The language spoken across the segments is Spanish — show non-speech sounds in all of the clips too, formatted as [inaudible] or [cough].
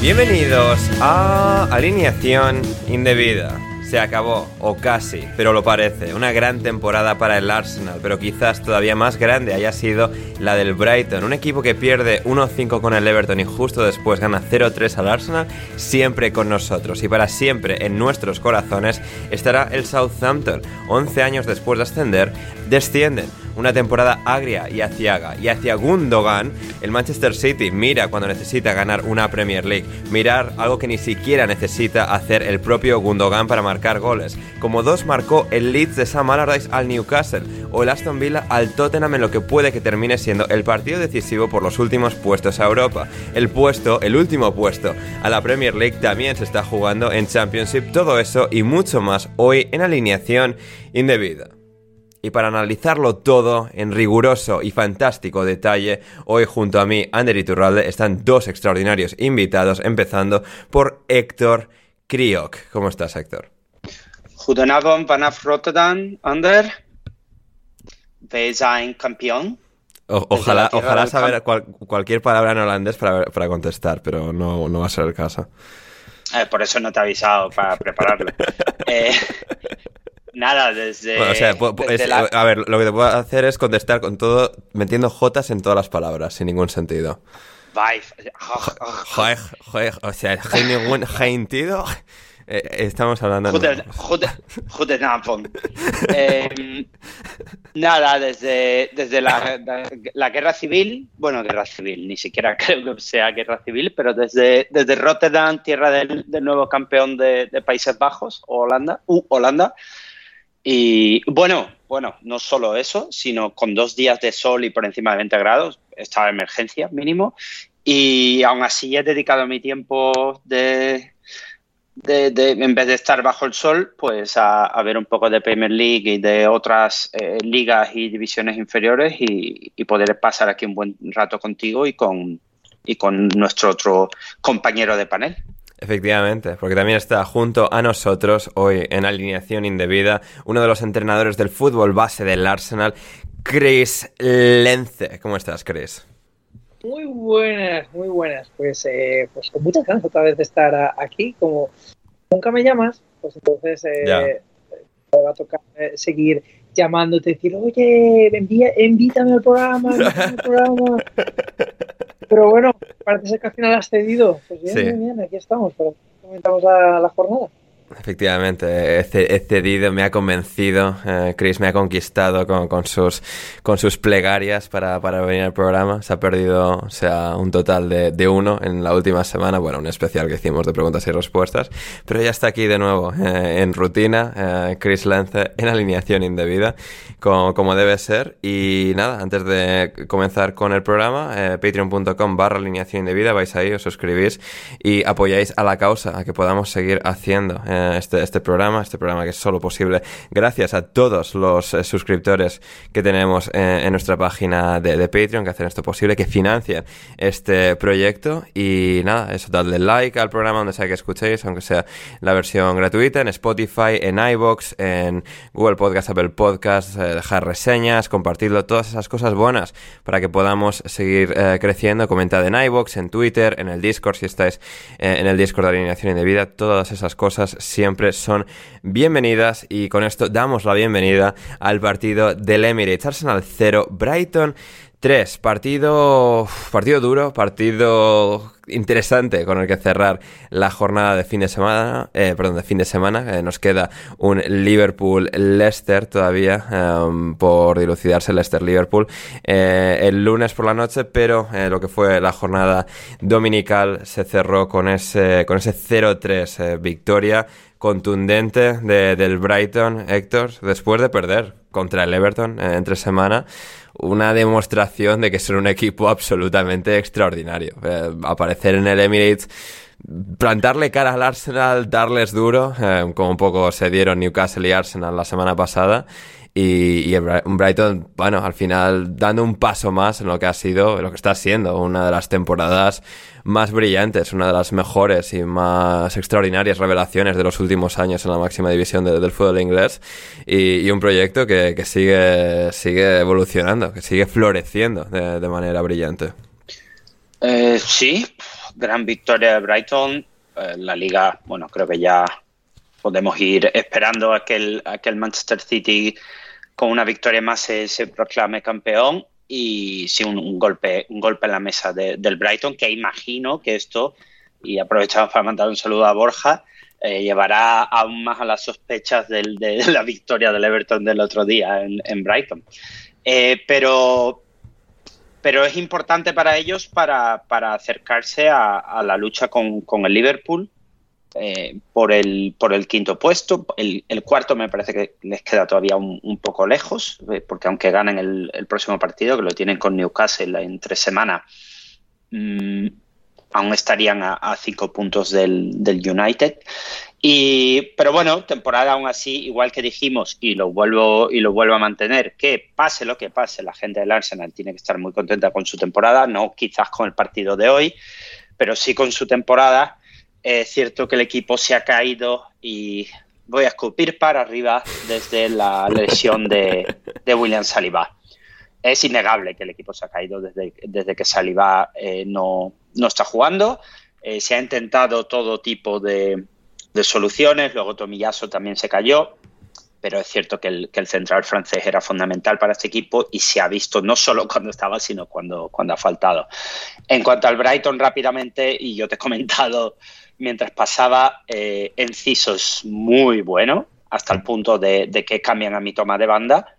Bienvenidos a Alineación Indebida. Se acabó, o casi, pero lo parece. Una gran temporada para el Arsenal, pero quizás todavía más grande haya sido la del Brighton. Un equipo que pierde 1-5 con el Everton y justo después gana 0-3 al Arsenal, siempre con nosotros. Y para siempre en nuestros corazones estará el Southampton. 11 años después de ascender, descienden una temporada agria y aciaga. Y hacia Gundogan, el Manchester City mira cuando necesita ganar una Premier League. Mirar algo que ni siquiera necesita hacer el propio Gundogan para marcar goles. Como dos marcó el Leeds de Sam Allardyce al Newcastle o el Aston Villa al Tottenham en lo que puede que termine siendo el partido decisivo por los últimos puestos a Europa. El puesto, el último puesto a la Premier League también se está jugando en Championship. Todo eso y mucho más hoy en alineación indebida. Y para analizarlo todo en riguroso y fantástico detalle, hoy junto a mí, Ander Iturralde, están dos extraordinarios invitados, empezando por Héctor Kriok. ¿Cómo estás, Héctor? Goedenavond vanaf Rotterdam, Ander. We zijn campeón. Ojalá ojalá saber cual- cualquier palabra en holandés para, para contestar, pero no, no va a ser el caso. Eh, por eso no te he avisado para prepararlo. [laughs] Eh, nada, desde. Bueno, o sea, pu- pu- desde es- la- a ver, lo que te puedo hacer es contestar con todo, metiendo jotas en todas las palabras, sin ningún sentido. Joder, joder, o sea, ningún [laughs] sentido. Eh, estamos hablando... Goeden- Goedenavond. Eh, nada, desde, desde la, la- la guerra civil, bueno, guerra civil, ni siquiera [laughs] creo que sea guerra civil, pero desde, desde Rotterdam, tierra del, del nuevo campeón de, de Países Bajos, Holanda, uh, Holanda. Y bueno, bueno, no solo eso, sino con dos días de sol y por encima de 20 grados, estaba de emergencia mínimo, y aún así he dedicado mi tiempo de, de, de- en vez de estar bajo el sol, pues a, a ver un poco de Premier League y de otras eh, ligas y divisiones inferiores y, y poder pasar aquí un buen rato contigo y con, y con nuestro otro compañero de panel. Efectivamente, porque también está junto a nosotros hoy en alineación indebida uno de los entrenadores del fútbol base del Arsenal, Chris Lence. ¿Cómo estás, Chris? Muy buenas, muy buenas. Pues, eh, pues con muchas ganas otra vez de estar aquí. Como nunca me llamas, pues entonces eh, Ya. me va a tocar eh, seguir llamándote y decir, oye, envía, invítame al programa, invítame al programa. [laughs] Pero bueno, parece ser que al final has cedido. Pues bien, Sí. bien, bien, aquí estamos. Pero comentamos la, la jornada. Efectivamente, he cedido, me ha convencido, eh, Chris me ha conquistado con, con, sus, con sus plegarias para, para, venir al programa. Se ha perdido, o sea, un total de, de, uno en la última semana, bueno, un especial que hicimos de preguntas y respuestas, pero ya está aquí de nuevo, eh, en rutina, eh, Chris Lance en alineación indebida, como, como, debe ser. Y nada, antes de comenzar con el programa, eh, patreon.com barra alineación indebida, vais ahí, os suscribís y apoyáis a la causa, a que podamos seguir haciendo. Eh, este, este programa, este programa que es solo posible gracias a todos los eh, suscriptores que tenemos eh, en nuestra página de, Patreon que hacen esto posible, que financian este proyecto. Y nada, eso, dadle like al programa donde sea que escuchéis, aunque sea la versión gratuita, en Spotify, en iBox, en Google Podcast, Apple Podcast, dejar reseñas, compartirlo, todas esas cosas buenas para que podamos seguir creciendo. Comentad en iBox, en Twitter, en el Discord, si estáis en el Discord de Alineación Indebida, todas esas cosas siempre son bienvenidas y con esto damos la bienvenida al partido del Emirates. Arsenal 0 Brighton 3, partido, partido duro, partido interesante con el que cerrar la jornada de fin de semana, eh, perdón, de fin de semana. Eh, nos queda un Liverpool-Leicester todavía em, por dilucidarse Leicester-Liverpool eh, el lunes por la noche, pero lo que fue la jornada dominical se cerró con ese, con ese 0-3 victoria contundente del Brighton, Héctor, después de perder contra el Everton entre semana una demostración de que son un equipo absolutamente extraordinario. Eh, aparecer en el Emirates, plantarle cara al Arsenal, darles duro, eh, como un poco se dieron Newcastle y Arsenal la semana pasada. Y, y, Brighton, bueno, al final dando un paso más en lo que ha sido, lo que está siendo una de las temporadas más brillantes, una de las mejores y más extraordinarias revelaciones de los últimos años en la máxima división del fútbol inglés y, un proyecto que, sigue, sigue evolucionando, que sigue floreciendo de, manera brillante. Eh, sí, gran victoria de Brighton. Eh, la liga, bueno, creo que ya podemos ir esperando a que el, Manchester City con una victoria más se, se proclame campeón y sí, un, golpe, un golpe en la mesa del Brighton, que imagino que esto, y aprovechamos para mandar un saludo a Borja, eh, llevará aún más a las sospechas de, la victoria del Everton del otro día en, Brighton. Eh, pero, pero es importante para ellos para, acercarse a, la lucha con, con el Liverpool eh, por, el, por el quinto puesto. El, cuarto me parece que les queda todavía un, poco lejos, eh, porque aunque ganen el, próximo partido, que lo tienen con Newcastle en tres semanas, mm, aún estarían a, cinco puntos del, United. Y, pero bueno, temporada aún así, igual que dijimos, y lo vuelvo, y lo vuelvo a mantener, que pase lo que pase, la gente del Arsenal tiene que estar muy contenta con su temporada, no quizás con el partido de hoy, pero sí con su temporada es cierto que el equipo se ha caído y voy a escupir para arriba desde la lesión de, William Saliba. Es innegable que el equipo se ha caído desde, desde que Saliba eh, no, está jugando. Eh, se ha intentado todo tipo de, soluciones, luego Tomillaso también se cayó, pero es cierto que el, que el, central francés era fundamental para este equipo y se ha visto no solo cuando estaba, sino cuando, cuando ha faltado. En cuanto al Brighton, rápidamente, y yo te he comentado mientras pasaba eh, encisos muy bueno, hasta el punto de, que cambian a mi toma de banda.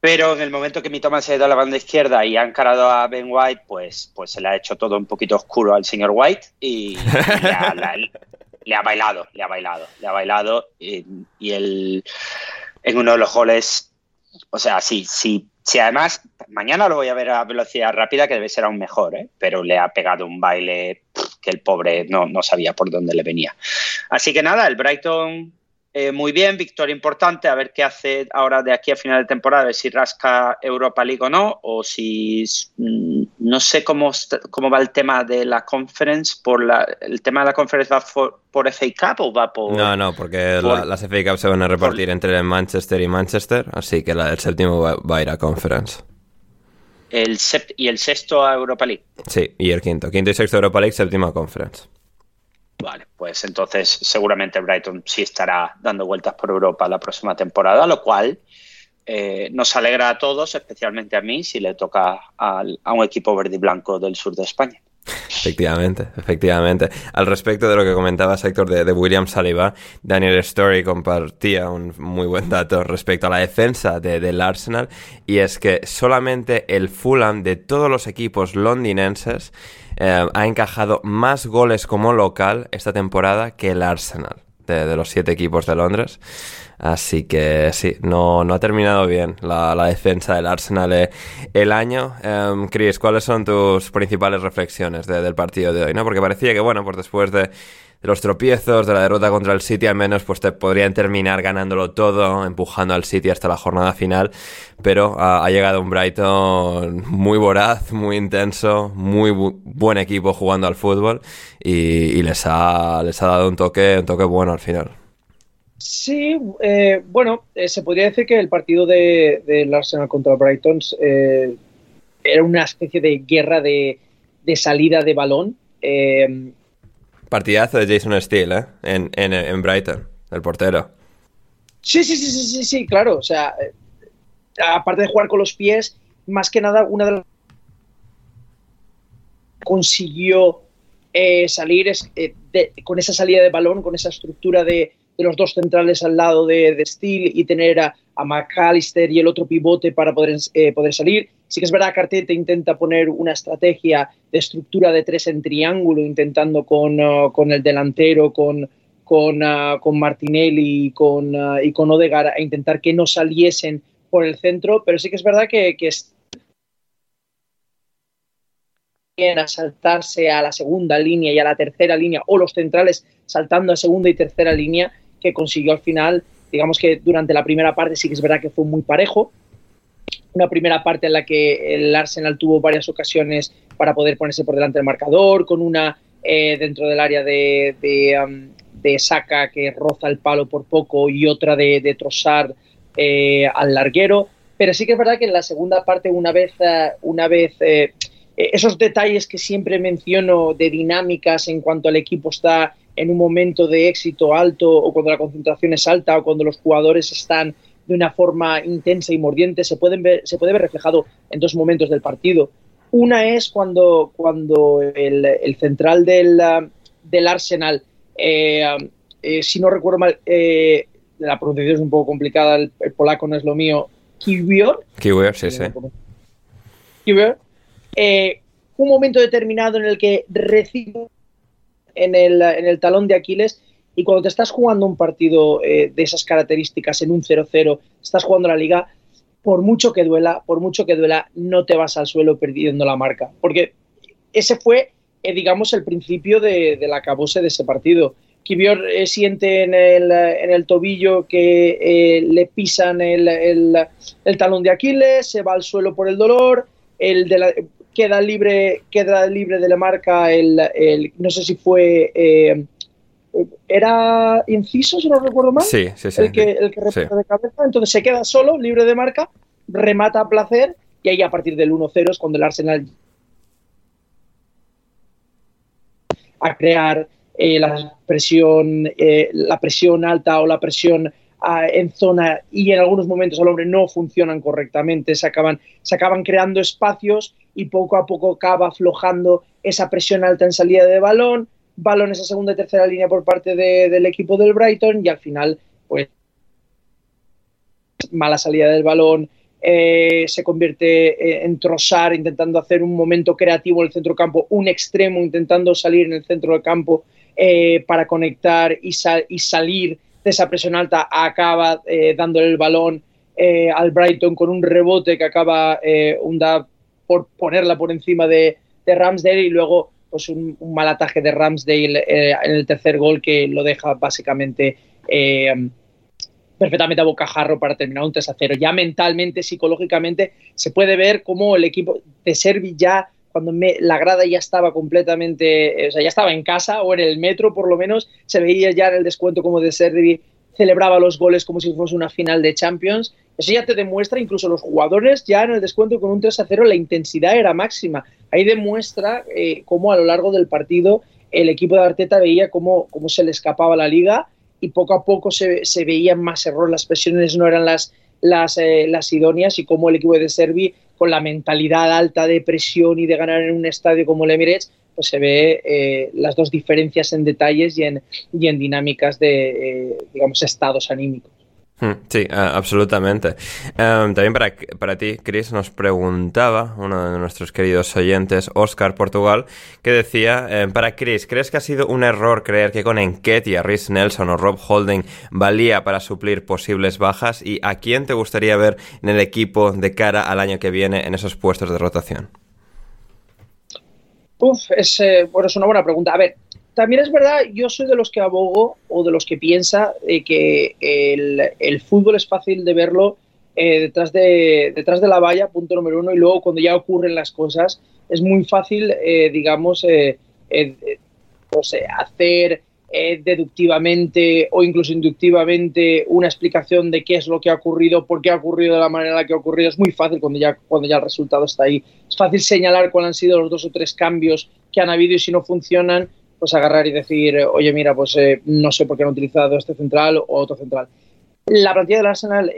Pero en el momento que mi toma se ha ido a la banda izquierda y ha encarado a Ben White, pues, pues se le ha hecho todo un poquito oscuro al señor White y, le, ha, bailado, le ha bailado, le ha bailado. Y, y el, en uno de los goles, o sea, sí, sí, sí, además, mañana lo voy a ver a velocidad rápida, que debe ser aún mejor, ¿eh? pero le ha pegado un baile que el pobre no, no sabía por dónde le venía. Así que nada, el Brighton eh, muy bien, victoria importante, a ver qué hace ahora de aquí a final de temporada, a ver si rasca Europa League o no, o si mm, no sé cómo, cómo va el tema de la conference, por la, el tema de la conference va por, FA Cup o va por... No, no, porque las FA Cup se van a repartir entre Manchester y Manchester, así que el séptimo va, va, a ir a conference. El y el sexto a Europa League. Sí, y el quinto. Quinto y sexto Europa League, séptimo a conference. Vale, pues entonces seguramente Brighton sí estará dando vueltas por Europa la próxima temporada, lo cual eh, nos alegra a todos, especialmente a mí, si le toca a un equipo verde y blanco del sur de España. Efectivamente, efectivamente. Al respecto de lo que comentaba Héctor de, de, William Saliba, Daniel Story compartía un muy buen dato respecto a la defensa del Arsenal y es que solamente el Fulham de todos los equipos londinenses eh, ha encajado más goles como local esta temporada que el Arsenal de, los siete equipos de Londres. Así que sí, no, no ha terminado bien la, defensa del Arsenal eh, el año. Um, Chris, ¿cuáles son tus principales reflexiones del partido de hoy? ¿no? Porque parecía que, bueno, pues después de de los tropiezos, de la derrota contra el City, al menos pues te podrían terminar ganándolo todo, empujando al City hasta la jornada final, pero ha, llegado un Brighton muy voraz, muy intenso, muy buen equipo jugando al fútbol y, les, ha, les ha dado un toque, un toque bueno al final. Sí, eh, bueno, eh, se podría decir que el partido del de, Arsenal contra el Brighton eh, era una especie de guerra de, de salida de balón. Partidazo de Jason Steele, ¿eh? En, en, Brighton, el portero. Sí, sí, sí, sí, sí, sí, claro. O sea, eh, aparte de jugar con los pies, más que nada, una de las consiguió eh, salir es, eh, con esa salida de balón, con esa estructura de, de los dos centrales al lado de, de Steele y tener a, a, McAllister y el otro pivote para poder, eh, poder salir. Sí que es verdad que Arteta intenta poner una estrategia de estructura de tres en triángulo, intentando con, uh, con el delantero, con, con, uh, con Martinelli y con, uh, y con a intentar que no saliesen por el centro, pero sí que es verdad que, que es a saltarse a la segunda línea y a la tercera línea, o los centrales saltando a segunda y tercera línea, que consiguió al final, digamos que durante la primera parte sí que es verdad que fue muy parejo, una primera parte en la que el Arsenal tuvo varias ocasiones para poder ponerse por delante del marcador, con una eh, dentro del área de, de, um, de, Saca que roza el palo por poco y otra de, de eh, al larguero. Pero sí que es verdad que en la segunda parte, una vez, uh, una vez eh, esos detalles que siempre menciono de dinámicas en cuanto al equipo está en un momento de éxito alto o cuando la concentración es alta o cuando los jugadores están de una forma intensa y mordiente, se, pueden ver, se puede ver reflejado en dos momentos del partido. Una es cuando, cuando el, el central del, del Arsenal, eh, eh, si no recuerdo mal, eh, la pronunciación es un poco complicada, el, el polaco no es lo mío, Kiwior. Kiwior, sí, sí. Kiwior. un momento determinado en el que recibe en el, en el talón de Aquiles y cuando te estás jugando un partido eh, de esas características en un 0-0, estás jugando la liga, por mucho que duela, por mucho que duela, no te vas al suelo perdiendo la marca. Porque ese fue, eh, digamos, el principio de, del acabose de ese partido. Kibior eh, siente en el, en el, tobillo que le pisan el, el, el, talón de Aquiles, se va al suelo por el dolor, el de la, queda libre, queda libre de la marca el, el no sé si fue eh, era inciso, si no recuerdo mal, sí, sí, sí, el que, el que remata de cabeza, entonces se queda solo, libre de marca, remata a placer y ahí a partir del 1-0 es cuando el Arsenal a crear eh, la presión eh, la presión alta o la presión en zona y en algunos momentos al hombre no funcionan correctamente, se acaban, se acaban creando espacios y poco a poco acaba aflojando esa presión alta en salida de balón, balones a segunda y tercera línea por parte de, del equipo del Brighton y al final, pues, mala salida del balón, eh, se convierte en trozar, intentando hacer un momento creativo en el centro campo, un extremo intentando salir en el centro del campo eh, para conectar y, sal y salir de esa presión alta acaba eh, dándole el balón eh, al Brighton con un rebote que acaba eh, Unda por ponerla por encima de, Ramsdale y luego pues un, mal ataque de Ramsdale eh, en el tercer gol que lo deja básicamente perfectamente a bocajarro para terminar un 3 a 0. Ya mentalmente, psicológicamente, se puede ver cómo el equipo de Servi ya cuando me, la grada ya estaba completamente, o sea, ya estaba en casa o en el metro por lo menos, se veía ya en el descuento como de Servi celebraba los goles como si fuese una final de Champions. Eso ya te demuestra, incluso los jugadores ya en el descuento con un 3 a 0, la intensidad era máxima. Ahí demuestra eh, cómo a lo largo del partido el equipo de Arteta veía cómo, cómo se le escapaba la liga y poco a poco se, se veían más errores, las presiones no eran las, las, eh, las idóneas y cómo el equipo de Servi con la mentalidad alta de presión y de ganar en un estadio como el Emirates, pues se ve eh, las dos diferencias en detalles y en, y en dinámicas de, eh, digamos, estados anímicos. Hmm, sí, absolutamente. Em, también para, para ti, Chris, nos preguntaba uno de nuestros queridos oyentes, Oscar Portugal, que decía, em, para Chris, ¿crees que ha sido un error creer que con Enketia, Rhys Nelson o Rob Holding valía para suplir posibles bajas? ¿Y a quién te gustaría ver en el equipo de cara al año que viene en esos puestos de rotación? Uf, es, eh, bueno, es una buena pregunta. A ver, también es verdad, yo soy de los que abogo o de los que piensa que el, fútbol es fácil de verlo eh, detrás, de, detrás de la valla, punto número uno, y luego cuando ya ocurren las cosas es muy fácil, eh, digamos, eh, no sé, hacer deductivamente o incluso inductivamente una explicación de qué es lo que ha ocurrido, por qué ha ocurrido de la manera en la que ha ocurrido. Es muy fácil cuando ya, cuando ya el resultado está ahí. Es fácil señalar cuáles han sido los dos o tres cambios que han habido y si no funcionan, pues agarrar y decir, oye, mira, pues eh, no sé por qué han utilizado este central o otro central. La plantilla del Arsenal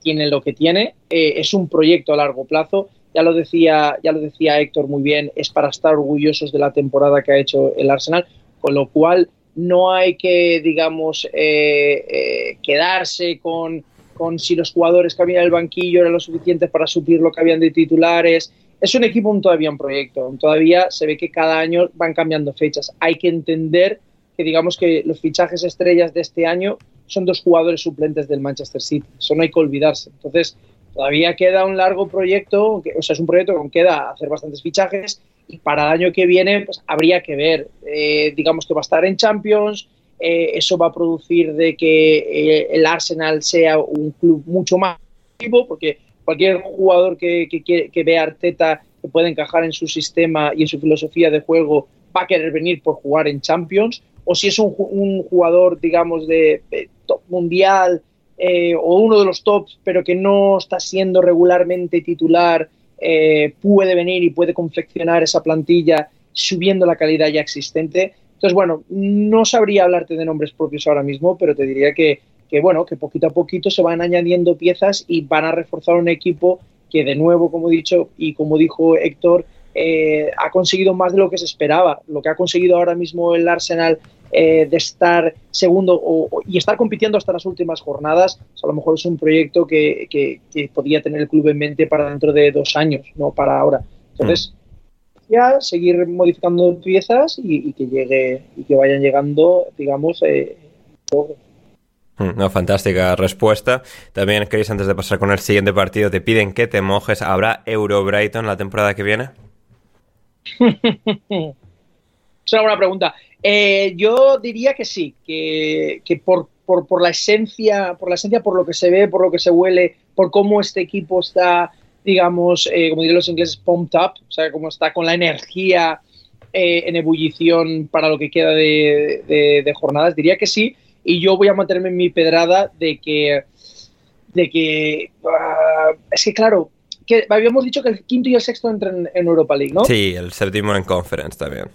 tiene lo que tiene, eh, es un proyecto a largo plazo. Ya lo, decía, ya lo decía Héctor muy bien, es para estar orgullosos de la temporada que ha hecho el Arsenal, con lo cual no hay que, digamos, eh, quedarse con, con si los jugadores que habían en el banquillo eran lo suficientes para suplir lo que habían de titulares es un equipo todavía un proyecto, todavía se ve que cada año van cambiando fechas. Hay que entender que digamos que los fichajes estrellas de este año son dos jugadores suplentes del Manchester City, eso no hay que olvidarse. Entonces, todavía queda un largo proyecto, o sea, es un proyecto que queda hacer bastantes fichajes y para el año que viene pues habría que ver, eh, digamos que va a estar en Champions, eh, eso va a producir de que eh, el Arsenal sea un club mucho más activo, porque cualquier jugador que, que, vea Arteta que puede encajar en su sistema y en su filosofía de juego va a querer venir por jugar en Champions, o si es un, jugador, digamos, de, top mundial o uno de los tops, pero que no está siendo regularmente titular, eh, puede venir y puede confeccionar esa plantilla subiendo la calidad ya existente. Entonces, bueno, no sabría hablarte de nombres propios ahora mismo, pero te diría que que bueno, que poquito a poquito se van añadiendo piezas y van a reforzar un equipo que de nuevo, como he dicho y como dijo Héctor, eh, ha conseguido más de lo que se esperaba. Lo que ha conseguido ahora mismo el Arsenal eh, de estar segundo y estar compitiendo hasta las últimas jornadas, a lo mejor es un proyecto que, que, podría tener el club en mente para dentro de dos años, no para ahora. Entonces, mm. ya seguir modificando piezas y, que llegue y que vayan llegando, digamos, eh, Mm, no, fantástica respuesta. También, Chris, antes de pasar con el siguiente partido, te piden que te mojes. ¿Habrá Euro Brighton la temporada que viene? [laughs] es una buena pregunta. Eh, yo diría que sí, que, por, la esencia, por la esencia, por lo que se ve, por lo que se huele, por cómo este equipo está, digamos, eh, como dirían los ingleses, pumped up, o sea, cómo está con la energía eh, en ebullición para lo que queda de jornadas, diría que sí y yo voy a mantenerme en mi pedrada de que, de que ah, es que claro, que habíamos dicho que el quinto y el sexto entran en Europa League, ¿no? Sí, el séptimo en Conference también.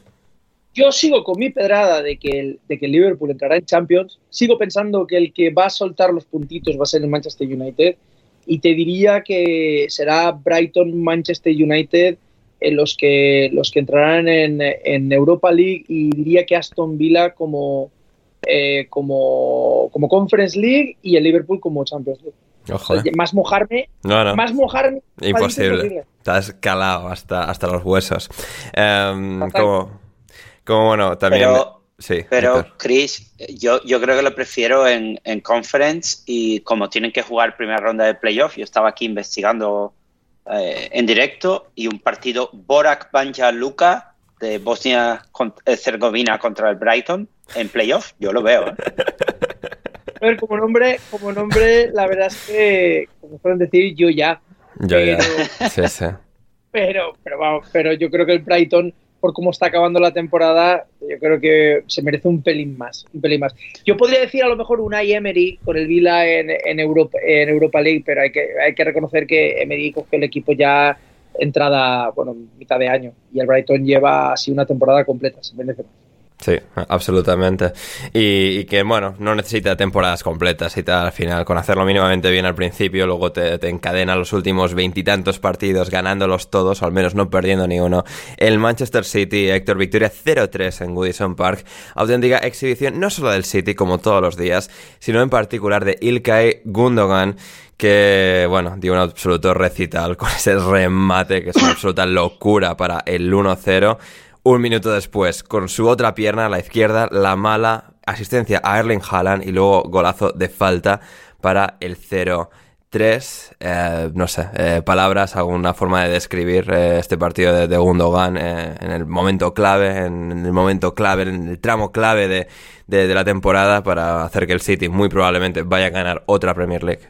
Yo sigo con mi pedrada de que, el, de que el Liverpool entrará en Champions. Sigo pensando que el que va a soltar los puntitos va a ser el Manchester United. Y te diría que será Brighton, Manchester United en los que, los que entrarán en, en Europa League. Y diría que Aston Villa como, eh, como, como Conference League y el Liverpool como Champions League. Eh. más mojarme, más mojarme. Imposible. Estás calado hasta, hasta los huesos. Em, como, como, bueno, también. Pero, sí, pero Chris, yo, yo creo que lo prefiero en, en, Conference y como tienen que jugar primera ronda de playoff, yo estaba aquí investigando eh, en directo y un partido Borak Banja Luka de Bosnia-Herzegovina contra el Brighton en playoff, yo lo veo. ¿eh? [laughs] A ver, como nombre, como nombre, la verdad es que, como pueden decir, yo ya. Yo pero, ya. Sí, sí. [laughs] Pero, pero, vamos, pero yo creo que el Brighton, por cómo está acabando la temporada, yo creo que se merece un pelín más. Un pelín más. Yo podría decir a lo mejor una Emery con el Vila en, en, Europa, en Europa League, pero hay que, hay que reconocer que Emery cogió el equipo ya entrada, bueno, mitad de año. Y el Brighton lleva así una temporada completa, se merece más. Sí, absolutamente. Y, que, bueno, no necesita temporadas completas y tal. Al final, con hacerlo mínimamente bien al principio, luego te, encadena los últimos veintitantos partidos ganándolos todos, o al menos no perdiendo ni uno. El Manchester City, Héctor, victoria 0-3 en Goodison Park. Auténtica exhibición no solo del City, como todos los días, sino en particular de Ilkay Gundogan que, bueno, dio un absoluto recital con [laughs] ese remate que es una absoluta locura para el 1-0. Un minuto después, con su otra pierna a la izquierda, la mala asistencia a Erling Haaland y luego golazo de falta para el 0 3, eh, no sé, eh, palabras, alguna forma de describir eh, este partido de, de Gundogan en el momento clave, en el momento clave, en el tramo clave de, de, la temporada para hacer que el City muy probablemente vaya a ganar otra Premier League.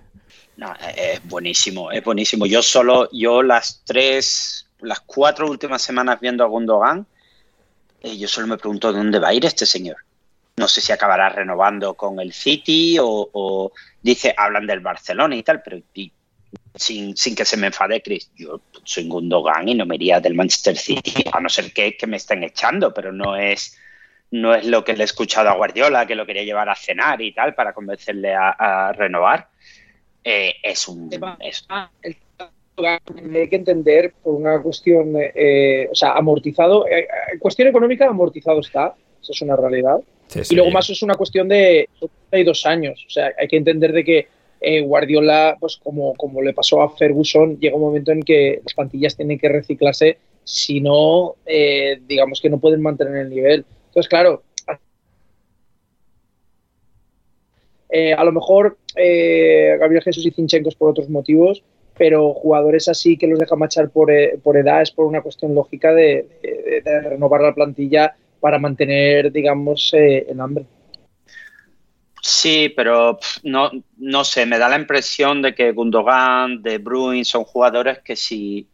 No, es buenísimo, es buenísimo. Yo solo, yo las tres, las cuatro últimas semanas viendo a Gundogan, eh, yo solo me pregunto dónde va a ir este señor. No sé si acabará renovando con el City o, dice, hablan del Barcelona y tal, pero sin, que se me enfade, Chris, yo soy Gundogan y no me iría del Manchester City, a no ser que, me estén echando, pero no es, no es lo que le he escuchado a Guardiola, que lo quería llevar a cenar y tal para convencerle a, renovar. Eh, es un... Es, hay que entender por una cuestión, eh, o sea, amortizado, eh, en cuestión económica amortizado está, eso es una realidad. Y luego más es una cuestión de, dos años, o sea, hay que entender de que eh, Guardiola, pues como, como le pasó a Ferguson, llega un momento en que las plantillas tienen que reciclarse, si no, digamos que no pueden mantener el nivel. Entonces, claro, a lo mejor Gabriel Jesús y Zinchenkos por otros motivos, pero jugadores así que los deja marchar por, eh, por edad es por una cuestión lógica de, renovar la plantilla para mantener, digamos, eh, el hambre. Sí, pero no, no sé, me da la impresión de que Gundogan, De Bruyne son jugadores que si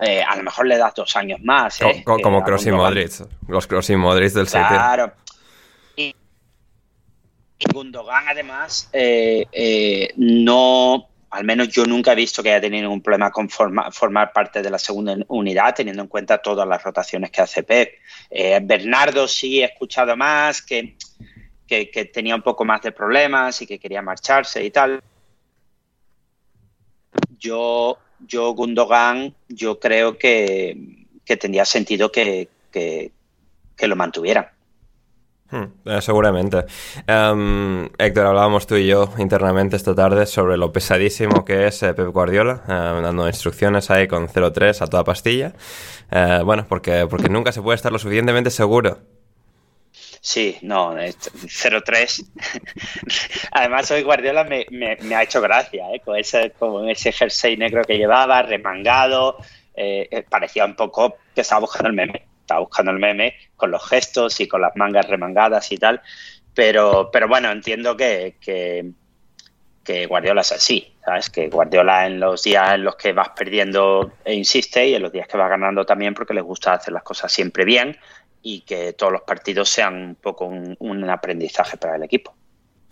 eh, a lo mejor le das dos años más. como, Cross y Modric, los Cross y Modric del City. Claro. Y, Gundogan además no al menos yo nunca he visto que haya tenido ningún problema con formar parte de la segunda unidad, teniendo en cuenta todas las rotaciones que hace Pep. Eh, Bernardo sí he escuchado más, que, que, tenía un poco más de problemas y que quería marcharse y tal. Yo, yo Gundogan, yo creo que, que tendría sentido que, que, que lo mantuvieran. Hmm, eh, seguramente. Em, Héctor, hablábamos tú y yo internamente esta tarde sobre lo pesadísimo que es eh, Pep Guardiola, em, dando instrucciones ahí con 0-3 a toda pastilla. Eh, bueno, porque, porque nunca se puede estar lo suficientemente seguro. Sí, no, 0-3. [laughs] Además, hoy Guardiola me, ha hecho gracia, con, ese, con ese jersey negro que llevaba, remangado. parecía un poco que estaba buscando el meme estaba buscando el meme con los gestos y con las mangas remangadas y tal. Pero, pero bueno, entiendo que, que, Guardiola es así, ¿sabes? Que Guardiola en los días en los que vas perdiendo e insiste y en los días que vas ganando también porque les gusta hacer las cosas siempre bien y que todos los partidos sean un poco un aprendizaje para el equipo.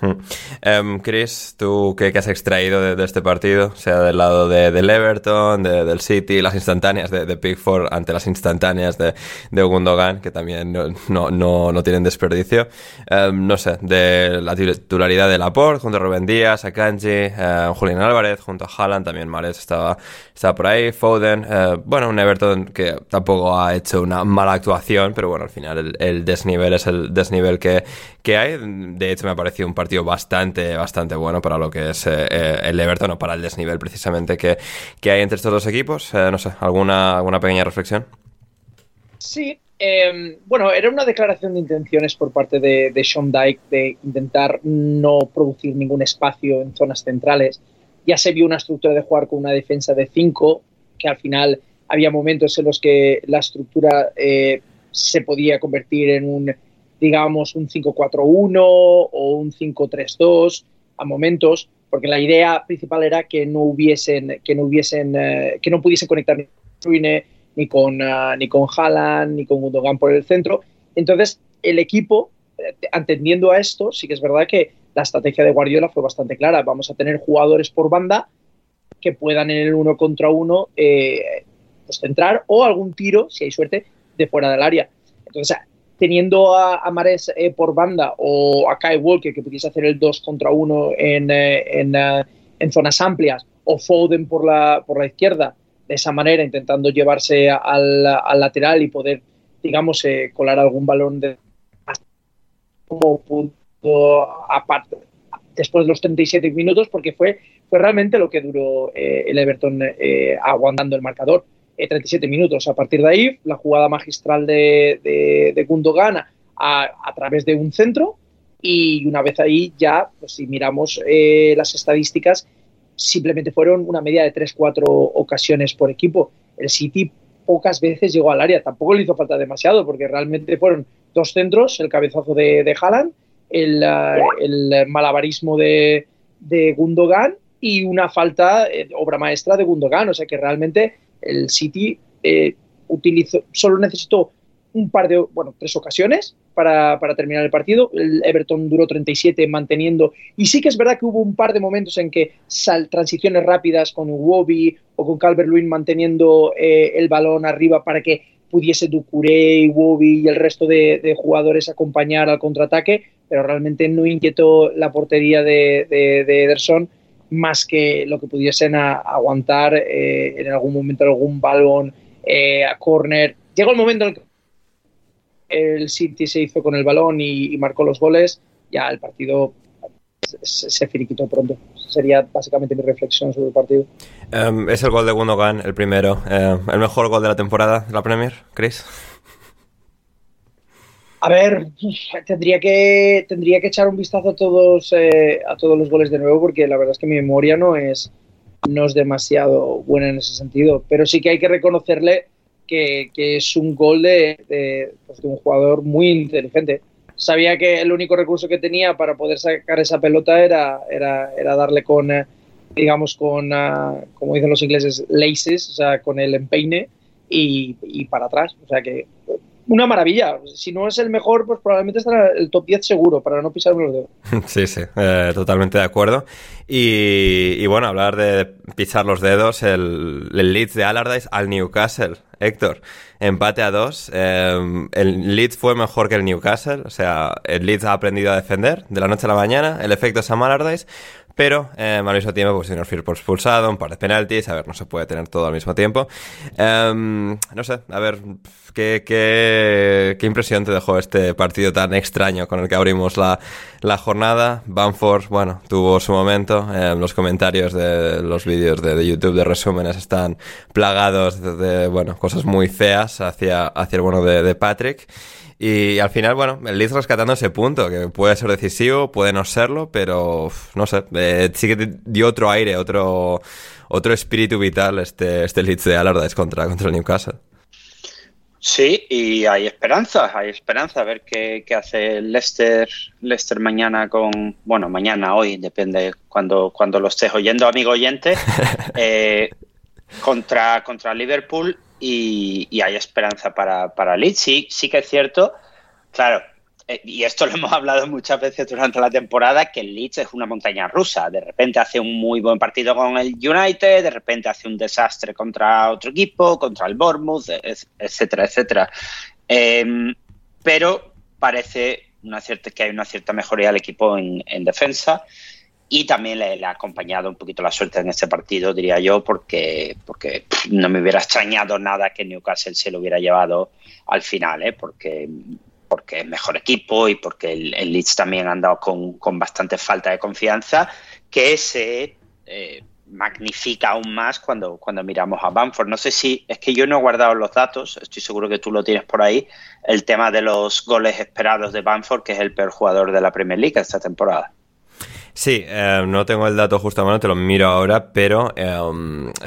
Um, Chris, ¿tú qué, has extraído de, este partido? Sea del lado de, del Everton, del City, las instantáneas de, Pickford ante las instantáneas de, de Gundogan, que también no, no, no, tienen desperdicio. Em, no sé, de la titularidad de Laporte junto a Rubén Díaz, a Kanji, eh, Julián Álvarez junto a Haaland, también Mares estaba, estaba por ahí, Foden. Eh, bueno, un Everton que tampoco ha hecho una mala actuación, pero bueno, al final el, el desnivel es el desnivel que, que hay. De hecho, me ha parecido un partido bastante, bastante bueno para lo que es eh, eh, el Everton o para el desnivel precisamente que, hay entre estos dos equipos. Eh, no sé, ¿alguna, ¿alguna pequeña reflexión? Sí, em, bueno, era una declaración de intenciones por parte de, de, Sean Dyke de intentar no producir ningún espacio en zonas centrales. Ya se vio una estructura de jugar con una defensa de 5, que al final había momentos en los que la estructura se podía convertir en un digamos, un 5-4-1 o un 5-3-2 a momentos, porque la idea principal era que no hubiesen, que no hubiesen, eh, que no pudiesen conectar ni ni con uh, ni con Haaland ni con por el centro. Entonces, el equipo, eh, atendiendo a esto, sí que es verdad que la estrategia de Guardiola fue bastante clara. Vamos a tener jugadores por banda que puedan en el uno contra uno eh, pues centrar o algún tiro, si hay suerte, de fuera del área. Entonces, teniendo a, a Mares eh, por banda o a Kai Walker que pudiese hacer el 2 contra 1 en, eh, en, eh, en, zonas amplias o Foden por la, por la izquierda, de esa manera intentando llevarse al, al lateral y poder, digamos, eh, colar algún balón de como pudo aparte después de los 37 minutos porque fue, fue realmente lo que duró el Everton aguantando el marcador. 37 minutos. A partir de ahí, la jugada magistral de, de, Gundogan a, través de un centro y una vez ahí ya, pues si miramos eh, las estadísticas, simplemente fueron una media de 3-4 ocasiones por equipo. El City pocas veces llegó al área, tampoco le hizo falta demasiado porque realmente fueron dos centros, el cabezazo de, de Haaland, el, uh, el malabarismo de, de, Gundogan y una falta, eh, obra maestra de Gundogan, o sea que realmente el City eh, solo necesitó un par de, bueno, tres ocasiones para, para, terminar el partido. El Everton duró 37 manteniendo. Y sí que es verdad que hubo un par de momentos en que sal, transiciones rápidas con Wobby o con Calvert-Lewin manteniendo eh, el balón arriba para que pudiese Ducuré, Wobby y el resto de, jugadores acompañar al contraataque, pero realmente no inquietó la portería de Ederson más que lo que pudiesen aguantar eh, en algún momento algún balón eh, a córner. Llegó el momento en el que el City se hizo con el balón y, marcó los goles, ya el partido se, se, finiquitó pronto. Sería básicamente mi reflexión sobre el partido. Um, es el gol de Gundogan, el primero. Uh, ¿El mejor gol de la temporada de la Premier, Chris? A ver, tendría que, tendría que echar un vistazo a todos, eh, a todos los goles de nuevo porque la verdad es que mi memoria no es, no es demasiado buena en ese sentido. Pero sí que hay que reconocerle que, que es un gol de, de, pues un jugador muy inteligente. Sabía que el único recurso que tenía para poder sacar esa pelota era, era, era darle con, eh, digamos, con, uh, como dicen los ingleses, laces, o sea, con el empeine y, y para atrás. O sea que una maravilla. Si no es el mejor, pues probablemente estará el top 10 seguro, para no pisarme los dedos. [laughs] Sí, sí, eh, totalmente de acuerdo. Y, y, bueno, hablar de pisar los dedos, el, el Leeds de Allardyce al Newcastle. Héctor, empate a dos. Eh, el Leeds fue mejor que el Newcastle, o sea, el Leeds ha aprendido a defender de la noche a la mañana. El efecto Sam Allardyce. Pero eh, al mismo tiempo, pues señor Firpo expulsado, un par de penaltis, a ver, no se puede tener todo al mismo tiempo. Um, no sé, a ver, ¿qué, ¿qué, qué, impresión te dejó este partido tan extraño con el que abrimos la, la jornada? Banford, bueno, tuvo su momento. Eh, los comentarios de los vídeos de, de, YouTube de resúmenes están plagados de, de, bueno, cosas muy feas hacia, hacia el bueno de, de Patrick. Y al final, bueno, el Leeds rescatando ese punto, que puede ser decisivo, puede no serlo, pero no sé, eh, sí que dio otro aire, otro, otro espíritu vital este, este Leeds de Allardyce contra, contra el Newcastle. Sí, y hay esperanza, hay esperanza a ver qué, qué hace Leicester, Leicester mañana con, bueno, mañana, hoy, depende cuando, cuando lo estés oyendo, amigo oyente, [laughs] eh, contra, contra Liverpool y, hay esperanza para, para Leeds. Sí, sí que es cierto, claro, eh, y esto lo [laughs] hemos hablado muchas veces durante la temporada, que Leeds es una montaña rusa. De repente hace un muy buen partido con el United, de repente hace un desastre contra otro equipo, contra el Bournemouth, etcétera, etcétera. Eh, pero parece una cierta, que hay una cierta mejoría del equipo en defensa y también le, ha acompañado un poquito la suerte en este partido, diría yo, porque, porque no me hubiera extrañado nada que Newcastle se lo hubiera llevado al final, ¿eh? porque, porque es mejor equipo y porque el, el Leeds también ha andado con, con, bastante falta de confianza, que se eh, magnifica aún más cuando, cuando miramos a Bamford. No sé si, es que yo no he guardado los datos, estoy seguro que tú lo tienes por ahí, el tema de los goles esperados de Bamford, que es el peor jugador de la Premier League esta temporada. Sí, eh, no tengo el dato justo a mano, te lo miro ahora, pero eh,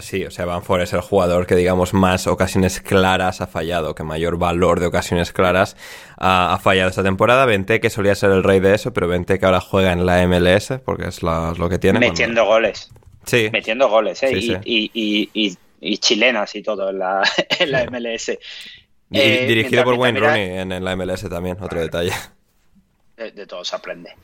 sí, o sea, Banford es el jugador que, digamos, más ocasiones claras ha fallado, que mayor valor de ocasiones claras ha, ha fallado esta temporada. Vente que solía ser el rey de eso, pero Vente que ahora juega en la MLS, porque es, la, es lo que tiene. Metiendo cuando... goles. Sí. Metiendo goles, ¿eh? Sí, y, sí. Y, y, y, y, chilenas y todo en la, [laughs] en la MLS. Eh, dirigido por Wayne Rooney en, en, la MLS también, otro detalle. De, de todo se aprende.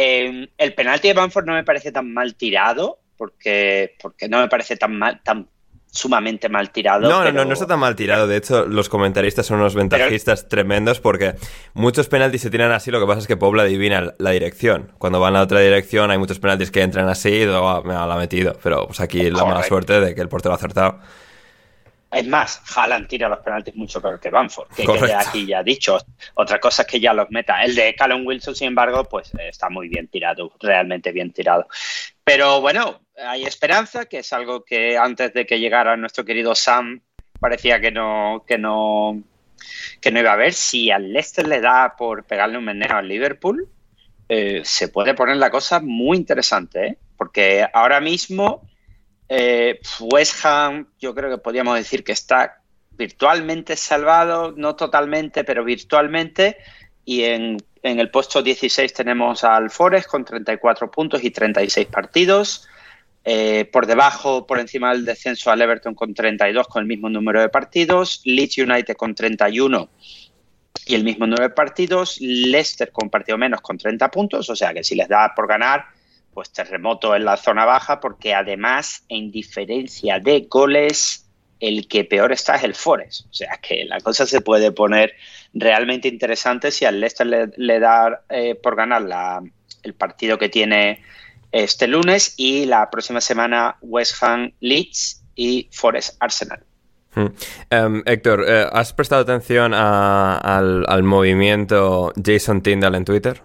Eh, el penalti de Banford no me parece tan mal tirado, porque, porque no me parece tan mal, tan sumamente mal tirado. No, no, pero- no, no está tan mal tirado. De hecho, los comentaristas son unos ventajistas tremendos porque muchos penaltis se tiran así. Lo que pasa es que Pobla adivina la dirección. Cuando va en la otra dirección, hay muchos penaltis que entran así y luego ah, me la ha metido. Pero pues aquí la mala suerte de que el portero ha acertado. Es más, Haaland tira los penaltis mucho peor que Banford, que Correcto. quede aquí ya dicho. Otra cosa es que ya los meta. El de Callum Wilson, sin embargo, pues eh, está muy bien tirado, realmente bien tirado. Pero bueno, hay esperanza, que es algo que antes de que llegara nuestro querido Sam parecía que no, que no, que no iba a haber. Si al Leicester le da por pegarle un meneo al Liverpool, eh, se puede poner la cosa muy interesante, ¿eh? porque ahora mismo eh, West Ham, yo creo que podríamos decir que está virtualmente salvado, no totalmente, pero virtualmente. Y en, el puesto 16 tenemos al Forest con 34 puntos y 36 partidos. Eh, por debajo, por encima del descenso, al Everton con 32 con el mismo número de partidos. Leeds United con 31 y el mismo número de partidos. Leicester con partido menos con 30 puntos. O sea que si les da por ganar, pues terremoto en la zona baja, porque además, en diferencia de goles, el que peor está es el Forest. O sea que la cosa se puede poner realmente interesante si al Leicester le, da eh, por ganar la- el partido que tiene este lunes y la próxima semana West Ham Leeds y Forest Arsenal. Hmm. Em, Héctor, eh, ¿has prestado atención a- al, al movimiento Jason Tyndall en Twitter?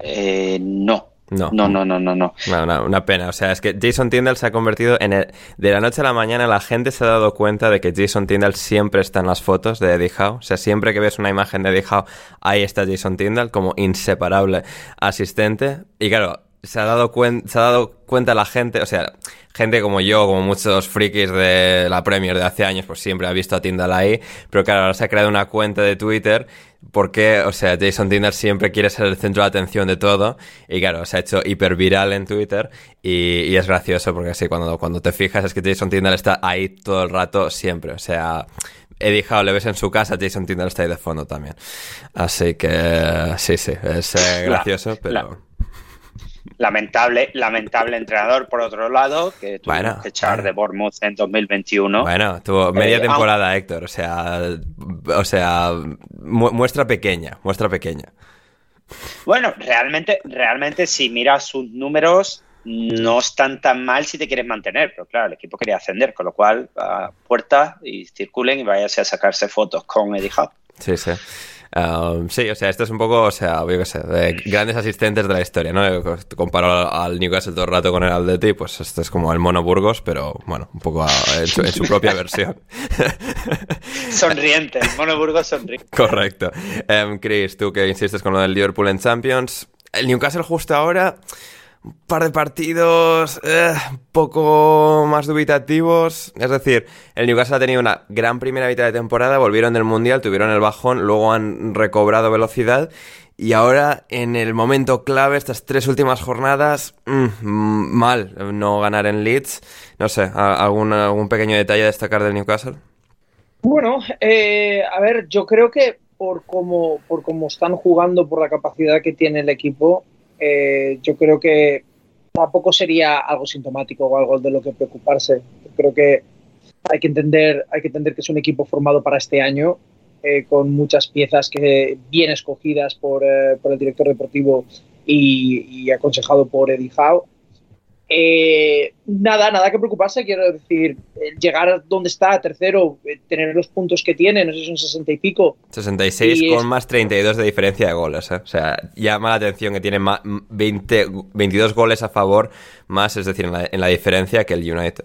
Eh, no. No. No, no, no, no, no. Una, una- una pena, o sea, es que Jason Tyndall se ha convertido en el... De la noche a la mañana la gente se ha dado cuenta de que Jason Tyndall siempre está en las fotos de Eddie Howe. O sea, siempre que ves una imagen de Eddie Howe, ahí está Jason Tyndall como inseparable asistente. Y claro, se ha dado, cuen- se ha dado cuenta la gente, o sea, gente como yo, como muchos frikis de la Premier de hace años, pues siempre ha visto a Tyndall ahí. Pero claro, ahora se ha creado una cuenta de Twitter porque, o sea, Jason Tyndall siempre quiere ser el centro de atención de todo y claro, se ha hecho hiperviral en Twitter y, y es gracioso porque así cuando, cuando te fijas es que Jason Tyndall está ahí todo el rato siempre, o sea... Eddie Howe le ves en su casa, Jason Tyndall está ahí de fondo también. Así que sí, sí, es eh, La- gracioso, pero... la- Lamentable, lamentable entrenador, por otro lado, que Bueno, que echar bueno. de Bournemouth en 2021. Bueno, tuvo media Eh, temporada, Héctor. O sea, o sea, mu- muestra pequeña, muestra pequeña. Bueno, realmente, realmente si miras sus números, no están tan mal si te quieres mantener, pero claro, el equipo quería ascender, con lo cual, a puerta y circulen y váyase a sacarse fotos con Eddie Howe. Sí, sí. Um, sí, o sea, esto es un poco, o sea, yo qué sé, de grandes asistentes de la historia, ¿no? Yo Comparo al- Newcastle todo el rato con el Atleti, pues este es como el Mono Burgos, pero bueno, un poco a- en, su, en su propia versión. [laughs] Sonriente, el Mono Burgos sonriente. Correcto. Em, Chris, tú que insistes con lo del Liverpool en Champions, el Newcastle justo ahora, un par de partidos eh, poco más dubitativos. Es decir, el Newcastle ha tenido una gran primera mitad de temporada, volvieron del Mundial, tuvieron el bajón, luego han recobrado velocidad. Y ahora, en el momento clave, estas tres últimas jornadas, mm, mm, mal no ganar en Leeds. No sé, ¿a- ¿algún, algún pequeño detalle a destacar del Newcastle? Bueno, eh, a ver, yo creo que por cómo, por cómo están jugando, por la capacidad que tiene el equipo, eh, yo creo que tampoco sería algo sintomático o algo de lo que preocuparse. Yo creo que hay que entender, hay que entender que es un equipo formado para este año, eh, con muchas piezas que bien escogidas por, eh, por el director deportivo y, aconsejado por Eddie. Eh, nada, nada que preocuparse, quiero decir, eh, llegar donde está, tercero, eh, tener los puntos que tiene, no sé si son 60 y pico, 66 Y con es- más 32 de diferencia de goles. ¿eh? O sea, llama la atención que tiene ma- 20, 22 goles a favor más, es decir, en la, en la diferencia que el United.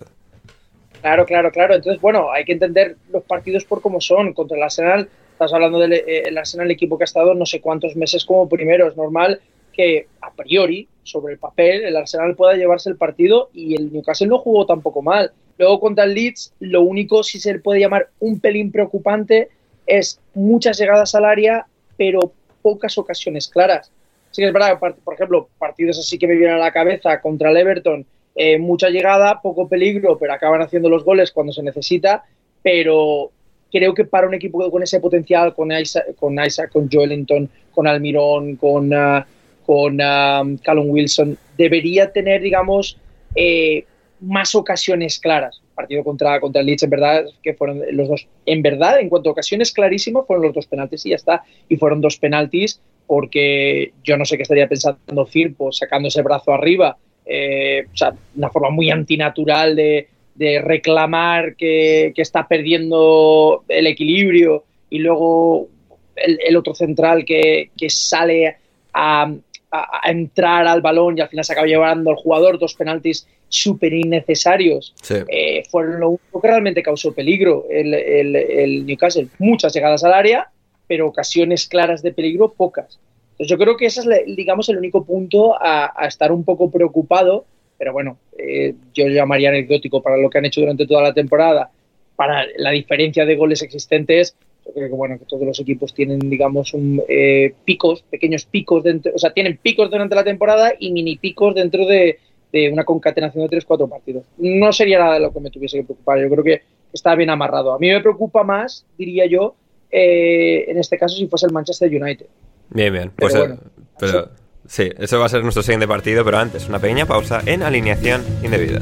Claro, claro, claro. Entonces, bueno, hay que entender los partidos por cómo son. Contra el Arsenal, estás hablando del eh, el Arsenal, el equipo que ha estado no sé cuántos meses como primero. Es normal que a priori, sobre el papel, el Arsenal pueda llevarse el partido y el Newcastle no jugó tampoco mal. Luego contra el Leeds, lo único si se le puede llamar un pelín preocupante es muchas llegadas al área, pero pocas ocasiones claras. Sí que es verdad por ejemplo, partidos así que me vienen a la cabeza contra el Everton, eh, mucha llegada, poco peligro, pero acaban haciendo los goles cuando se necesita. Pero creo que para un equipo con ese potencial, con Isaac, con, Isaac, con Joelinton, con Almirón, con, ah, con ah, Callum Wilson, debería tener, digamos, eh, más ocasiones claras. partido contra, contra el Leeds, en verdad, que fueron los dos. En verdad, en cuanto a ocasiones clarísimas, fueron los dos penaltis y ya está. Y fueron dos penaltis porque yo no sé qué estaría pensando Firpo sacándose el brazo arriba. Eh, o sea, una forma muy antinatural de, de reclamar que, que, está perdiendo el equilibrio y luego el, el otro central que, que sale a, a, a, entrar al balón y al final se acaba llevando al jugador dos penaltis súper innecesarios. Sí. Eh, fueron lo único que realmente causó peligro el, el, el, Newcastle. Muchas llegadas al área, pero ocasiones claras de peligro, pocas. Entonces yo creo que ese es, digamos, el único punto a, a estar un poco preocupado, pero bueno, eh, yo llamaría anecdótico para lo que han hecho durante toda la temporada, para la diferencia de goles existentes. Yo creo que bueno que todos los equipos tienen, digamos, un, eh, picos, pequeños picos dentro, o sea, tienen picos durante la temporada y mini picos dentro de, de una concatenación de 3-4 partidos. No sería nada de lo que me tuviese que preocupar. Yo creo que está bien amarrado. A mí me preocupa más, diría yo, eh, en este caso, si fuese el Manchester United. Bien, bien. Pues, pero, bueno, pero sí, eso va a ser nuestro siguiente partido, pero antes, una pequeña pausa en alineación indebida.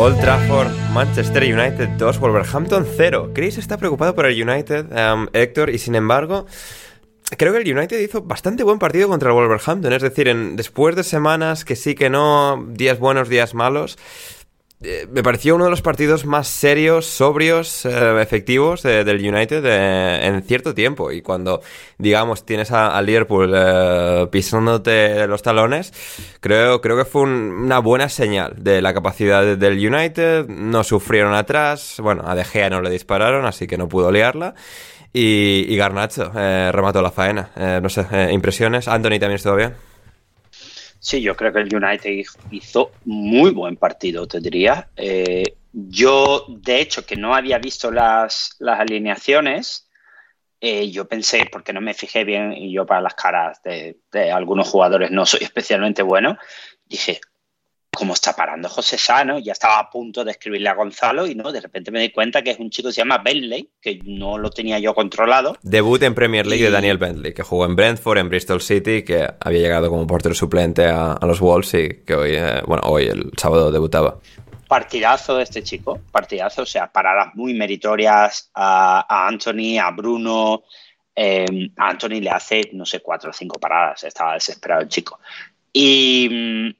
Old Trafford, Manchester United 2, Wolverhampton 0. Chris está preocupado por el United, um, Héctor, y sin embargo, creo que el United hizo bastante buen partido contra el Wolverhampton. Es decir, después de semanas que sí que no, días buenos, días malos, eh, me pareció uno de los partidos más serios, sobrios, eh, efectivos de, del United de, en cierto tiempo. Y cuando, digamos, tienes a, Liverpool eh, pisándote los talones, creo, creo que fue un, una buena señal de la capacidad de, del United. No sufrieron atrás. Bueno, a De Gea no le dispararon, así que no pudo liarla. Y, y Garnacho eh, remató la faena. no sé, impresiones. Anthony también estuvo bien. Sí, yo creo que el United hizo muy buen partido, te diría. Eh, yo, de hecho, que no había visto las, las alineaciones, eh, yo pensé, porque no me fijé bien, y yo para las caras de, de algunos jugadores no soy [laughs] especialmente bueno, dije, cómo está parando José Sano, ya estaba a punto de escribirle a Gonzalo y no, de repente me di cuenta que es un chico que se llama Bentley, que no lo tenía yo controlado. Debut en Premier League y... de Daniel Bentley, que jugó en Brentford, en Bristol City, que había llegado como portero suplente a, a los Wolves y que hoy, eh, bueno, hoy el sábado debutaba. Partidazo de este chico, partidazo, o sea, paradas muy meritorias a, a Anthony, a Bruno. Eh, a Anthony le hace, no sé, cuatro o cinco paradas, estaba desesperado el chico. Y,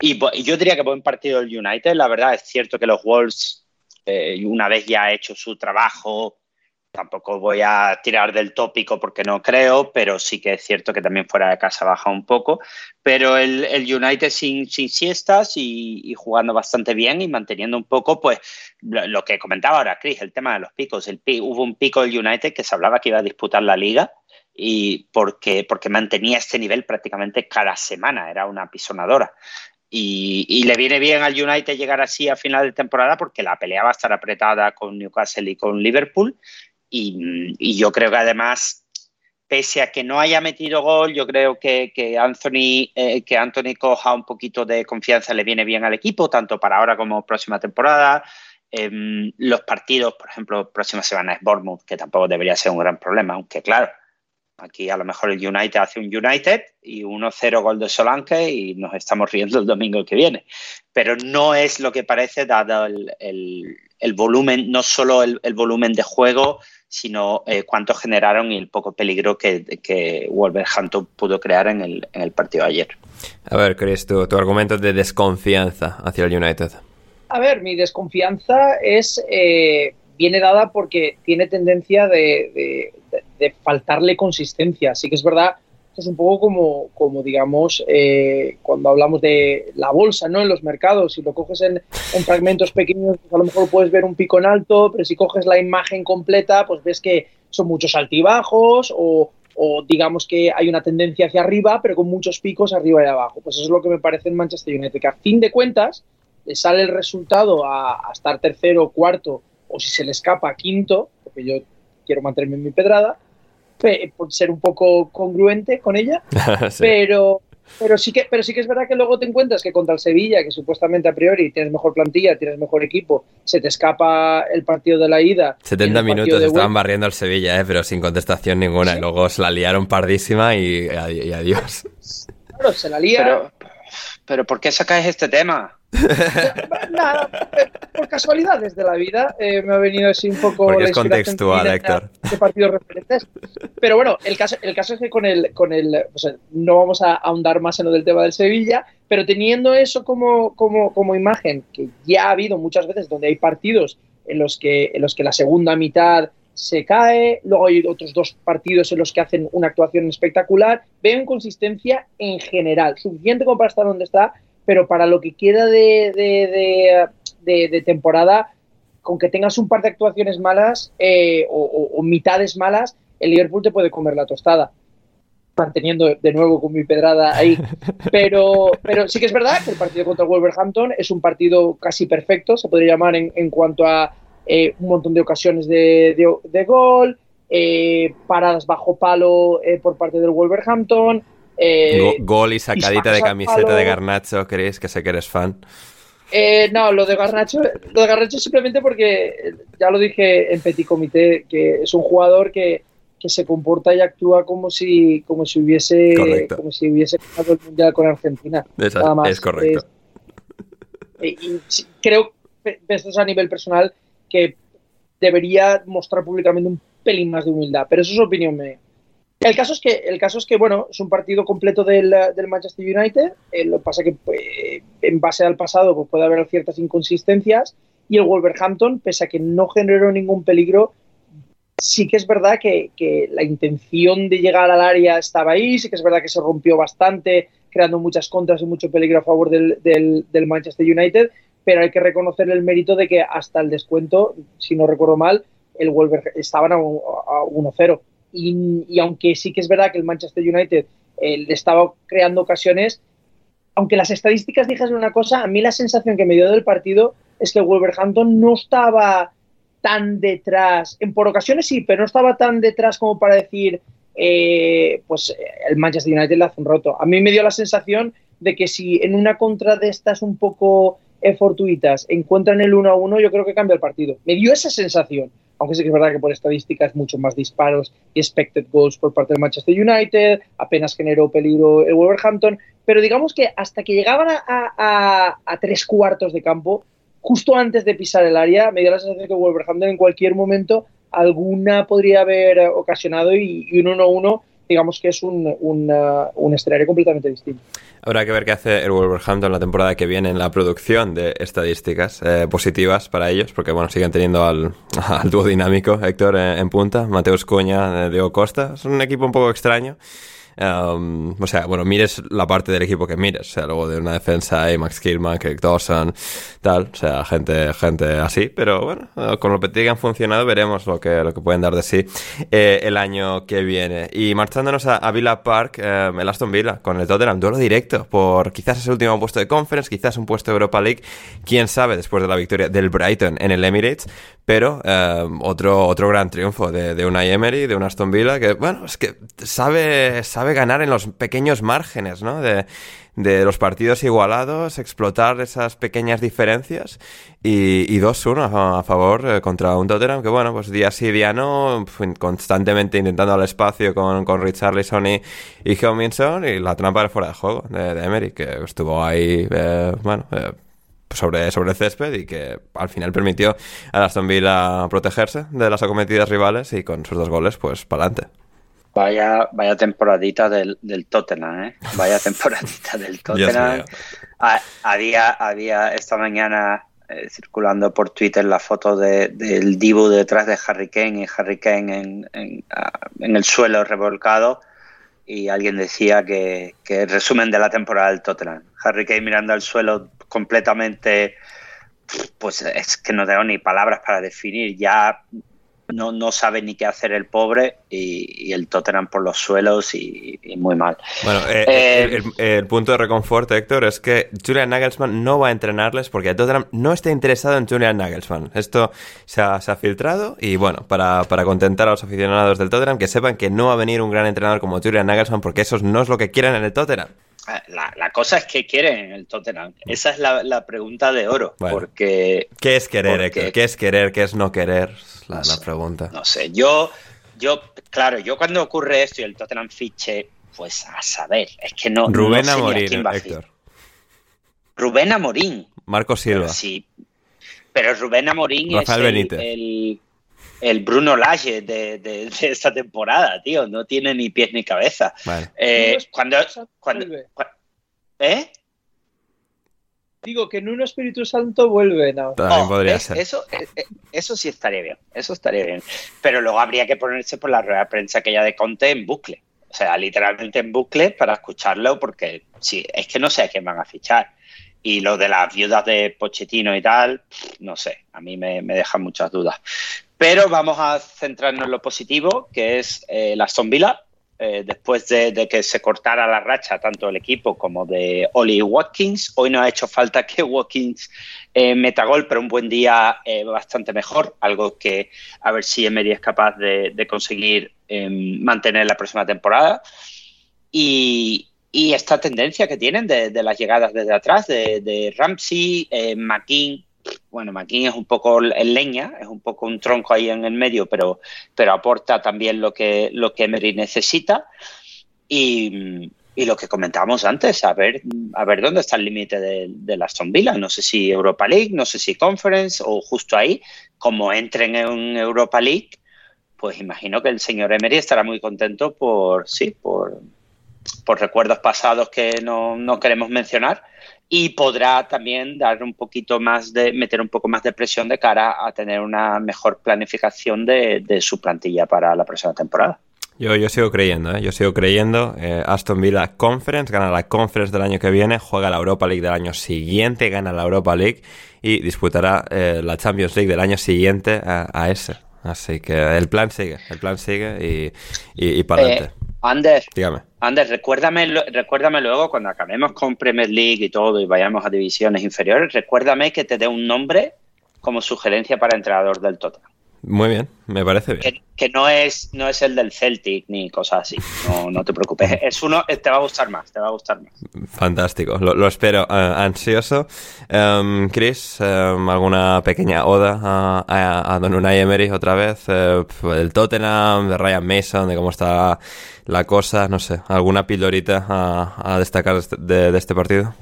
y, yo diría que buen partido el United. La verdad es cierto que los Wolves, eh, una vez ya ha hecho su trabajo, tampoco voy a tirar del tópico porque no creo, pero sí que es cierto que también fuera de casa baja un poco. Pero el, el United sin, sin siestas y, jugando bastante bien y manteniendo un poco, pues lo, lo que comentaba ahora Chris, el tema de los picos. El, hubo un pico del United que se hablaba que iba a disputar la liga y porque, porque mantenía este nivel prácticamente cada semana, era una pisonadora. Y, le viene bien al United llegar así a final de temporada porque la pelea va a estar apretada con Newcastle y con Liverpool. Y, yo creo que además, pese a que no haya metido gol, yo creo que, que, Anthony, eh, que Anthony coja un poquito de confianza le viene bien al equipo, tanto para ahora como próxima temporada. em, los partidos, por ejemplo, próxima semana es Bournemouth, que tampoco debería ser un gran problema, aunque claro, aquí a lo mejor el United hace un United y 1-0 gol de Solanke y nos estamos riendo el domingo que viene. Pero no es lo que parece dado el, volumen, no solo el, volumen de juego, sino eh, cuánto generaron y el poco peligro que, que Wolverhampton pudo crear en el, en el partido ayer. A ver, Chris, tu, tu argumento de desconfianza hacia el United. A ver, mi desconfianza es eh, viene dada porque tiene tendencia de, faltarle consistencia. Sí que es verdad es un poco como, como digamos, eh, cuando hablamos de la bolsa, ¿no? En los mercados, si lo coges en, fragmentos pequeños, pues a lo mejor puedes ver un pico en alto, pero si coges la imagen completa, pues ves que son muchos altibajos o, o digamos que hay una tendencia hacia arriba, pero con muchos picos arriba y abajo. Pues eso es lo que me parece en Manchester United, que a fin de cuentas le sale el resultado a, estar tercero, cuarto, o si se le escapa quinto, porque yo quiero mantenerme en mi pedrada, por ser un poco congruente con ella, [laughs] pero pero sí que pero sí que es verdad que luego te encuentras que contra el Sevilla, que supuestamente a priori tienes mejor plantilla, tienes mejor equipo, se te escapa el partido de la ida. 70 minutos estaban barriendo al Sevilla, ¿eh? pero sin contestación ninguna, y luego se la liaron pardísima y, adiós. Claro, se la liaron. Pero, pero ¿por qué sacáis este tema? Nada, por casualidades de la vida eh, me ha venido así un poco. Porque es contextual, Héctor. De partidos referentes. Pero bueno, el caso, el caso es que con el, con el, no vamos a ahondar más en lo del tema del Sevilla, pero teniendo eso como, como, como imagen, que ya ha habido muchas veces donde hay partidos en los que, en los que la segunda mitad se cae, luego hay otros dos partidos en los que hacen una actuación espectacular, veo inconsistencia en general, suficiente como para estar donde está, pero para lo que queda de, temporada, con que tengas un par de actuaciones malas eh, o, mitades malas, el Liverpool te puede comer la tostada. Manteniendo de nuevo con mi pedrada ahí. [laughs] Pero, pero sí que es verdad que el partido contra Wolverhampton es un partido casi perfecto, se podría llamar en, cuanto a eh, un montón de ocasiones de, gol, eh, paradas bajo palo por parte del Wolverhampton, eh, gol y sacadita de camiseta de Garnacho, ¿crees que sé que eres fan? Eh, no, lo de Garnacho, lo de Garnacho simplemente porque ya lo dije en Petit Comité, que es un jugador que, se comporta y actúa como si, como si hubiese como si hubiese ganado el mundial con Argentina. Es correcto. Eh, creo, esto es a nivel personal, que debería mostrar públicamente un pelín más de humildad, pero eso es opinión mía. El caso es que, el caso es que bueno, es un partido completo del, Manchester United. Eh, lo que pasa que pues, en base al pasado pues, puede haber ciertas inconsistencias. Y el Wolverhampton, pese a que no generó ningún peligro, sí que es verdad que, la intención de llegar al área estaba ahí, sí que es verdad que se rompió bastante, creando muchas contras y mucho peligro a favor del, del Manchester United, pero hay que reconocer el mérito de que hasta el descuento, si no recuerdo mal, el Wolverhampton estaban a 1-0 y, aunque sí que es verdad que el Manchester United eh, le estaba creando ocasiones, aunque las estadísticas dijesen una cosa, a mí la sensación que me dio del partido es que Wolverhampton no estaba tan detrás, en por ocasiones sí, pero no estaba tan detrás como para decir, eh, pues el Manchester United le hace un roto. A mí me dio la sensación de que si en una contra de estas un poco fortuitas encuentran el 1 a 1, yo creo que cambia el partido. Me dio esa sensación aunque sí que es verdad que por estadísticas mucho más disparos y expected goals por parte del Manchester United, apenas generó peligro el Wolverhampton, pero digamos que hasta que llegaban a, tres cuartos de campo, justo antes de pisar el área, me dio la sensación que Wolverhampton en cualquier momento alguna podría haber ocasionado y, y un 1-1 digamos que es un, un escenario completamente distinto. Habrá que ver qué hace el Wolverhampton la temporada que viene en la producción de estadísticas eh, positivas para ellos, porque bueno, siguen teniendo al, [laughs] al dúo dinámico Héctor eh, en punta, Mateus Cuña, eh, Diego Costa. Es un equipo un poco extraño. Um, o sea, bueno, mires la parte del equipo que mires. O sea, luego de una defensa hay Max Killman, Kirk Dawson, tal. O sea, gente, gente así. Pero bueno, con lo que han funcionado, veremos lo que, lo que pueden dar de sí eh, el año que viene. Y marchándonos a, Villa Park, eh, el Aston Villa, con el Tottenham, duelo directo por quizás ese último puesto de Conference, quizás un puesto de Europa League. Quién sabe, después de la victoria del Brighton en el Emirates. Pero otro, otro gran triunfo de, de una Emery, de un Aston Villa, que bueno, es que sabe, sabe ganar en los pequeños márgenes, ¿no? De, los partidos igualados, explotar esas pequeñas diferencias y, y 2-1 a, favor eh, contra un Tottenham que, bueno, pues día sí, día no, constantemente intentando al espacio con, con Richarlison y, y y la trampa de fuera de juego de, de Emery, que estuvo ahí, eh, bueno... eh, sobre, sobre el césped y que al final permitió a Aston Villa protegerse de las acometidas rivales y con sus dos goles, pues para adelante. Vaya, vaya temporadita del, del Tottenham, ¿eh? Vaya temporadita del [laughs] Tottenham. Había, había esta mañana eh, circulando por Twitter la foto de- del Dibu detrás de Harry Kane y Harry Kane en, en, en el suelo revolcado y alguien decía que, que el resumen de la temporada del Tottenham. Harry Kane mirando al suelo completamente, pues es que no tengo ni palabras para definir, ya no, no sabe ni qué hacer el pobre y, y el Tottenham por los suelos y, y muy mal. Bueno, eh, Eh, el, el- punto de reconforto, Héctor, es que Julian Nagelsmann no va a entrenarles porque el Tottenham no está interesado en Julian Nagelsmann. Esto se ha, se ha filtrado y bueno, para, para contentar a los aficionados del Tottenham, que sepan que no va a venir un gran entrenador como Julian Nagelsmann porque eso no es lo que quieren en el Tottenham. La, la cosa es que quieren el Tottenham. Esa es la, la pregunta de oro. Bueno. Porque, ¿Qué es querer, Porque- Héctor? ¿Qué es querer? ¿Qué es no querer? La, No la sé. pregunta. no sé, yo, yo, claro, yo cuando ocurre esto y el Tottenham fiche, pues a saber, es que no. Rubén no sé ni a Amorim, quién va a fichar. Héctor. Rubén Amorín. Marco Silva. Sí. Pero Rubén Amorín Rafael es el, Benítez. el, el Bruno Lage de, de- de esta temporada, tío. No tiene ni pies ni cabeza. Vale. Eh, cuando, cuando, vuelve. cua- ¿Eh? Digo que Nuno Espíritu Santo vuelve. No. También Oh, podría ¿ves? ser. Eso, eh, eh, eso sí estaría bien, eso estaría bien. Pero luego habría que ponerse por la rueda de prensa aquella de Conte en bucle. O sea, literalmente en bucle para escucharlo, porque sí, es que no sé a quién van a fichar. Y lo de las viudas de Pochettino y tal, no sé, a mí me, me dejan muchas dudas. Pero vamos a centrarnos en lo positivo, que es eh, la Aston Villa. Eh, después de, que se cortara la racha tanto el equipo como de Oli Watkins, hoy no ha hecho falta que Watkins eh, metagol, pero un buen día eh, bastante mejor, algo que a ver si Emery es capaz de, conseguir eh, mantener la próxima temporada. Y, esta tendencia que tienen de, las llegadas desde atrás, de, de Ramsey, eh, McKean, bueno, McKean es un poco el leña, es un poco un tronco ahí en el medio, pero, pero aporta también lo que, lo que Emery necesita. Y, y lo que comentábamos antes, a ver, a ver dónde está el límite de, de la Aston Villa. No sé si Europa League, no sé si Conference o justo ahí. Como entren en Europa League, pues imagino que el señor Emery estará muy contento por, sí, por, por recuerdos pasados que no, no queremos mencionar y podrá también dar un poquito más de, meter un poco más de presión de cara a tener una mejor planificación de, de su plantilla para la próxima temporada. Yo, yo sigo creyendo, ¿eh? yo sigo creyendo. Eh, Aston Villa Conference, gana la Conference del año que viene, juega la Europa League del año siguiente, gana la Europa League y disputará eh, la Champions League del año siguiente a, a ese. Así que el plan sigue, el plan sigue y, y, y para adelante. Ander, Dígame. Ander, recuérdame, recuérdame luego cuando acabemos con Premier League y todo y vayamos a divisiones inferiores, recuérdame que te dé un nombre como sugerencia para entrenador del Tottenham. Muy bien, me parece bien. Que, que no es no es el del Celtic ni cosas así. No, no te preocupes. [laughs] Es uno, te va a gustar más, te va a gustar más. Fantástico, lo, lo espero eh, ansioso. Em, Chris, em, ¿alguna pequeña oda a, a, a Don Unai Emery otra vez? Eh, el Tottenham, de Ryan Mason, de cómo está la cosa, no sé, ¿alguna pildorita a, a destacar de de, de este partido?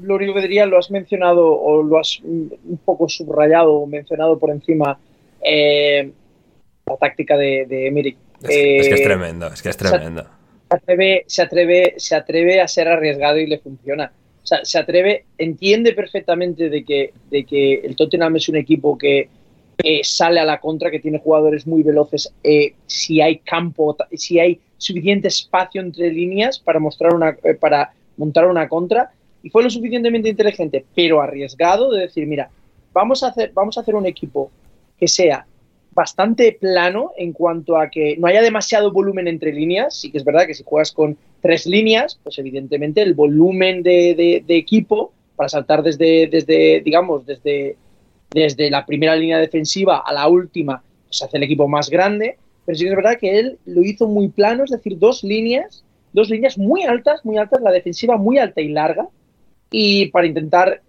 Lo único que diría, lo has mencionado o lo has un poco subrayado o mencionado por encima, eh, la táctica de, de Emery. Es, que- es que es Eh, tremendo, es que es tremendo. se atreve, se atreve, se atreve a ser arriesgado y le funciona. O sea, se atreve, entiende perfectamente de que, de que el Tottenham es un equipo que eh, sale a la contra, que tiene jugadores muy veloces. eh, si hay campo, si hay suficiente espacio entre líneas para mostrar una, para montar una contra, y fue lo suficientemente inteligente, pero arriesgado de decir, mira, vamos a hacer, vamos a hacer un equipo que sea bastante plano en cuanto a que no haya demasiado volumen entre líneas. Sí que es verdad que si juegas con tres líneas, pues evidentemente el volumen de, de- de equipo para saltar desde, desde digamos, desde, desde la primera línea defensiva a la última, pues hace el equipo más grande. Pero sí que es verdad que él lo hizo muy plano, es decir, dos líneas dos líneas muy altas, muy altas, la defensiva muy alta y larga, y para intentar,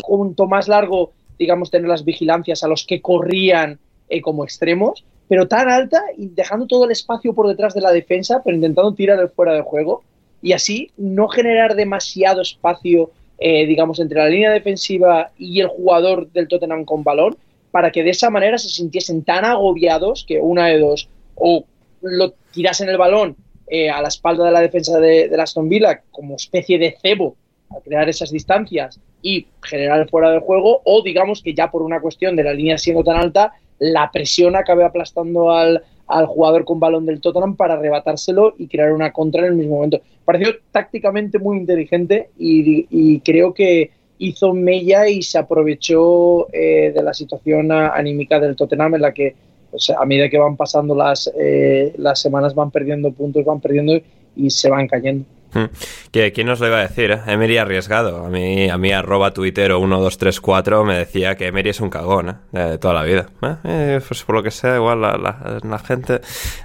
cuanto más largo, digamos, tener las vigilancias a los que corrían eh, como extremos, pero tan alta y dejando todo el espacio por detrás de la defensa, pero intentando tirar el fuera de juego y así no generar demasiado espacio, eh, digamos, entre la línea defensiva y el jugador del Tottenham con balón, para que de esa manera se sintiesen tan agobiados que una de dos, o lo tirasen el balón eh, a la espalda de la defensa de, de Aston Villa como especie de cebo a crear esas distancias y generar fuera de juego, o digamos que ya por una cuestión de la línea siendo tan alta, la presión acabe aplastando al, al jugador con balón del Tottenham para arrebatárselo y crear una contra en el mismo momento. Pareció tácticamente muy inteligente y, creo que hizo mella y se aprovechó eh, de la situación anímica del Tottenham en la que pues, a medida que van pasando las, eh, las semanas van perdiendo puntos, van perdiendo y se van cayendo. Hmm. ¿Quién nos lo iba a decir? Eh? Emery arriesgado. A mí, a mí arroba Twitter o 1234 me decía que Emery es un cagón ¿eh? de toda la vida. ¿Eh? eh pues por lo que sea, igual la, la, gente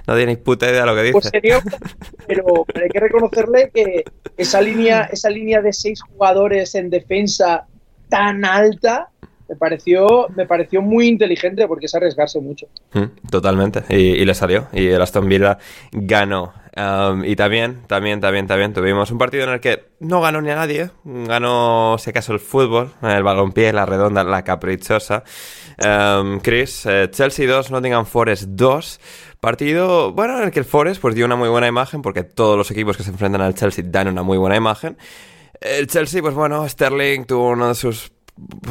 no tiene ni puta idea de lo que pues dice. Pues pero, pero, hay que reconocerle que esa línea, esa línea de seis jugadores en defensa tan alta me pareció, me pareció muy inteligente porque es arriesgarse mucho. Hmm, totalmente. Y, y, le salió. Y el Aston Villa ganó y también, también, también, también tuvimos un partido en el que no ganó ni a nadie. Ganó, si acaso, el fútbol, el balompié, la redonda, la caprichosa. Chris, eh, Chelsea 2, Nottingham Forest 2. Partido, bueno, en el que el Forest pues dio una muy buena imagen, porque todos los equipos que se enfrentan al Chelsea dan una muy buena imagen. El Chelsea, pues bueno, Sterling tuvo uno de sus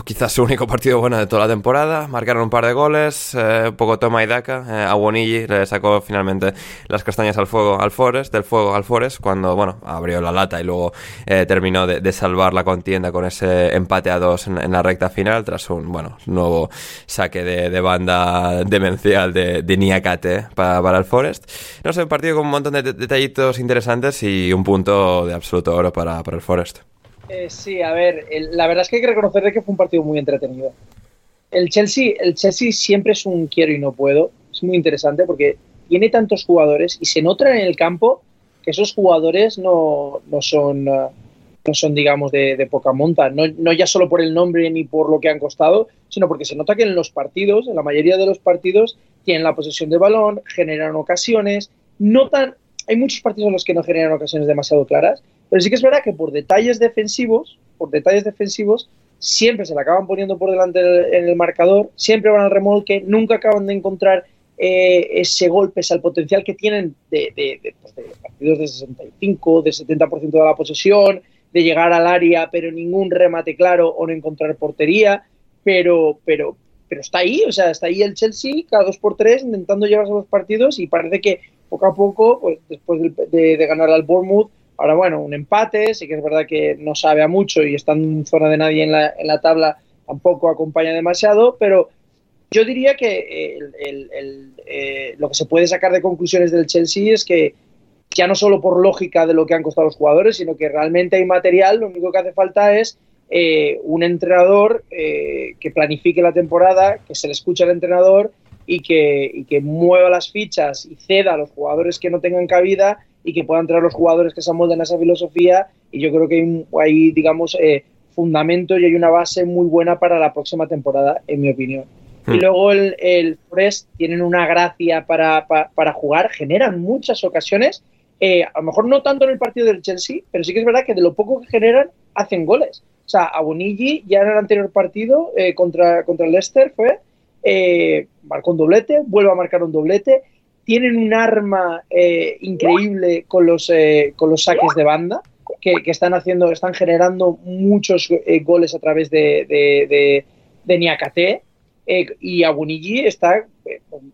quizás su único partido bueno de toda la temporada. Marcaron un par de goles, eh, un poco toma y daca. Eh, a Bonilli le sacó finalmente las castañas al fuego al Forest, del fuego al Forest, cuando bueno abrió la lata y luego eh, terminó de, salvar la contienda con ese empate a dos en, la recta final, tras un bueno nuevo saque de, banda demencial de, de Niakate para, para, el Forest. No sé, un partido con un montón de detallitos interesantes y un punto de absoluto oro para, para el Forest. Eh, sí, a ver, la verdad es que hay que reconocerle que fue un partido muy entretenido. El Chelsea, el Chelsea siempre es un quiero y no puedo. Es muy interesante porque tiene tantos jugadores y se nota en el campo que esos jugadores no, no son, uh, no son, digamos, de, poca monta. No, no, ya solo por el nombre ni por lo que han costado, sino porque se nota que en los partidos, en la mayoría de los partidos, tienen la posesión de balón, generan ocasiones, notan hay muchos partidos en los que no generan ocasiones demasiado claras, pero sí que es verdad que por detalles defensivos, por detalles defensivos, siempre se la acaban poniendo por delante en el marcador, siempre van al remolque, nunca acaban de encontrar eh, ese golpe, ese potencial que tienen de, pues de, partidos de 65, de 70% de la posesión, de llegar al área pero ningún remate claro o no encontrar portería, pero, pero, pero está ahí, o sea, está ahí el Chelsea cada dos por tres intentando llevarse los partidos y parece que poco a poco, pues después de, ganar al Bournemouth, ahora bueno, un empate, sí que es verdad que no sabe a mucho y está en zona de nadie en la, en la tabla, tampoco acompaña demasiado, pero yo diría que eh, lo que se puede sacar de conclusiones del Chelsea es que ya no solo por lógica de lo que han costado los jugadores, sino que realmente hay material, lo único que hace falta es eh, un entrenador eh, que planifique la temporada, que se le escuche al entrenador y que, que mueva las fichas y ceda a los jugadores que no tengan cabida y que puedan traer los jugadores que se amolden a esa filosofía. Y yo creo que hay, digamos, eh, fundamento y hay una base muy buena para la próxima temporada, en mi opinión. Y hmm. luego el, el Forest tienen una gracia para, para, jugar, generan muchas ocasiones, eh, a lo mejor no tanto en el partido del Chelsea, pero sí que es verdad que de lo poco que generan, hacen goles. O sea, a Bonigi ya en el anterior partido eh, contra, contra el Leicester fue, eh, marcó un doblete, vuelve a marcar un doblete. Tienen un arma eh, increíble con los, eh, con los saques de banda, que, están haciendo, están generando muchos eh, goles a través de, de, de, Niakate. y Abunigi está,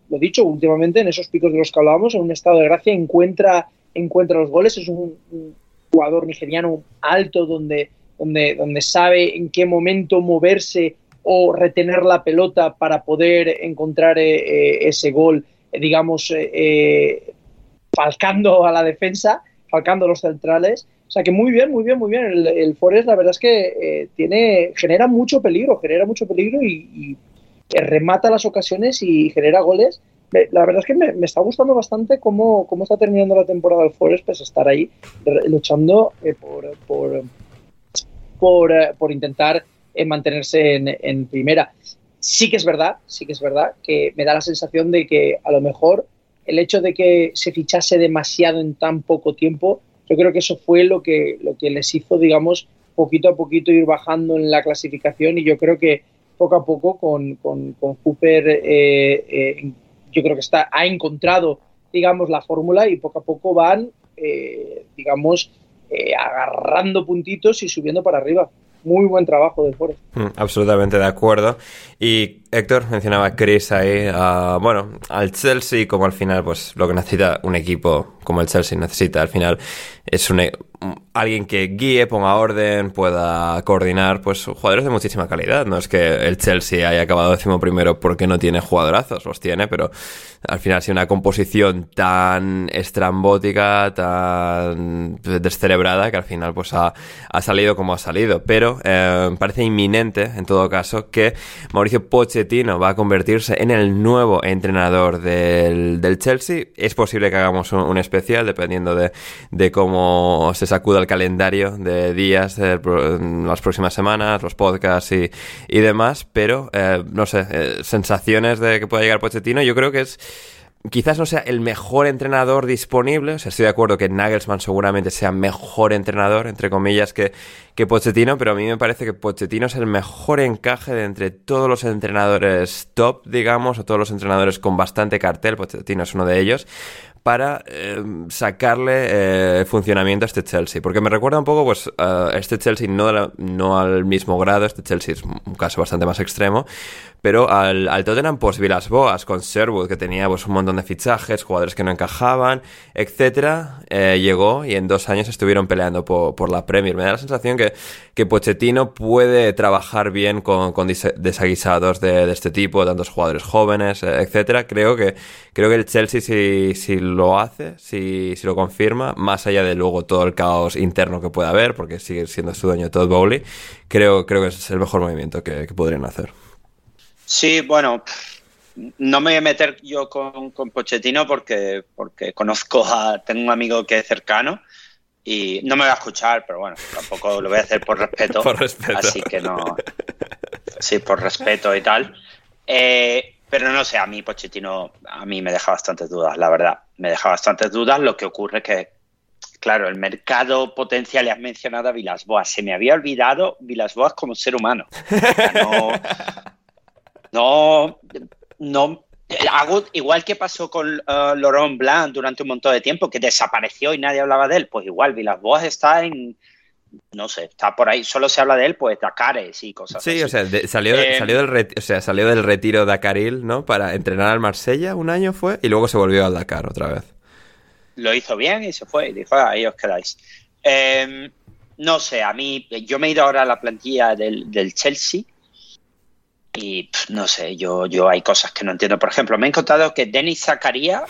lo dicho, últimamente en esos picos de los que hablábamos, en un estado de gracia, encuentra, encuentra los goles. Es un, jugador nigeriano alto donde, donde, donde sabe en qué momento moverse o retener la pelota para poder encontrar eh, eh, ese gol, eh, digamos, falcando a la defensa, falcando a los centrales. O sea que muy bien, muy bien, muy bien. El, el Forest, la verdad es que tiene, genera mucho peligro, genera mucho peligro y, remata las ocasiones y genera goles la verdad es que me, está gustando bastante cómo, cómo, está terminando la temporada del Forest, pues estar ahí luchando eh, por, por, por, eh, intentar eh, mantenerse en, en, primera. Sí que es verdad, sí que es verdad que me da la sensación de que a lo mejor el hecho de que se fichase demasiado en tan poco tiempo, yo creo que eso fue lo que, lo que les hizo, digamos, poquito a poquito ir bajando en la clasificación y yo creo que poco a poco con, con, con Cooper eh, eh, yo creo que está, ha encontrado, digamos, la fórmula y poco a poco van, eh, digamos, agarrando puntitos y subiendo para arriba. Muy buen trabajo de Forest. Mm, absolutamente de acuerdo. Y Héctor mencionaba Chris ahí, bueno, al Chelsea como al final, pues lo que necesita un equipo como el Chelsea necesita al final es un, alguien que guíe, ponga orden, pueda coordinar, pues jugadores de muchísima calidad. No es que el Chelsea haya acabado décimo primero porque no tiene jugadorazos, los tiene, pero al final si una composición tan estrambótica, tan descerebrada, que al final pues ha, salido como ha salido. Pero eh, parece inminente, en todo caso, que Mauricio Pochettino va a convertirse en el nuevo entrenador del, Chelsea. Es posible que hagamos un, especial, dependiendo de, de cómo se sacuda el calendario de días de las próximas semanas, los podcasts y, y demás, pero eh, no sé, eh, sensaciones de que pueda llegar Pochettino, yo creo que es quizás no sea el mejor entrenador disponible. O sea, estoy de acuerdo que Nagelsmann seguramente sea mejor entrenador, entre comillas, que, que Pochettino, pero a mí me parece que Pochettino es el mejor encaje de entre todos los entrenadores top, digamos, o todos los entrenadores con bastante cartel. Pochettino es uno de ellos para eh, sacarle eh, funcionamiento a este Chelsea. Porque me recuerda un poco, pues, este Chelsea no, no al mismo grado, este Chelsea es un caso bastante más extremo, pero al, al Tottenham, pues, Vilas Boas con Sherwood, que tenía pues un montón de fichajes, jugadores que no encajaban, etcétera, eh, llegó y en dos años estuvieron peleando por, por, la Premier. Me da la sensación que, que Pochettino puede trabajar bien con, con desaguisados de, de, este tipo, tantos jugadores jóvenes, etcétera. Creo que, creo que el Chelsea, si, si lo hace, si, si, lo confirma, más allá de luego todo el caos interno que pueda haber, porque sigue siendo su dueño Todd Bowley, creo, creo que es el mejor movimiento que, podrían hacer. Sí, bueno, no me voy a meter yo con, con Pochettino porque, porque conozco a, tengo un amigo que es cercano y no me va a escuchar, pero bueno, tampoco lo voy a hacer por respeto. [laughs] por respeto. Así que no. Sí, por respeto y tal. Eh, pero no sé, a mí Pochettino a mí me deja bastantes dudas, la verdad. Me deja bastantes dudas. Lo que ocurre que, claro, el mercado potencial, has mencionado a Vilas Boas. Se me había olvidado Vilas Boas como ser humano. No, no, igual que pasó con uh, Laurent Blanc durante un montón de tiempo, que desapareció y nadie hablaba de él, pues igual Vilas Boas está en, no sé, está por ahí, solo se habla de él, pues Dakares y cosas sí, así. o sea, salió, Eh, salió, del reti- o sea, salió del retiro Dakaril, ¿no? Para entrenar al Marsella un año fue y luego se volvió al Dakar otra vez. lo hizo bien y se fue y dijo, "Ah, ahí os quedáis. Eh, no sé, a mí, yo me he ido ahora a la plantilla del, del Chelsea y pff, no sé, yo, yo hay cosas que no entiendo. Por ejemplo, me he encontrado que Denis Zakaria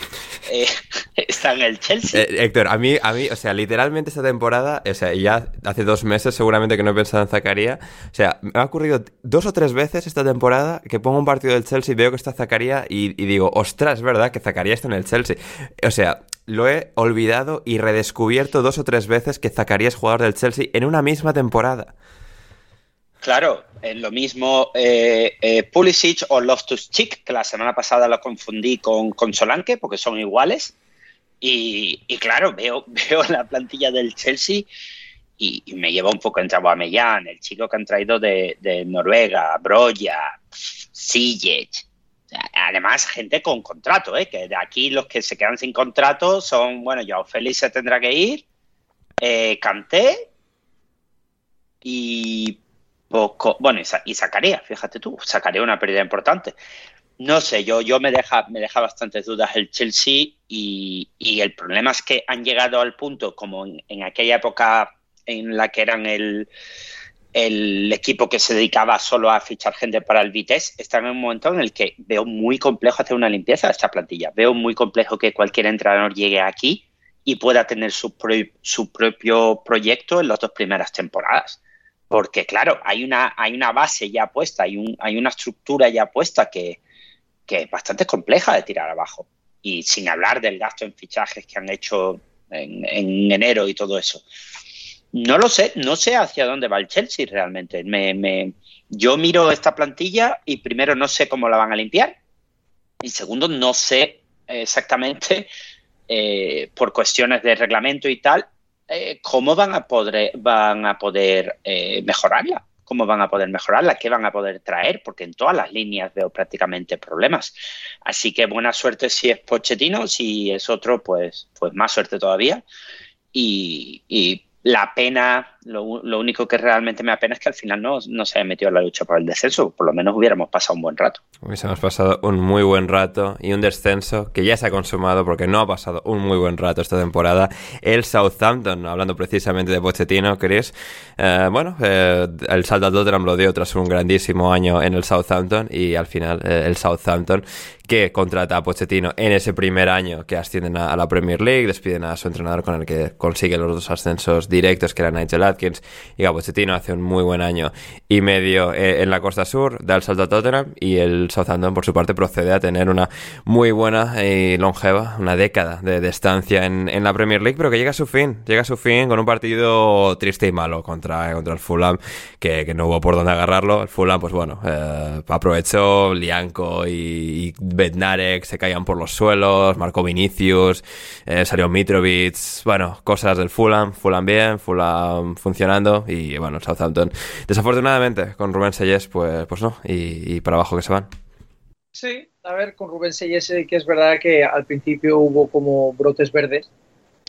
eh, [laughs] está en el Chelsea. Eh, Héctor, a mí, a mí, o sea, literalmente esta temporada, o sea, ya hace dos meses seguramente que no he pensado en Zacaría. O sea, me ha ocurrido dos o tres veces esta temporada que pongo un partido del Chelsea, veo que está Zacaría y, y digo, ostras, verdad que Zacaría está en el Chelsea. O sea, lo he olvidado y redescubierto dos o tres veces que Zacaría es jugador del Chelsea en una misma temporada. Claro, es lo mismo eh, eh, Pulisic o Loftus-Cheek, que la semana pasada lo confundí con, con Solanke, porque son iguales. Y, claro, veo, [laughs] veo la plantilla del Chelsea y, me lleva un poco entre Aubameyang, el chico que han traído de, de Noruega, Broya, Sijic. Además, gente con contrato, ¿eh? que de aquí los que se quedan sin contrato son, bueno, Joao Félix se tendrá que ir, eh, Kanté y bueno, y, Sa- y Zacarías, fíjate tú, Zacarías una pérdida importante. No sé, yo, yo me deja, me deja bastantes dudas el Chelsea y, y el problema es que han llegado al punto como en, aquella época en la que eran el, el equipo que se dedicaba solo a fichar gente para el Vitesse, están en un momento en el que veo muy complejo hacer una limpieza de esta plantilla. Veo muy complejo que cualquier entrenador llegue aquí y pueda tener su, pro- su propio proyecto en las dos primeras temporadas. Porque, claro, hay una, hay una base ya puesta, hay, un, hay una estructura ya puesta que, que es bastante compleja de tirar abajo. Y sin hablar del gasto en fichajes que han hecho en, enero y todo eso. No lo sé, no sé hacia dónde va el Chelsea realmente. Me, yo miro esta plantilla y primero no sé cómo la van a limpiar. Y segundo, no sé exactamente, eh, por cuestiones de reglamento y tal, eh, cómo van a poder, van a poder eh, mejorarla cómo van a poder mejorarla, qué van a poder traer, porque en todas las líneas veo prácticamente problemas. Así que buena suerte si es Pochettino, si es otro, pues, pues más suerte todavía. Y, y la pena, lo, único que realmente me apena es que al final no, no se haya metido en la lucha por el descenso. Por lo menos hubiéramos pasado un buen rato. Hubiésemos pasado un muy buen rato y un descenso que ya se ha consumado porque no ha pasado un muy buen rato esta temporada. El Southampton, hablando precisamente de Pochettino, Chris. Eh, bueno, eh, el salto a Tottenham lo dio tras un grandísimo año en el Southampton y al final eh, el Southampton que contrata a Pochettino en ese primer año que ascienden a, la Premier League, despiden a su entrenador con el que consigue los dos ascensos directos, que era Nigel Atkins, y Pochettino hace un muy buen año y medio eh, en la costa sur, da el salto a Tottenham, y el Southampton, por su parte, procede a tener una muy buena y longeva, una década de, estancia en, la Premier League, pero que llega a su fin, llega a su fin con un partido triste y malo contra, contra el Fulham, que, que no hubo por dónde agarrarlo. El Fulham, pues bueno, eh, aprovechó Lianco y Bednarek se caían por los suelos, marcó Vinicius, eh, salió Mitrovic, bueno, cosas del Fulham, Fulham bien, Fulham funcionando y bueno, Southampton desafortunadamente con Rubén Seyes pues, pues no, y, para abajo que se van. Sí, a ver, con Rubén Seyes que es verdad que al principio hubo como brotes verdes,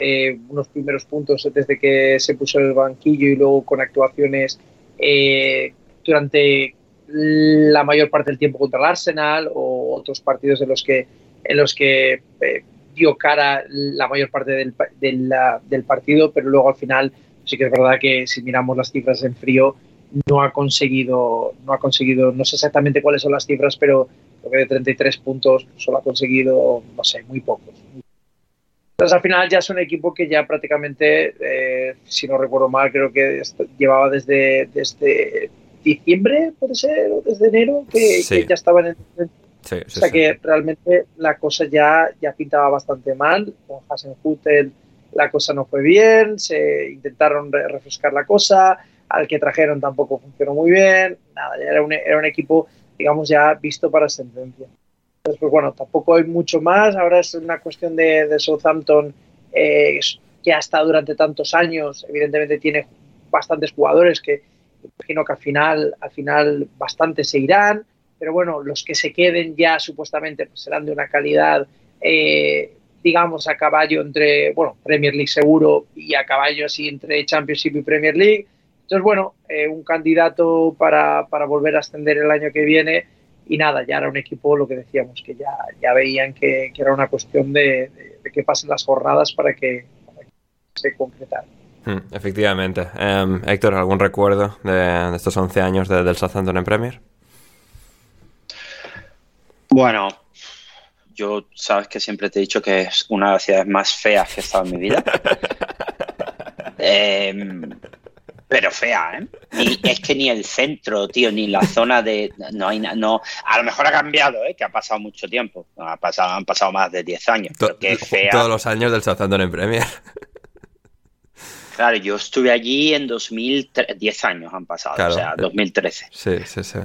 eh, unos primeros puntos desde que se puso el banquillo y luego con actuaciones eh, durante la mayor parte del tiempo contra el Arsenal o otros partidos en los que, en los que eh, dio cara la mayor parte del, del, partido, pero luego al final sí que es verdad que si miramos las cifras en frío no ha conseguido, no ha conseguido, no sé exactamente cuáles son las cifras, pero creo que de 33 puntos solo ha conseguido, no sé, muy pocos. Entonces al final ya es un equipo que ya prácticamente, eh, si no recuerdo mal, creo que llevaba desde, desde diciembre, puede ser, o desde enero, que, ya estaban en... Sí, o sea que realmente la cosa ya, ya pintaba bastante mal. Con Hasenhutel la cosa no fue bien, se intentaron refrescar la cosa, al que trajeron tampoco funcionó muy bien. Nada, era un, era un equipo, digamos, ya visto para sentencia. Entonces, pues bueno, tampoco hay mucho más. Ahora es una cuestión de, de Southampton eh, que ha estado durante tantos años. Evidentemente tiene bastantes jugadores que, imagino que al final, al final bastante se irán, pero bueno, los que se queden ya supuestamente pues, serán de una calidad, eh, digamos, a caballo entre, bueno, Premier League seguro y a caballo así entre Championship y Premier League. Entonces, bueno, eh, un candidato para, para, volver a ascender el año que viene y nada, ya era un equipo, lo que decíamos, que ya, ya veían que, era una cuestión de, de, que pasen las jornadas para que, se concretara. Hmm, efectivamente. Em, Héctor, ¿algún recuerdo de, estos 11 años del Southampton en Premier? Bueno, yo sabes que siempre te he dicho que es una de las ciudades más feas que he estado en mi vida. [laughs] Em, pero fea, ¿eh? es que ni el centro, tío, ni la zona de... No hay no A lo mejor ha cambiado, ¿eh? Que ha pasado mucho tiempo. Ha pasado, han pasado más de 10 años. Todos los años del Southampton en Premier. Claro, yo estuve allí en 2010 10 años han pasado, o sea, 2013. Sí, sí, sí.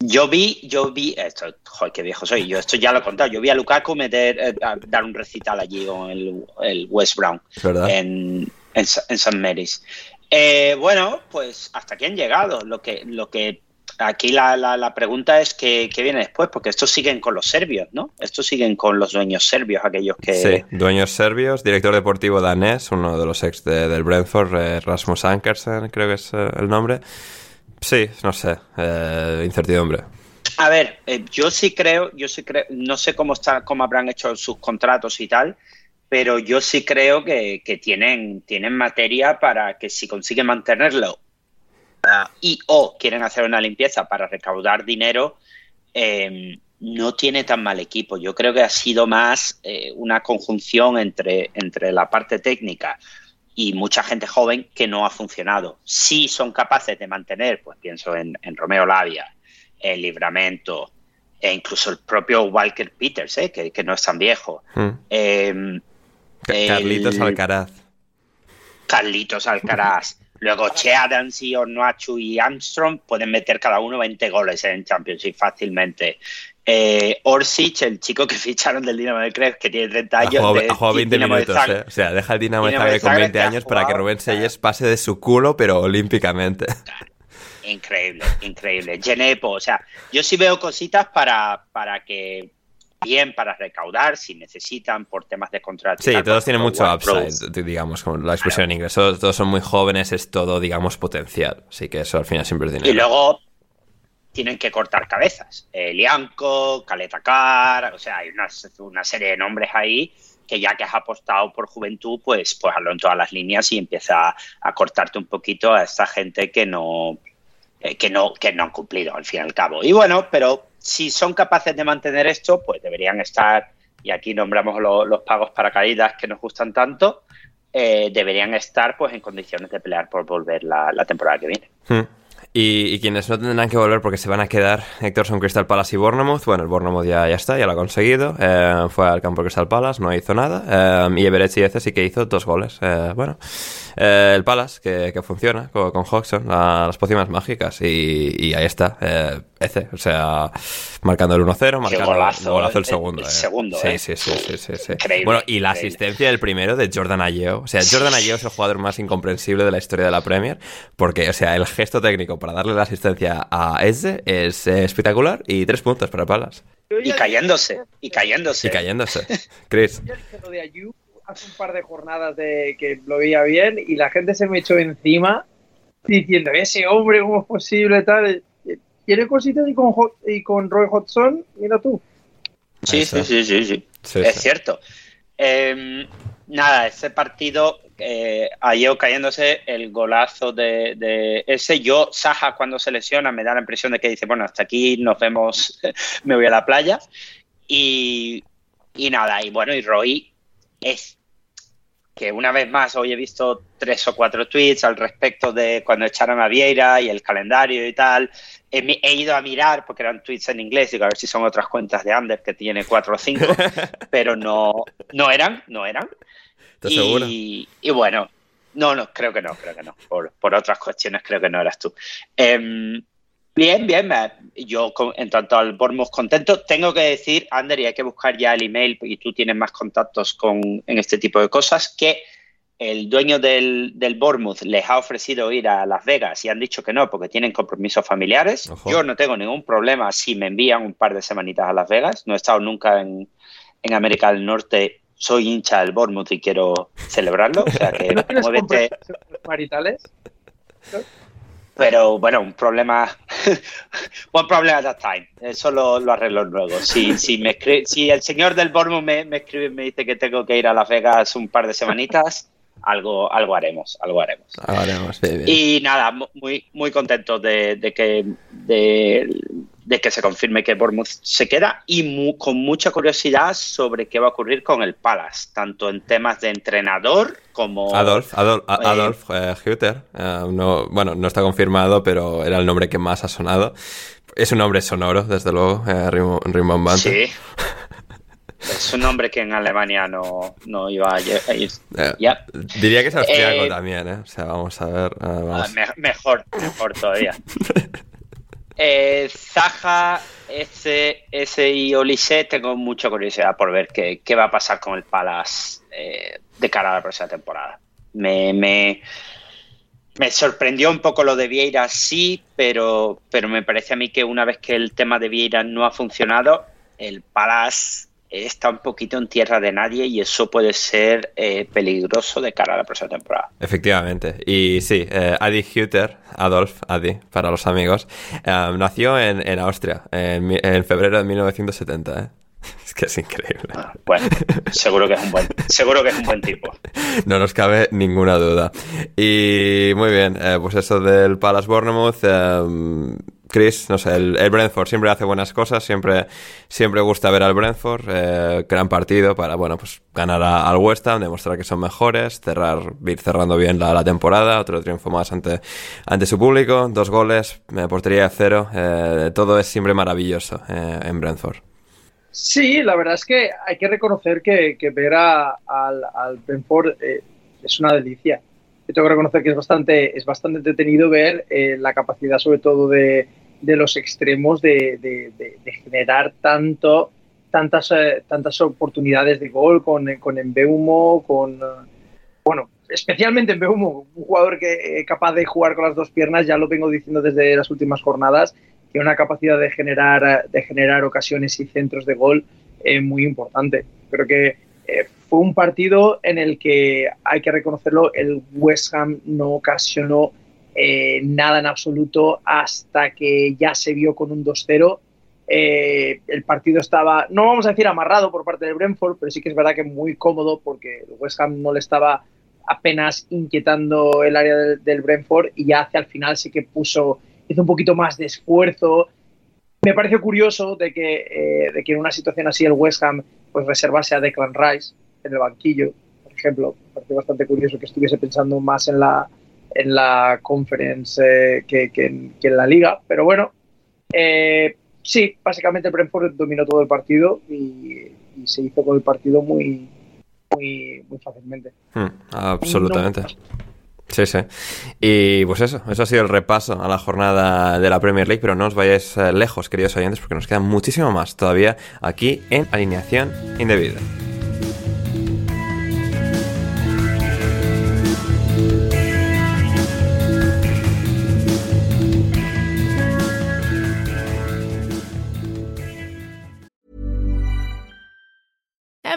Yo vi, yo vi, esto, joder, qué viejo soy, yo esto ya lo he contado, yo vi a Lukaku meter, eh, dar un recital allí con el, West Brown en, en, St. Mary's. Eh, bueno, pues hasta aquí han llegado. Lo que, lo que aquí la, la, pregunta es ¿qué, viene después, porque estos siguen con los serbios, ¿no? Estos siguen con los dueños serbios, aquellos que... Sí, dueños serbios, director deportivo danés, uno de los ex del Brentford, eh, Rasmus Ankersen, creo que es eh, el nombre. Sí, no sé, eh, incertidumbre. A ver, yo sí creo, yo sí creo, no sé cómo está, cómo habrán hecho sus contratos y tal, pero yo sí creo que, tienen, tienen materia para que si consiguen mantenerlo y o quieren hacer una limpieza para recaudar dinero, em, no tiene tan mal equipo. Yo creo que ha sido más eh, una conjunción entre, entre la parte técnica y mucha gente joven que no ha funcionado. Si son capaces de mantener, pues pienso en, Romeo Lavia, el Libramento, e incluso el propio Walker Peters, ¿eh? que, que no es tan viejo. Hmm. Eh, Carlitos el- Alcaraz. Carlitos Alcaraz. [laughs] Luego Che Adams y Onuachu y Armstrong pueden meter cada uno 20 goles en Championship fácilmente. Eh, Orsic, el chico que [laughs] ficharon del Dinamo de Kiev, que tiene 30 Ha años. jugado, de ha jugado 20 Dinamo de minutos. ¿eh? O sea, deja el Dinamo de Dinamo de Zagreb con Zagreb 20 que ha años para que Rubén claro. Selles pase de su culo, pero olímpicamente. [laughs] Increíble, increíble. Genepo, o sea, yo sí veo cositas para, para que bien para recaudar si necesitan por temas de contrato. Sí, todos tienen mucho Pro. upside, digamos, con la expresión en inglés. Todos, todos son muy jóvenes, es todo, digamos, potencial. Así que eso al final siempre es dinero. Y luego tienen que cortar cabezas. Eh, Lianco, Caleta Car, o sea, hay una, serie de nombres ahí que ya que has apostado por juventud, pues, pues hazlo en todas las líneas y empieza a, cortarte un poquito a esta gente que no, eh, que no, que no han cumplido al fin y al cabo. Y bueno, pero si son capaces de mantener esto, pues deberían estar, y aquí nombramos lo- los pagos para caídas que nos gustan tanto, eh, deberían estar pues en condiciones de pelear por volver la, la temporada que viene. Hmm. Y, quienes no tendrán que volver porque se van a quedar, Héctor, son Crystal Palace y Bournemouth. Bueno, el Bournemouth ya, ya está, ya lo ha conseguido. Eh, fue al campo Crystal Palace, no hizo nada. Eh, y Everett y Eze sí que hizo dos goles. Eh, bueno, Eh, el Palace, que, funciona con, con Hodgson, la- las pócimas mágicas. Y, y ahí está, Eze, o sea, marcando el 1-0, marcando golazo, el el- segundo. el eh. segundo, sí, eh. sí, sí, sí, sí, sí. Increíble, Bueno, y la increíble. asistencia del primero de Jordan Ayew. O sea, Jordan Ayew es el jugador más incomprensible de la historia de la Premier. Porque, o sea, el gesto técnico para darle la asistencia a Eze es eh, espectacular y tres puntos para Palas. Y cayéndose, y cayéndose. Y [laughs] cayéndose. Chris. Hace un par de jornadas de que lo veía bien y la gente se me echó encima diciendo, ese hombre, ¿cómo es posible? Tal. ¿Quiere cositas y con, y con Roy Hodgson? Mira tú. Sí, sí, sí, sí, sí. Sí, es sí. cierto. Eh, nada, ese partido, eh, Ayew cayéndose, el golazo de, de ese. Yo, Saja, cuando se lesiona, me da la impresión de que dice, bueno, hasta aquí nos vemos, [laughs] me voy a la playa. Y, y nada, y bueno, y Roy es que una vez más hoy he visto tres o cuatro tweets al respecto de cuando echaron a Vieira y el calendario y tal. He, ido a mirar porque eran tweets en inglés, digo a ver si son otras cuentas de Ander que tiene cuatro o cinco, [laughs] pero no, no eran, no eran. ¿Estás seguro? Y, y bueno, no, no, creo que no, creo que no. Por, por otras cuestiones creo que no eras tú. Em, bien, bien, me- yo en tanto al Bournemouth contento, tengo que decir, Ander, y hay que buscar ya el email, y tú tienes más contactos con, en este tipo de cosas, que el dueño del, del Bournemouth les ha ofrecido ir a Las Vegas y han dicho que no porque tienen compromisos familiares. Ojo. Yo no tengo ningún problema si me envían un par de semanitas a Las Vegas. No he estado nunca en, en América del Norte. Soy hincha del Bournemouth y quiero celebrarlo. O sea que [laughs] ¿No tienes muévete. compromisos maritales? Pero bueno, un problema. [laughs] One problem at a time. Eso lo, lo arreglo luego. Si, si, me escri- si el señor del Bournemouth me, me escribe y me dice que tengo que ir a Las Vegas un par de semanitas, algo, algo haremos. Algo haremos. Y nada, mu- muy, muy contento de, de que, de, de que se confirme que Bournemouth se queda y mu- con mucha curiosidad sobre qué va a ocurrir con el Palace, tanto en temas de entrenador como... Adolf, Adolf, Eh, Adolf eh, Hutter. eh, no, bueno, no está confirmado, pero era el nombre que más ha sonado. Es un nombre sonoro, desde luego, eh, rimbo- rimbombante. Sí. [laughs] Es un nombre que en Alemania no, no iba a ir. Eh, Ya. Diría que es austriaco Eh, también, ¿eh? O sea, vamos a ver. eh, Ah, vamos. me- mejor, mejor todavía. [laughs] Eh, Zaha, ese, ese y Olise, tengo mucha curiosidad por ver qué, qué va a pasar con el Palace eh, de cara a la próxima temporada. Me, me, me sorprendió un poco lo de Vieira, sí, pero, pero me parece a mí que una vez que el tema de Vieira no ha funcionado, el Palace está un poquito en tierra de nadie y eso puede ser eh, peligroso de cara a la próxima temporada. Efectivamente. Y sí, eh, Adi Hutter, Adolf, Adi, para los amigos, eh, nació en, en Austria en, febrero de 1970, ¿eh? [laughs] Es que es increíble. Ah, Bueno, seguro que es un buen, seguro que es un buen tipo. No nos cabe ninguna duda. Y muy bien, pues eso del Palace Bournemouth. Eh, Chris, no sé, el, Brentford siempre hace buenas cosas, siempre, siempre gusta ver al Brentford, eh, gran partido para, bueno, pues ganar al West Ham, demostrar que son mejores, cerrar, ir cerrando bien la, temporada, otro triunfo más ante, ante su público, dos goles, portería de cero, eh, todo es siempre maravilloso eh, en Brentford. Sí, la verdad es que hay que reconocer que, ver al, al, Brentford es una delicia. Yo tengo que reconocer que es bastante, es bastante entretenido ver la capacidad sobre todo de, de los extremos de, generar tanto, tantas, eh, tantas oportunidades de gol con, con Embeumo, con, eh, bueno, especialmente Embeumo, un jugador que es eh, capaz de jugar con las dos piernas, ya lo vengo diciendo desde las últimas jornadas, que una capacidad de generar, de generar ocasiones y centros de gol muy importante. Creo que fue un partido en el que, hay que reconocerlo, el West Ham no ocasionó eh, nada en absoluto hasta que ya se vio con un 2-0. Eh, el partido estaba, no vamos a decir amarrado por parte del Brentford, pero sí que es verdad que muy cómodo porque el West Ham no le estaba apenas inquietando el área del, Brentford y ya hacia el final sí que puso, hizo un poquito más de esfuerzo. Me pareció curioso de que, eh, de que en una situación así el West Ham pues reservase a Declan Rice en el banquillo, por ejemplo. Me pareció bastante curioso que estuviese pensando más en la, en la conference eh, que, que, en la liga, pero bueno, eh, sí, básicamente el Brentford dominó todo el partido y, se hizo con el partido muy, muy, muy fácilmente. Hmm, absolutamente. Sí, sí. Y pues eso, eso ha sido el repaso a la jornada de la Premier League, pero no os vayáis eh, lejos, queridos oyentes, porque nos queda muchísimo más todavía aquí en alineación indebida.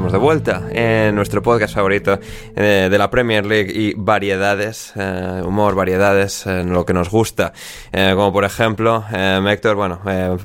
Estamos de vuelta en nuestro podcast favorito eh, de la Premier League y variedades, eh, humor, variedades, en lo que nos gusta. Eh, como por ejemplo, Héctor, bueno,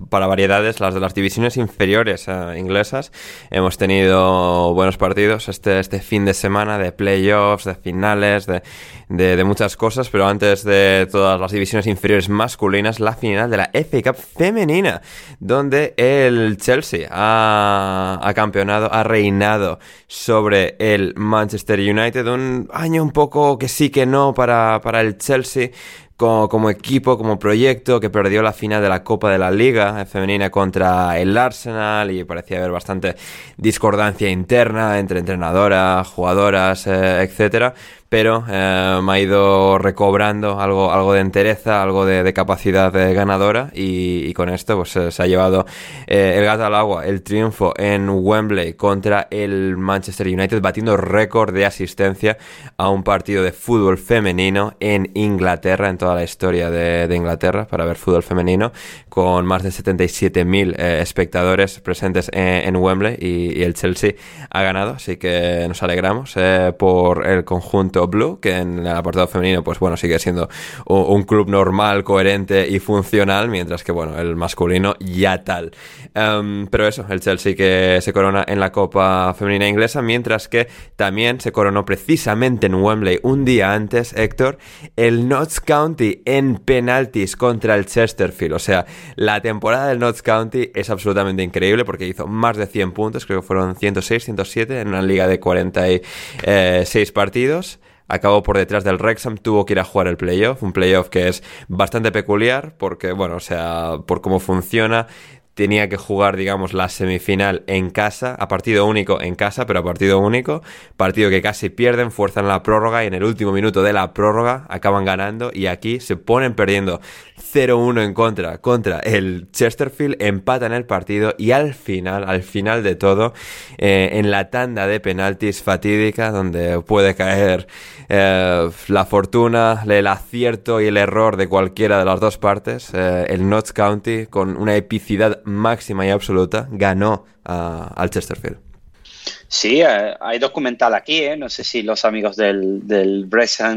para variedades, las de las divisiones inferiores inglesas. Hemos tenido buenos partidos este, este fin de semana de playoffs, de finales, de, de, muchas cosas, pero antes de todas las divisiones inferiores masculinas, la final de la FA Cup femenina, donde el Chelsea ha, ha campeonado, ha reinado sobre el Manchester United, un año un poco que sí que no para, para el Chelsea, como, equipo, como proyecto, que perdió la final de la Copa de la Liga femenina contra el Arsenal y parecía haber bastante discordancia interna entre entrenadoras, jugadoras, eh, etcétera pero eh, me ha ido recobrando algo, algo de entereza, algo de, capacidad ganadora y, con esto pues se ha llevado eh, el gato al agua, el triunfo en Wembley contra el Manchester United, batiendo récord de asistencia a un partido de fútbol femenino en Inglaterra, en toda la historia de, Inglaterra, para ver fútbol femenino, con más de 77.000 eh, espectadores presentes en, Wembley y, el Chelsea ha ganado, así que nos alegramos por el conjunto Blue, que en el apartado femenino, pues bueno, sigue siendo un, club normal, coherente y funcional, mientras que, bueno, el masculino ya tal. Em, pero eso, el Chelsea que se corona en la Copa Femenina Inglesa, mientras que también se coronó precisamente en Wembley un día antes, Héctor, el Notts County en penaltis contra el Chesterfield. O sea, la temporada del Notts County es absolutamente increíble porque hizo más de 100 puntos, creo que fueron 106, 107 en una liga de 46 partidos. Acabó por detrás del Wrexham, tuvo que ir a jugar el playoff, un playoff que es bastante peculiar porque, bueno, o sea, por cómo funciona, tenía que jugar, digamos, la semifinal en casa, a partido único en casa, pero a partido único, partido que casi pierden, fuerzan la prórroga y en el último minuto de la prórroga acaban ganando y aquí se ponen perdiendo 0-1 en contra contra el Chesterfield, empatan el partido y al final, al final de todo, eh, en la tanda de penaltis fatídica donde puede caer eh, la fortuna, el acierto y el error de cualquiera de las dos partes, eh, el Notts County con una epicidad máxima y absoluta ganó al Chesterfield. Sí, eh, hay documental aquí, ¿eh? No sé si los amigos del, del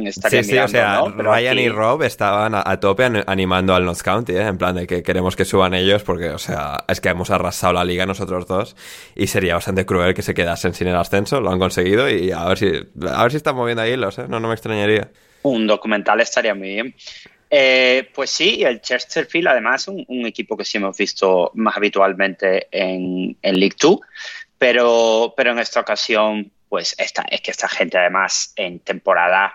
estarían sí, sí, o sea, Ryan y Rob estaban a, tope animando al North County, ¿eh? En plan de que queremos que suban ellos porque, o sea, es que hemos arrasado la liga nosotros dos y sería bastante cruel que se quedasen sin el ascenso. Lo han conseguido y a ver si, a ver si están moviendo ahí los, ¿eh? No, no me extrañaría. Un documental estaría muy bien. Eh, pues sí, el Chesterfield además un, equipo que sí hemos visto más habitualmente en, en League 2 pero, pero en esta ocasión, pues esta, es que esta gente además en temporada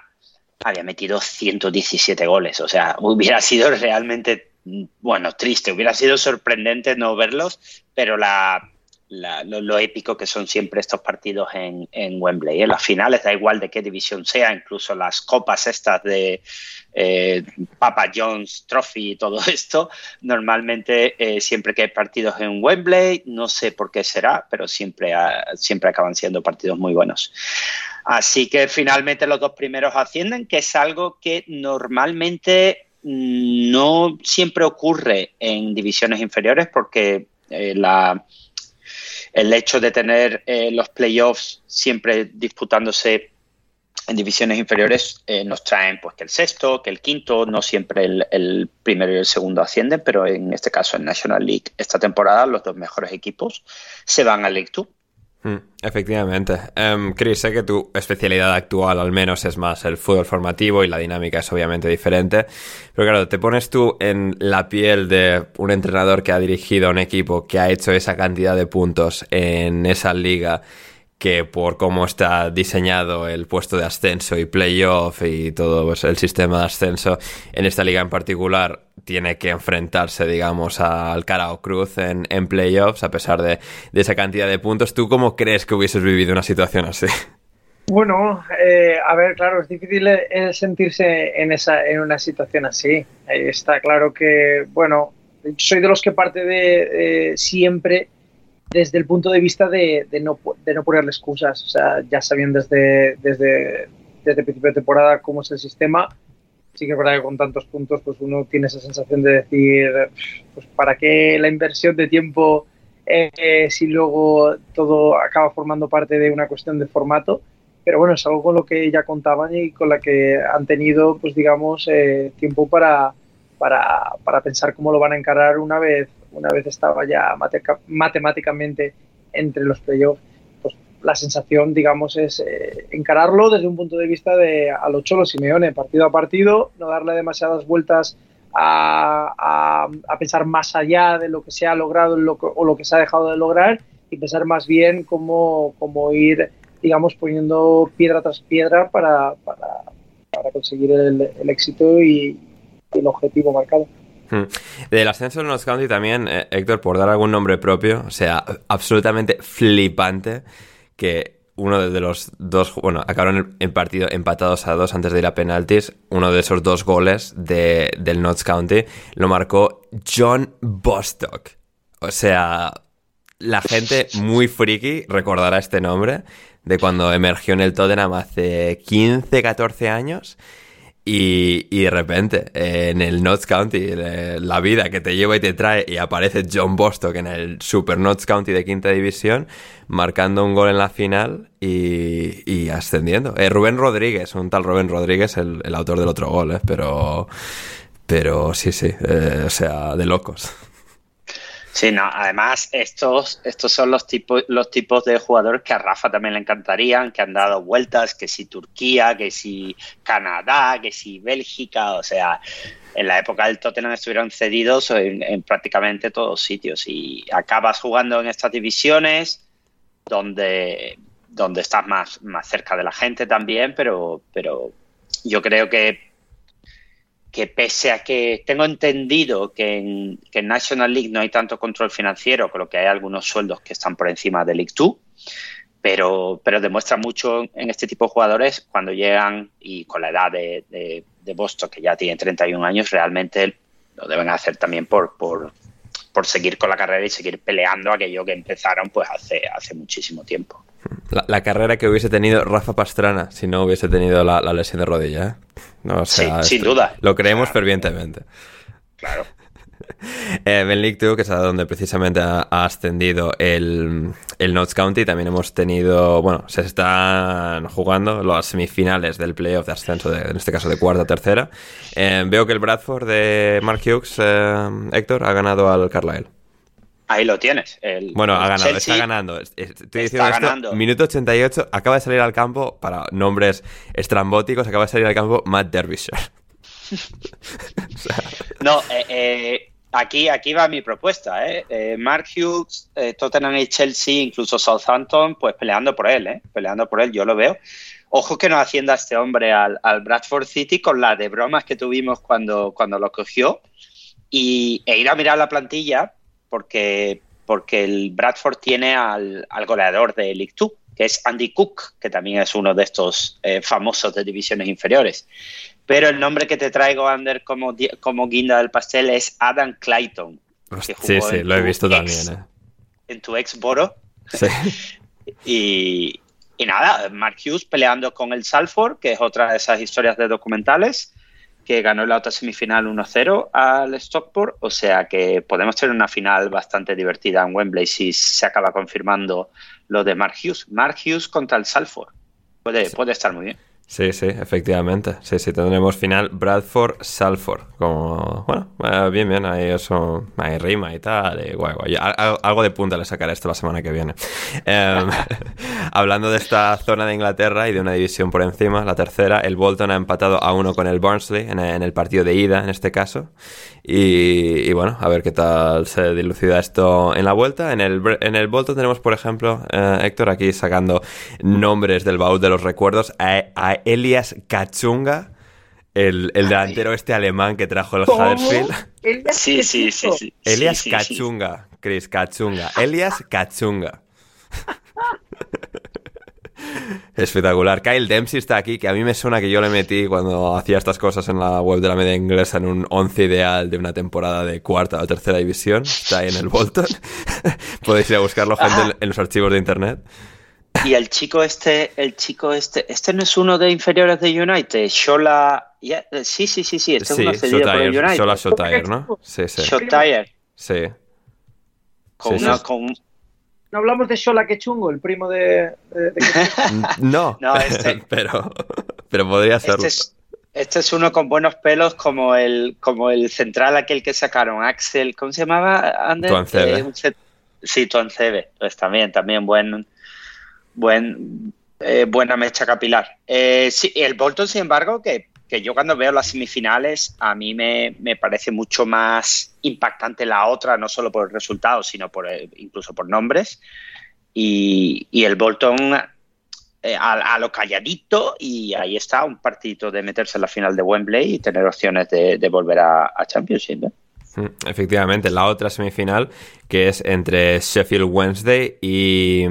había metido 117 goles. O sea, hubiera sido realmente, bueno, triste, hubiera sido sorprendente no verlos, pero la, lo, épico que son siempre estos partidos en, en Wembley. En ¿eh? las finales, da igual de qué división sea, incluso las copas estas de eh, Papa John's Trophy y todo [laughs] esto, normalmente eh, siempre que hay partidos en Wembley, no sé por qué será, pero siempre, siempre acaban siendo partidos muy buenos. Así que finalmente los dos primeros ascienden, que es algo que normalmente no siempre ocurre en divisiones inferiores porque la el hecho de tener eh, los playoffs siempre disputándose en divisiones inferiores eh, nos traen pues que el sexto, que el quinto, no siempre el, primero y el segundo ascienden, pero en este caso en National League esta temporada los dos mejores equipos se van a League Two. Hmm, efectivamente. Um, Chris, sé que tu especialidad actual al menos es más el fútbol formativo y la dinámica es obviamente diferente, pero claro, te pones tú en la piel de un entrenador que ha dirigido a un equipo que ha hecho esa cantidad de puntos en esa liga que por cómo está diseñado el puesto de ascenso y playoff y todo pues, el sistema de ascenso en esta liga en particular tiene que enfrentarse, digamos, al Carao Cruz en, en playoffs a pesar de, esa cantidad de puntos. ¿Tú cómo crees que hubieses vivido una situación así? Bueno, eh, a ver, claro, es difícil eh, sentirse en, esa, en una situación así. está claro que, bueno, soy de los que parte de siempre desde el punto de vista de, no, de no ponerle excusas. O sea, ya sabiendo desde, desde, desde el principio de temporada cómo es el sistema, sí que es verdad que con tantos puntos pues uno tiene esa sensación de decir, pues para qué la inversión de tiempo eh, si luego todo acaba formando parte de una cuestión de formato. Pero bueno, es algo con lo que ya contaban y con la que han tenido, pues digamos, eh, tiempo para, para, para pensar cómo lo van a encarar una vez una vez estaba ya matemáticamente entre los playoffs, pues la sensación, digamos, es eh, encararlo desde un punto de vista de a lo Cholo Simeone, partido a partido, no darle demasiadas vueltas a, pensar más allá de lo que se ha logrado o lo que se ha dejado de lograr y pensar más bien cómo, cómo ir, digamos, poniendo piedra tras piedra para, conseguir el, éxito y el objetivo marcado. Hmm. Del ascenso de North County también, eh, Héctor, por dar algún nombre propio, o sea, absolutamente flipante que uno de los dos, bueno, acabaron el partido empatados a dos antes de ir a penaltis. Uno de esos dos goles de, del Notts County lo marcó John Bostock. O sea, la gente muy friki recordará este nombre de cuando emergió en el Tottenham hace 15, 14 años Y, y de repente, en el Notts County, la vida que te lleva y te trae, y aparece John Bostock en el Super Notts County de quinta división, marcando un gol en la final y, y ascendiendo. Eh, Rubén Rodríguez, un tal Rubén Rodríguez, el, el autor del otro gol, eh, pero, pero sí, sí, eh, o sea, de locos. Sí, no, además estos, estos son los tipos, los tipos de jugadores que a Rafa también le encantarían, que han dado vueltas, que si Turquía, que si Canadá, que si Bélgica, o sea, en la época del Tottenham estuvieron cedidos en, en prácticamente todos sitios y acabas jugando en estas divisiones donde, donde estás más, más cerca de la gente también, pero, pero yo creo que que pese a que tengo entendido que en, que en, National League no hay tanto control financiero, con lo que hay algunos sueldos que están por encima de League 2, pero, pero demuestra mucho en este tipo de jugadores cuando llegan y con la edad de, de, de Boston, que ya tiene 31 años, realmente lo deben hacer también por, por, por seguir con la carrera y seguir peleando aquello que empezaron pues hace, hace muchísimo tiempo. La, la, carrera que hubiese tenido Rafa Pastrana si no hubiese tenido la, la lesión de rodilla. ¿eh? No, o sea, sí, sin duda. Lo creemos claro. fervientemente. Claro. [laughs] Eh, Ben League 2, que es a donde precisamente ha, ha ascendido el, el Notts County, también hemos tenido, bueno, se están jugando las semifinales del playoff de ascenso, de, en este caso de cuarta tercera. Eh, veo que el Bradford de Mark Hughes, eh, Héctor, ha ganado al Carlisle. Ahí lo tienes. El, bueno, ha ganado, Chelsea está ganando. Estoy diciendo está esto, ganando. minuto 88, acaba de salir al campo, para nombres estrambóticos, acaba de salir al campo Matt Derbyshire. [laughs] o sea. No, eh, eh, aquí, aquí va mi propuesta. ¿eh? eh Mark Hughes, Tottenham y Chelsea, incluso Southampton, pues peleando por él, ¿eh? peleando por él, yo lo veo. Ojo que no hacienda este hombre al, al, Bradford City con la de bromas que tuvimos cuando, cuando lo cogió. Y, e ir a mirar la plantilla, porque, porque el Bradford tiene al, al goleador de League 2, que es Andy Cook, que también es uno de estos eh, famosos de divisiones inferiores. Pero el nombre que te traigo, Ander, como, como guinda del pastel es Adam Clayton. Que sí, sí, lo he visto ex, también. Eh. En tu ex Boro. Sí. [laughs] y, y, nada, Mark Hughes peleando con el Salford, que es otra de esas historias de documentales, que ganó la otra semifinal 1-0 al Stockport. O sea que podemos tener una final bastante divertida en Wembley si se acaba confirmando lo de Mark Hughes. Mark Hughes contra el Salford. Puede, puede estar muy bien. Sí, sí, efectivamente. Sí, sí, tendremos final Bradford-Salford. Como, bueno, eh, bien, bien, ahí eso, hay rima y tal, y guay, guay. Al, algo de punta le sacaré esto la semana que viene. Eh, [laughs] hablando de esta zona de Inglaterra y de una división por encima, la tercera, el Bolton ha empatado a uno con el Barnsley en, el partido de ida, en este caso. Y, y, bueno, a ver qué tal se dilucida esto en la vuelta. En el, en el Bolton tenemos, por ejemplo, eh, Héctor, aquí sacando nombres del baúl de los recuerdos, a, a Elias Kachunga, el, el delantero este alemán que trajo el Huddersfield. Sí, sí, sí, sí. Elias sí, Kachunga. Chris, Kachunga. Elias Kachunga. [laughs] Espectacular. Kyle Dempsey está aquí, que a mí me suena que yo le metí cuando hacía estas cosas en la web de la media inglesa en un 11 ideal de una temporada de cuarta o tercera división. Está ahí en el Bolton. [laughs] Podéis ir a buscarlo, gente, ah. en los archivos de internet. Y el chico este, el chico este, este no es uno de inferiores de United, Shola, yeah, sí, sí, sí, sí, este sí, es uno cedido por el United. Shola Shotire, ¿no? Sí, sí. Shotire. Sí. Con sí, una, sí. con, no hablamos de Shola Quechungo, el primo de. de, de... [laughs] no, [laughs] no este, [laughs] pero, pero podría serlo. Este es, este es, uno con buenos pelos, como el, como el central, aquel que sacaron, Axel, ¿cómo se llamaba? Ander? Tuancebe. Eh, sí, Tuancebe, pues también, también buen, buen, eh, buena mecha capilar. Eh, sí, el Bolton, sin embargo, que, que, yo cuando veo las semifinales, a mí me, me, parece mucho más impactante la otra, no solo por el resultado, sino por incluso por nombres. Y, y el Bolton eh, a, a, lo calladito, y ahí está, un partidito de meterse en la final de Wembley y tener opciones de, volver a, a Championship. ¿Eh? Efectivamente, la otra semifinal que es entre Sheffield Wednesday y,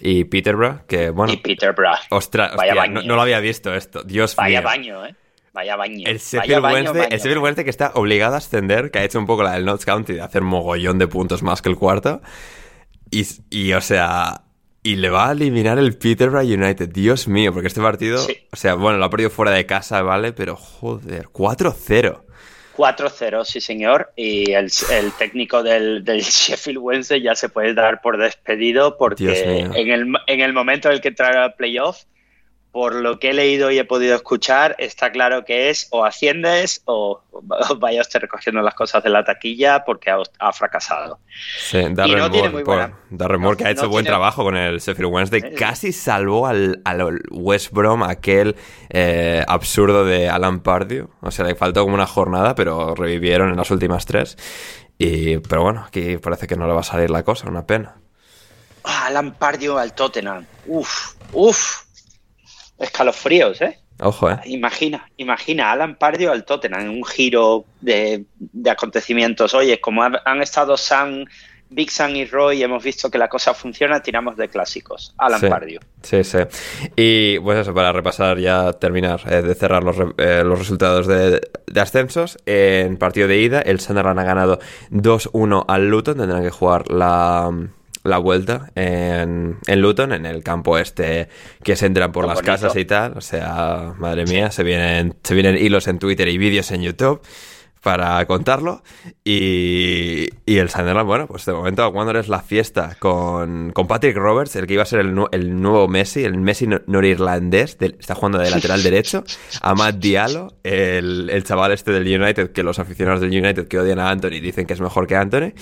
y Peterborough, que bueno... Y Peterborough. Ostras, Vaya hostia, baño. no, no, lo había visto esto, Dios Vaya mío. baño, ¿eh? Vaya baño. El Sheffield, Vaya Wednesday, baño, el Sheffield Wednesday que está obligado a ascender, que ha hecho un poco la del Notts County de hacer mogollón de puntos más que el cuarto. Y, y o sea, Y le va a eliminar el Peterborough United. Dios mío, porque este partido, Sí. o sea, bueno, lo ha perdido fuera de casa, ¿vale? Pero joder, 4-0. 4-0, sí señor, y el, el técnico del, del [laughs] Sheffield Wednesday ya se puede dar por despedido porque en el, en el momento en el que entrará al playoff, por lo que he leído y he podido escuchar, está claro que es o asciendes o [laughs] vaya usted recogiendo las cosas de la taquilla porque ha, ha fracasado. Sí, Darren no Moore, buena- no- que ha hecho no buen tiene- trabajo con el Sheffield Wednesday. Sí. Casi salvó al, al West Brom aquel eh, absurdo de Alan Pardew. O sea, le faltó como una jornada, pero revivieron en las últimas tres. Y, pero bueno, aquí parece que no le va a salir la cosa, una pena. Ah, Alan Pardew al Tottenham. Uf, uf. Escalofríos, ¿eh? Ojo, ¿eh? Imagina, imagina, Alan Pardew al Tottenham en un giro de, de acontecimientos. Oye, como han, han estado Sam, Big Sam y Roy, hemos visto que la cosa funciona, tiramos de clásicos. Alan Sí. Pardew. Sí, sí. Y pues eso, para repasar ya, terminar eh, de cerrar los, re- eh, los resultados de, de ascensos. En partido de ida, el Sunderland ha ganado 2-1 al Luton. Tendrán que jugar la, la vuelta en, en Luton, en el campo este que se entran por las bonito. casas y tal. O sea, madre mía, se vienen, se vienen hilos en Twitter y vídeos en YouTube para contarlo. Y, y el Sunderland, bueno, pues de momento aguantándoles la fiesta con, con Patrick Roberts, el que iba a ser el, nu- el nuevo Messi, el Messi no- norirlandés, del- está jugando de lateral derecho. A Matt Diallo, el, el chaval este del United, que los aficionados del United que odian a Anthony dicen que es mejor que Anthony.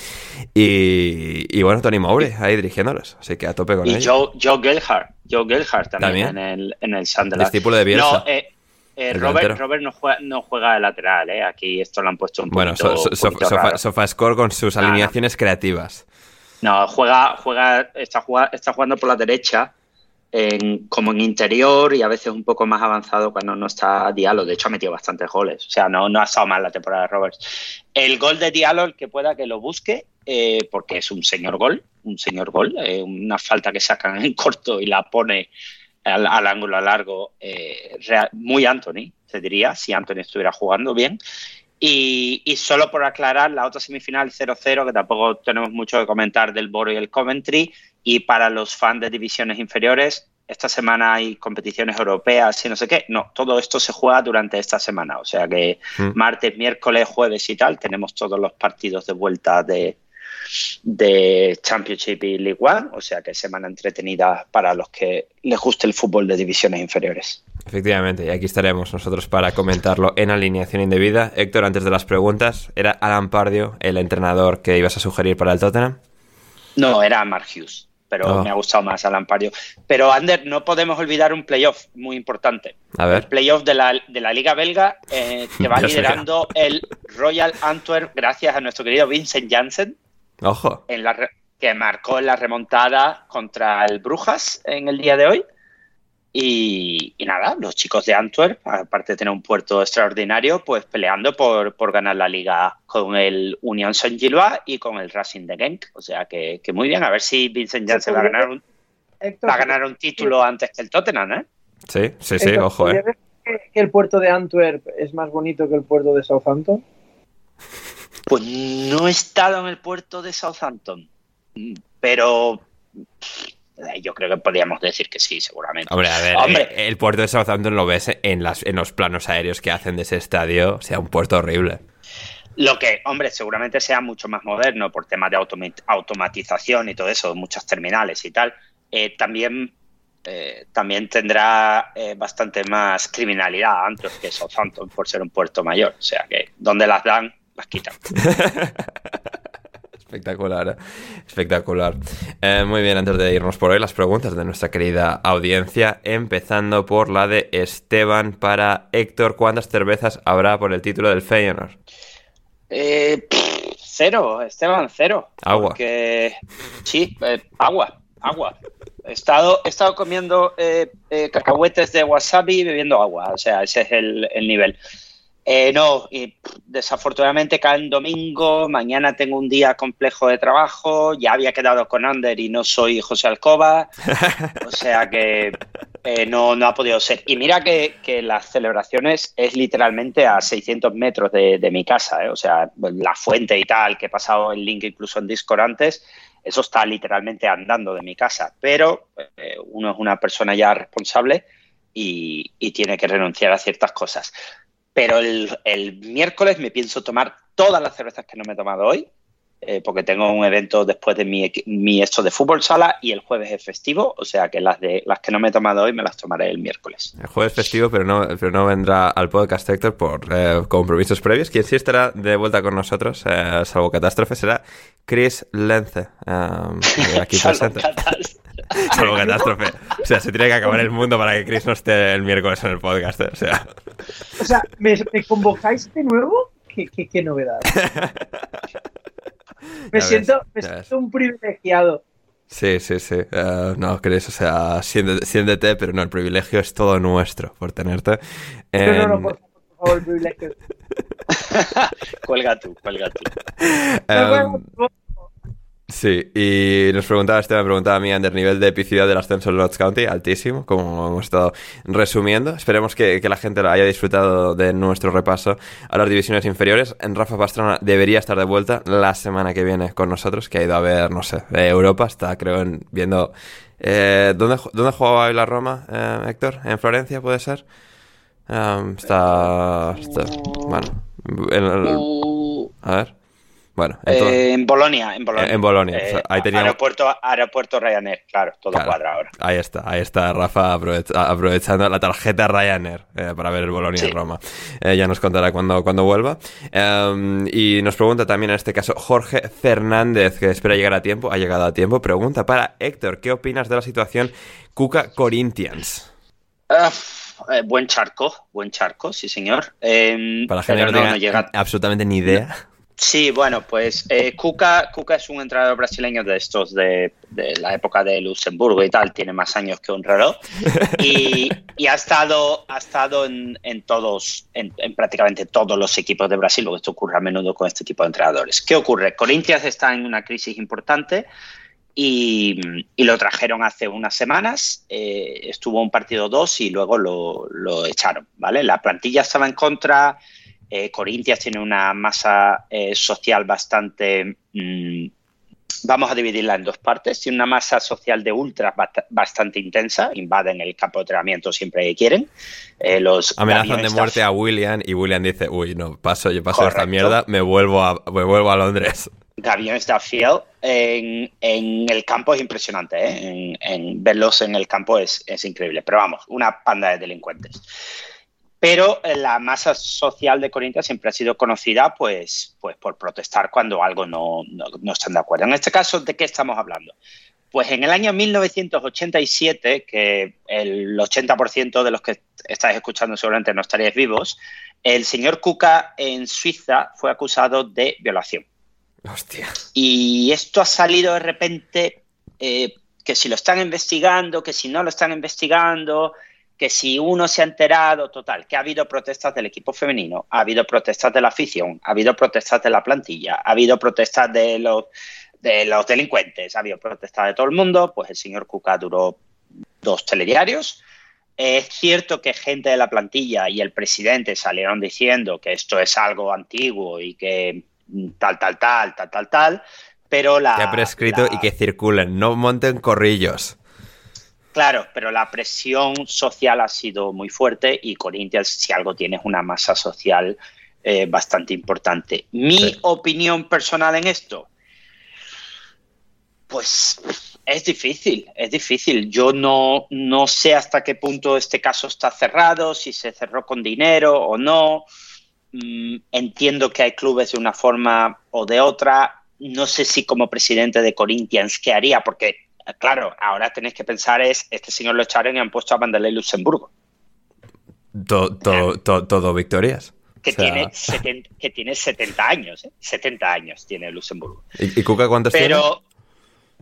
Y, y bueno, Tony Mowbray ahí dirigiéndolos, así que a tope con Y ellos. Joe, Joe Gelhardt, Joe Gelhardt también, También. en el, en el Sunderland. Discípulo de Bielsa. No, eh, eh, Robert. Robert no, juega, no juega de lateral, ¿eh? Aquí esto lo han puesto un Bueno, poquito, so- poquito sofa-. Sofascore con sus alineaciones creativas. No, juega, juega, está jugando por la derecha, en- como en interior y a veces un poco más avanzado cuando no está Diallo. De hecho, ha metido bastantes goles. O sea, no, no ha estado mal la temporada de Roberts. El gol de Diallo, el que pueda que lo busque, eh, porque es un señor gol, un señor gol, eh, una falta que sacan en [laughs] corto y la pone al, al ángulo largo, eh, real- muy Anthony, se diría, si Anthony estuviera jugando bien. Y, y solo por aclarar, la otra semifinal 0-0, que tampoco tenemos mucho que comentar del Boro y el Coventry. Y para los fans de divisiones inferiores, esta semana hay competiciones europeas y no sé qué. No, todo esto se juega durante esta semana. O sea que Mm. martes, miércoles, jueves y tal, tenemos todos los partidos de vuelta de, de Championship y League One. O sea que semana entretenida para los que les guste el fútbol de divisiones inferiores. Efectivamente, y aquí estaremos nosotros para comentarlo en alineación indebida. Héctor, antes de las preguntas, ¿era Alan Pardew el entrenador que ibas a sugerir para el Tottenham? No, era Mark Hughes, pero Oh. me ha gustado más Alan Pardew. Pero, Ander, no podemos olvidar un playoff muy importante. A El ver. playoff de la, de la Liga Belga eh, [laughs] que va liderando el Royal Antwerp gracias a nuestro querido Vincent Janssen, Ojo. en la re- que marcó en la remontada contra el Brujas en el día de hoy. Y, y nada, los chicos de Antwerp, aparte de tener un puerto extraordinario, pues peleando por, por ganar la liga con el Union Saint-Gilloise y con el Racing de Genk. O sea que, que muy bien, a ver si Vincent Janssen va a ganar un, Héctor, va a ganar un título antes que el Tottenham, ¿eh? Sí, sí, sí, Héctor, ojo, eh. ¿podrías decir que el puerto de Antwerp es más bonito que el puerto de Southampton? Pues no he estado en el puerto de Southampton, pero eh, yo creo que podríamos decir que sí, seguramente. Hombre, a ver, Hombre. eh, el puerto de Southampton lo ves en, las, en los planos aéreos que hacen de ese estadio, o sea, un puerto horrible. Lo que, hombre, seguramente sea mucho más moderno por temas de automa- automatización y todo eso, muchas terminales y tal. Eh, también, eh, también tendrá eh, bastante más criminalidad antes que Southampton por ser un puerto mayor. O sea que donde las dan, las quitan. [laughs] Espectacular, ¿eh? espectacular. Eh, muy bien, antes de irnos por hoy, las preguntas de nuestra querida audiencia, empezando por la de Esteban para Héctor. ¿Cuántas cervezas habrá por el título del Feyenoord? Eh, pff, cero, Esteban, cero. Agua. Porque, sí, eh, agua, agua. He estado, he estado comiendo eh, eh, cacahuetes de wasabi y bebiendo agua. O sea, ese es el, el nivel. Eh, no, y desafortunadamente cae en domingo. Mañana tengo un día complejo de trabajo. Ya había quedado con Ander y no soy José Alcoba. O sea que [laughs] eh, no, no ha podido ser. Y mira que, que las celebraciones es literalmente a 600 metros de, de mi casa, ¿eh? o sea, la fuente y tal, que he pasado el link incluso en Discord antes, eso está literalmente andando de mi casa. Pero eh, uno es una persona ya responsable y, y tiene que renunciar a ciertas cosas. Pero el, el miércoles me pienso tomar todas las cervezas que no me he tomado hoy, eh, porque tengo un evento después de mi, mi, esto de fútbol sala y el jueves es festivo, o sea que las de las que no me he tomado hoy me las tomaré el miércoles. El jueves festivo, pero no, pero no vendrá al podcast Héctor por eh, compromisos previos. Quien sí estará de vuelta con nosotros, eh, salvo catástrofe, será Chris Lence, aquí [laughs] presente. Salvo catástrofe. O sea, se tiene que acabar el mundo para que Chris no esté el miércoles en el podcast. O sea, o sea ¿me, ¿me convocáis de nuevo? ¿Qué, qué, qué novedad? [laughs] me, Ya siento, ves, me siento un privilegiado. Sí, sí, sí. Eh, no, Chris, o sea, siéntete, siéntete, pero no, el privilegio es todo nuestro por tenerte. No, no, no, por favor, por favor, el privilegio. [laughs] [laughs] cuelga tú, cuelga tú. em, Sí, y nos preguntaba, este me preguntaba a mí, Ander, nivel de epicidad del ascenso en Lodge County, altísimo, como hemos estado resumiendo. Esperemos que, que la gente haya disfrutado de nuestro repaso a las divisiones inferiores. En Rafa Pastrana debería estar de vuelta la semana que viene con nosotros, que ha ido a ver, no sé, Europa, está creo en- viendo... Eh, ¿dónde, ¿Dónde jugaba hoy la Roma, eh, Héctor? ¿En Florencia puede ser? Em, está, está... Bueno, en el- Uh, a ver. Bueno, entonces- eh, en Bolonia, en Bolonia. En Bolonia, Eh, o sea, ahí teníamos- aeropuerto, aeropuerto Ryanair, claro, todo Claro. cuadra ahora. Ahí está, ahí está Rafa aprovecha- aprovechando la tarjeta Ryanair eh, para ver el Bolonia Sí. en Roma. Ya nos contará cuando, cuando vuelva. Eh, y nos pregunta también en este caso Jorge Fernández, que espera llegar a tiempo, ha llegado a tiempo. Pregunta para Héctor, ¿qué opinas de la situación Cuca Corinthians? Buen charco, buen charco, sí señor. Eh, Para la gente no no llega. absolutamente ni idea. Sí, bueno, pues eh, Cuca, Cuca es un entrenador brasileño de estos de, de la época de Luxemburgo y tal, tiene más años que un reloj y, [laughs] y ha estado, ha estado en, en todos, en, en prácticamente todos los equipos de Brasil, porque esto ocurre a menudo con este tipo de entrenadores. ¿Qué ocurre? Corinthians está en una crisis importante y, y lo trajeron hace unas semanas, eh, estuvo un partido dos y luego lo, lo echaron, ¿vale? La plantilla estaba en contra, eh, Corinthians tiene una masa eh, social bastante... mm, vamos a dividirla en dos partes. Tiene una masa social de ultras bast- bastante intensa, invaden el campo de entrenamiento siempre que quieren. Eh, los Amenazan de muerte a William y William dice, uy, no, paso, yo paso de esta Correcto. mierda, me vuelvo a, me vuelvo a Londres. Gaviones da Field en, en el campo es impresionante, ¿eh? en, en verlos en el campo es, es increíble, pero vamos, una panda de delincuentes. Pero eh, la masa social de Corinthians siempre ha sido conocida pues, pues por protestar cuando algo no, no, no están de acuerdo. En este caso, ¿de qué estamos hablando? Pues en el año 1987, que el 80% de los que estáis escuchando seguramente no estaríais vivos, el señor Kuka en Suiza fue acusado de violación. Hostia. Y esto ha salido de repente, eh, que si lo están investigando, que si no lo están investigando, que si uno se ha enterado, total, que ha habido protestas del equipo femenino, ha habido protestas de la afición, ha habido protestas de la plantilla, ha habido protestas de los, de los delincuentes, ha habido protestas de todo el mundo, pues el señor Cuca duró dos telediarios. Es cierto que gente de la plantilla y el presidente salieron diciendo que esto es algo antiguo y que tal, tal, tal, tal, tal, tal, pero la... Ha prescrito y que circulen, no monten corrillos. Claro, pero la presión social ha sido muy fuerte y Corinthians, si algo tiene, es una masa social eh, bastante importante. Mi Sí. opinión personal en esto, pues es difícil, es difícil. Yo no, no sé hasta qué punto este caso está cerrado, si se cerró con dinero o no. Mm, entiendo que hay clubes de una forma o de otra. No sé si como presidente de Corinthians, ¿qué haría? Porque, claro, ahora tenéis que pensar es, este señor lo echaron y han puesto a Vanderlei Luxemburgo, To- to- to- todo victorias. que, O sea, tiene, seten- que tiene 70 años, ¿eh? 70 años tiene Luxemburgo. ¿Y, y Cuca cuántos Pero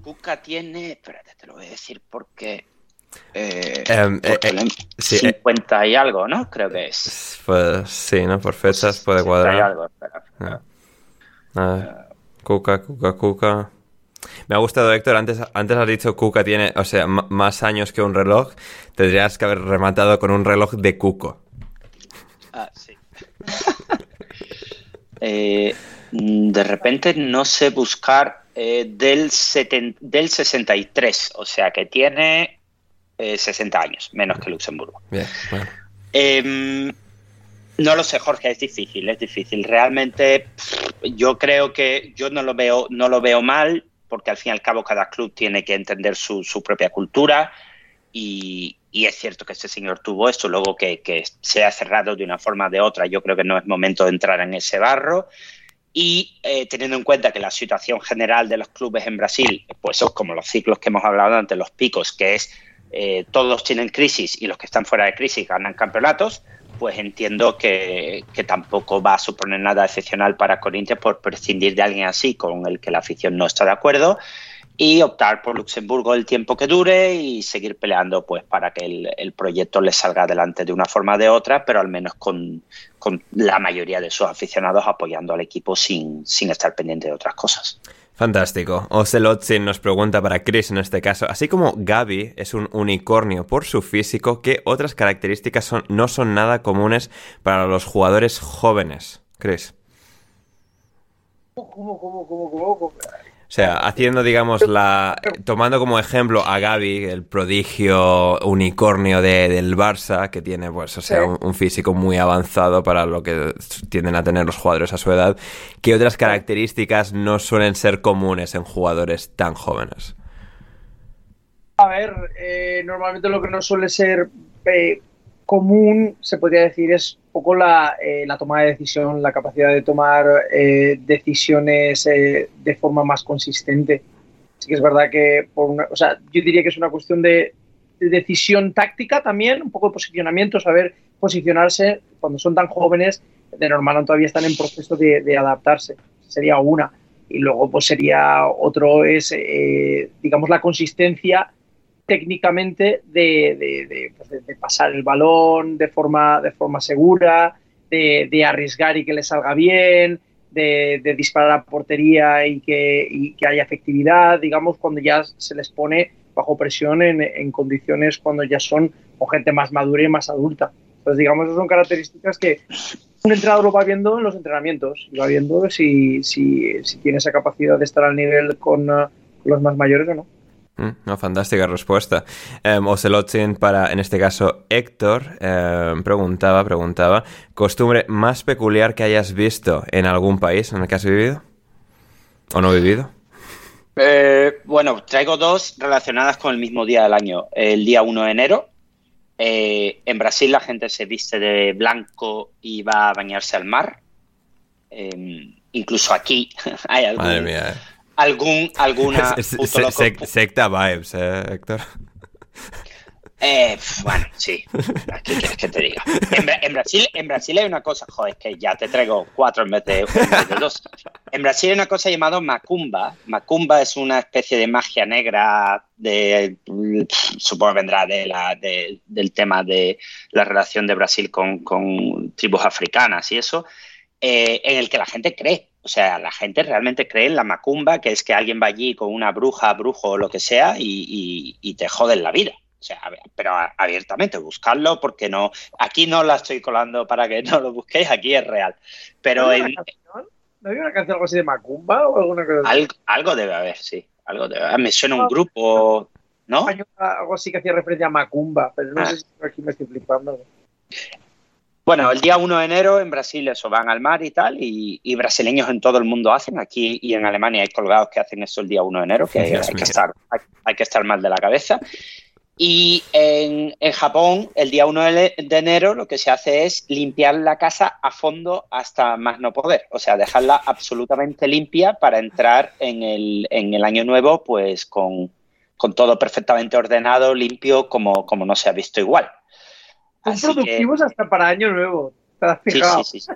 Cuca tiene, espérate, te lo voy a decir porque... eh, Em, eh, porque eh, le- sí, eh. 50 y algo, ¿no? Creo que es. tiene? Pues sí, ¿no? Por fechas puede 60 y cuadrar. algo, espera. Ah. A ver. Cuca, Cuca, Cuca. Me ha gustado, Héctor, antes, antes has dicho Cuca tiene, o sea, más años que un reloj. Tendrías que haber rematado con un reloj de Cuco. Ah, sí. [laughs] Eh, de repente no sé buscar eh, del, del 63, o sea que tiene 60 años, menos que Luxemburgo. Bien, bueno. Em, no lo sé, Jorge, es difícil, es difícil. Realmente yo creo que yo no lo veo, no lo veo mal, porque al fin y al cabo cada club tiene que entender su, propia cultura y, es cierto que este señor tuvo esto, luego que, se ha cerrado de una forma o de otra, yo creo que no es momento de entrar en ese barro. Y eh, teniendo en cuenta que la situación general de los clubes en Brasil, pues son como los ciclos que hemos hablado antes, los picos, que es eh, todos tienen crisis y los que están fuera de crisis ganan campeonatos, pues entiendo que, tampoco va a suponer nada excepcional para Corinthians por prescindir de alguien así con el que la afición no está de acuerdo y optar por Luxemburgo el tiempo que dure y seguir peleando pues para que el, proyecto le salga adelante de una forma o de otra, pero al menos con, la mayoría de sus aficionados apoyando al equipo sin estar pendiente de otras cosas. Fantástico. Ocelotzin nos pregunta para Chris en este caso, así como Gaby es un unicornio por su físico, ¿qué otras características son, no son nada comunes para los jugadores jóvenes? Chris. ¿Cómo, cómo, cómo, cómo? Sea, haciendo, digamos, la. Tomando como ejemplo a Gaby, el prodigio unicornio del Barça, que tiene, pues, o sea, un, físico muy avanzado para lo que tienden a tener los jugadores a su edad. ¿Qué otras características no suelen ser comunes en jugadores tan jóvenes? A ver, eh, normalmente lo que no suele ser eh, común, se podría decir, es un poco la, eh, la toma de decisión, la capacidad de tomar eh, decisiones eh, de forma más consistente. Sí que es verdad que, por una, o sea, yo diría que es una cuestión de, decisión táctica también, un poco de posicionamiento, saber posicionarse cuando son tan jóvenes, de normal todavía están en proceso de, de adaptarse. Sería una. Y luego, pues sería otro, es, digamos, la consistencia técnicamente pues de, pasar el balón de forma, de forma segura, de, arriesgar y que le salga bien, de, disparar a portería y que, haya efectividad, digamos, cuando ya se les pone bajo presión en, condiciones cuando ya son o gente más madura y más adulta. Entonces, digamos, esas son características que un entrenador lo va viendo en los entrenamientos, va viendo si, si, si tiene esa capacidad de estar al nivel con los más mayores o no. Mm, una fantástica respuesta. Um, Ocelotin para, en este caso, Héctor, em, preguntaba, preguntaba, ¿costumbre más peculiar que hayas visto en algún país en el que has vivido? ¿O no vivido? Eh, bueno, traigo dos relacionadas con el mismo día del año. El día 1 de enero. Eh, en Brasil la gente se viste de blanco y va a bañarse al mar. Em, incluso aquí [laughs] hay algún... Madre mía, eh algún, alguna... [laughs] secta vibes, ¿eh, Héctor? Eh, bueno, sí. ¿Qué quieres que te diga? En, Brasil, en Brasil hay una cosa, joder, que ya te traigo cuatro en vez de, dos. En Brasil hay una cosa llamada macumba. Macumba es una especie de magia negra de, supongo que vendrá de la, del tema de la relación de Brasil con, con tribus africanas y eso, eh, en el que la gente cree. O sea, la gente realmente cree en la macumba, que es que alguien va allí con una bruja, brujo o lo que sea y, te joden la vida. O sea, pero abiertamente, buscarlo porque no. Aquí no la estoy colando para que [laughs] no lo busquéis, aquí es real. Pero ¿No en. ¿No había una canción algo así de macumba o alguna cosa Algo, debe haber, sí. Algo debe haber. Me suena un grupo. ¿No? Algo así que hacía referencia a macumba, pero no ah. sé si aquí me estoy flipando. Bueno, el día 1 de enero en Brasil eso, van al mar y tal, y, brasileños en todo el mundo hacen. Aquí y en Alemania hay colgados que hacen eso el día 1 de enero, que, [laughs] hay, que estar, hay, que estar mal de la cabeza. Y en, Japón, el día 1 de, enero, lo que se hace es limpiar la casa a fondo hasta más no poder. O sea, dejarla absolutamente limpia para entrar en el, en el año nuevo, pues con, con todo perfectamente ordenado, limpio, como, como no se ha visto igual. Son productivos hasta para año nuevo. Sí, sí, sí.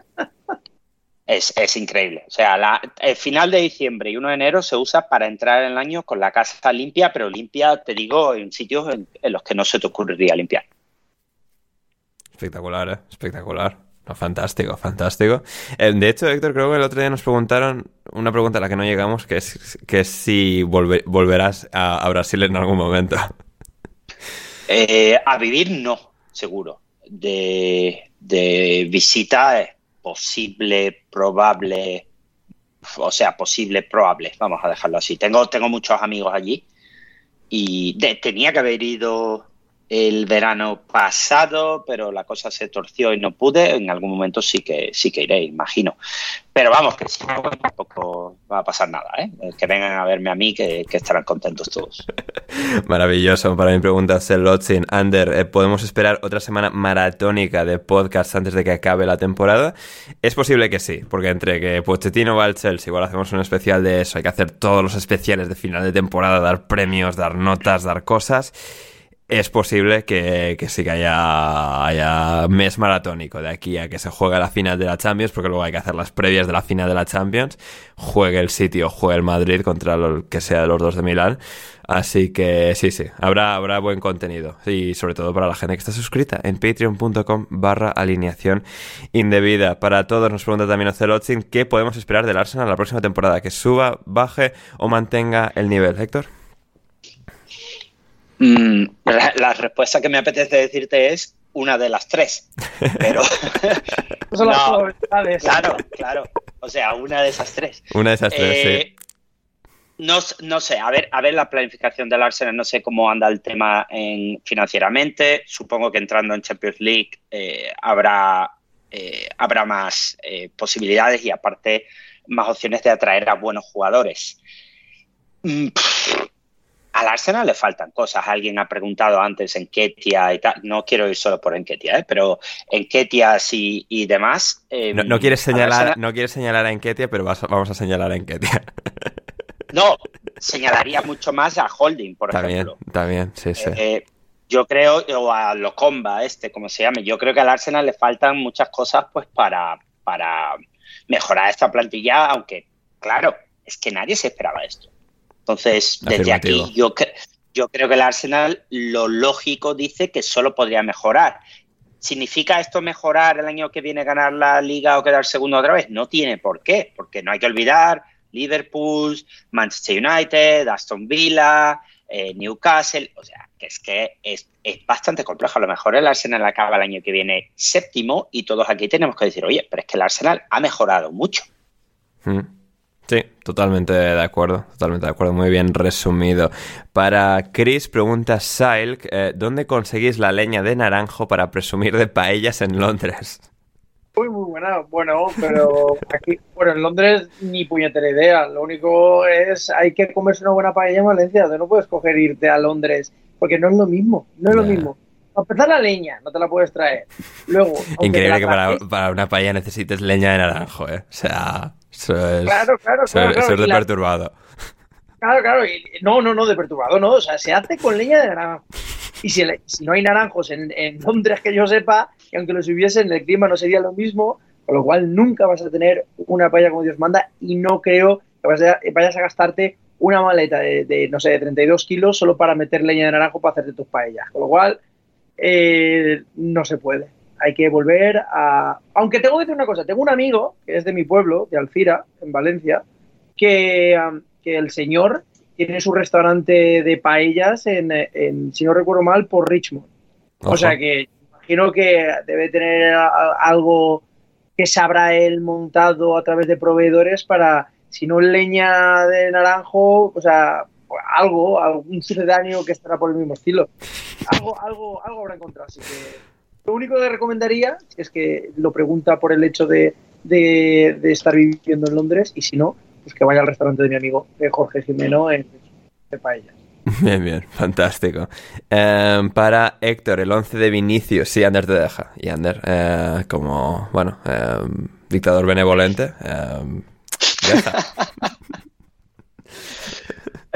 Es, increíble. O sea, el final de diciembre y 1 de enero se usa para entrar en el año con la casa limpia, pero limpia, te digo, en sitios en, los que no se te ocurriría limpiar. Espectacular, ¿eh? Espectacular. fantástico, fantástico. Eh, de hecho, Héctor, creo que el otro día nos preguntaron una pregunta a la que no llegamos, que es, que si volverás a, Brasil en algún momento. Eh, a vivir no, seguro. De, de visita posible, probable, o sea, posible, probable, vamos a dejarlo así. Tengo, tengo muchos amigos allí y tenía que haber ido el verano pasado, pero la cosa se torció y no pude. En algún momento sí que sí que iré, imagino. Pero vamos, que si no, tampoco va a pasar nada, ¿eh? Que vengan a verme a mí, que, estarán contentos todos. [laughs] Maravilloso. Para mi pregunta, Lotzin, Ander, eh, ¿podemos esperar otra semana maratónica de podcast antes de que acabe la temporada? Es posible que sí, porque entre que Pochettino va al Chelsea, igual hacemos un especial de eso, hay que hacer todos los especiales de final de temporada, dar premios, dar notas, dar cosas es posible que, sí que haya, haya, mes maratónico de aquí a que se juegue la final de la Champions, porque luego hay que hacer las previas de la final de la Champions, juegue el City o juegue el Madrid contra lo que sea de los dos de Milán. Así que sí, sí, habrá, habrá buen contenido. Y sobre todo para la gente que está suscrita en patreon.com barra alineación indebida. Para todos nos pregunta también Ocelotsin qué podemos esperar del Arsenal la próxima temporada, que suba, baje o mantenga el nivel. Héctor. Mm, la, respuesta que me apetece decirte es una de las tres. Pero. [laughs] claro, claro. O sea, una de esas tres. Una de esas tres, sí. Eh, no, no, sé, a ver, a ver la planificación del Arsenal, no sé cómo anda el tema en, financieramente. Supongo que entrando en Champions League eh, habrá, eh, habrá más posibilidades y aparte más opciones de atraer a buenos jugadores. Mm, al Arsenal le faltan cosas. Alguien ha preguntado antes en Ketia y tal. No quiero ir solo por Enketia, ¿eh? pero en Ketia y, y demás. Em, no, quieres señalar, no quieres señalar a Enketia, pero vamos a señalar a Enketia. [laughs] no, señalaría mucho más a Holding, por ejemplo. Está bien, sí, sí. Eh, yo creo, o a Locomba, este, como se llame, yo creo que al Arsenal le faltan muchas cosas pues para, para mejorar esta plantilla, aunque, claro, es que nadie se esperaba esto. Entonces, desde aquí yo, yo creo que el Arsenal lo lógico dice que solo podría mejorar. ¿Significa esto mejorar el año que viene ganar la liga o quedar segundo otra vez? No tiene por qué, porque no hay que olvidar Liverpool, Manchester United, Aston Villa, eh, Newcastle, o sea, que es que es, bastante complejo. A lo mejor el Arsenal acaba el año que viene séptimo y todos aquí tenemos que decir, oye, pero es que el Arsenal ha mejorado mucho. Hmm. Sí, totalmente de acuerdo, totalmente de acuerdo, muy bien resumido. Para Chris, pregunta Silk, eh, ¿dónde conseguís la leña de naranjo para presumir de paellas en Londres? Muy, muy buena, bueno, pero aquí, bueno, en Londres ni puñetera idea, lo único es, hay que comerse una buena paella en Valencia, no puedes coger irte a Londres, porque no es lo mismo, no es lo mismo. A empezar la leña, no te la puedes traer. Luego, Increíble que para, para, una paella necesites leña de naranjo, ¿eh? O sea... Eso es, claro, claro, claro. de perturbado. Claro, claro. no, no, no, de perturbado, no. O sea, se hace con leña de naranjo. Y si, no hay naranjos en, Londres que yo sepa, y aunque los hubiesen, el clima no sería lo mismo, con lo cual nunca vas a tener una paella como Dios manda y no creo que vayas a gastarte una maleta de, no sé, de 32 kilos solo para meter leña de naranjo para hacerte tus paellas. Con lo cual, eh, no se puede hay que volver a... Aunque tengo que decir una cosa, tengo un amigo que es de mi pueblo, de Alcira, en Valencia, que, que el señor tiene su restaurante de paellas en, si no recuerdo mal, por Richmond. O sea que imagino que debe tener algo que sabrá él montado a través de proveedores para, si no leña de naranjo, o sea, algo, algún sucedáneo que estará por el mismo estilo. Algo, algo, algo habrá encontrado. Así que lo único que recomendaría es que lo pregunta por el hecho de, estar viviendo en Londres y si no, pues que vaya al restaurante de mi amigo Jorge Jimeno en, de Paella. [laughs] Bien, bien, fantástico. Em, para Héctor, el 11 de Vinicius, sí, Ander te deja. Y Ander, eh, como, bueno, em, dictador benevolente, em, ya está. [laughs]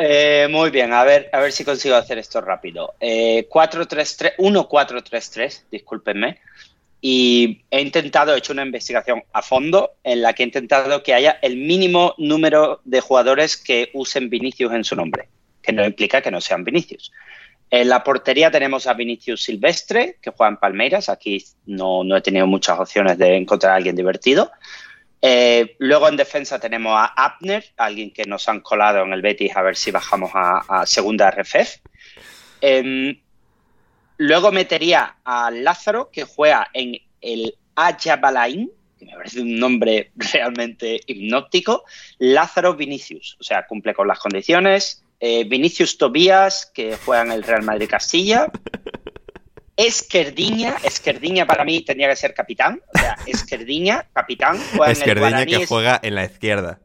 Eh, muy bien, a ver, a ver si consigo hacer esto rápido. Eh, 433, 1433, discúlpenme. Y he intentado, he hecho una investigación a fondo en la que he intentado que haya el mínimo número de jugadores que usen Vinicius en su nombre, que no implica que no sean Vinicius. En la portería tenemos a Vinicius Silvestre, que juega en Palmeiras. Aquí no, no he tenido muchas opciones de encontrar a alguien divertido. Eh, luego en defensa tenemos a Abner, alguien que nos han colado en el Betis a ver si bajamos a, segunda RFF. Em, luego metería a Lázaro, que juega en el Ayabalain, que me parece un nombre [laughs] realmente hipnóptico. Lázaro Vinicius, o sea, cumple con las condiciones. Eh, Vinicius Tobías, que juega en el Real Madrid Castilla. [laughs] Esquerdiña, Esquerdiña para mí tendría que ser capitán. O sea, [laughs] Esquerdiña, capitán. Juega en el Esquerdiña que juega en la izquierda.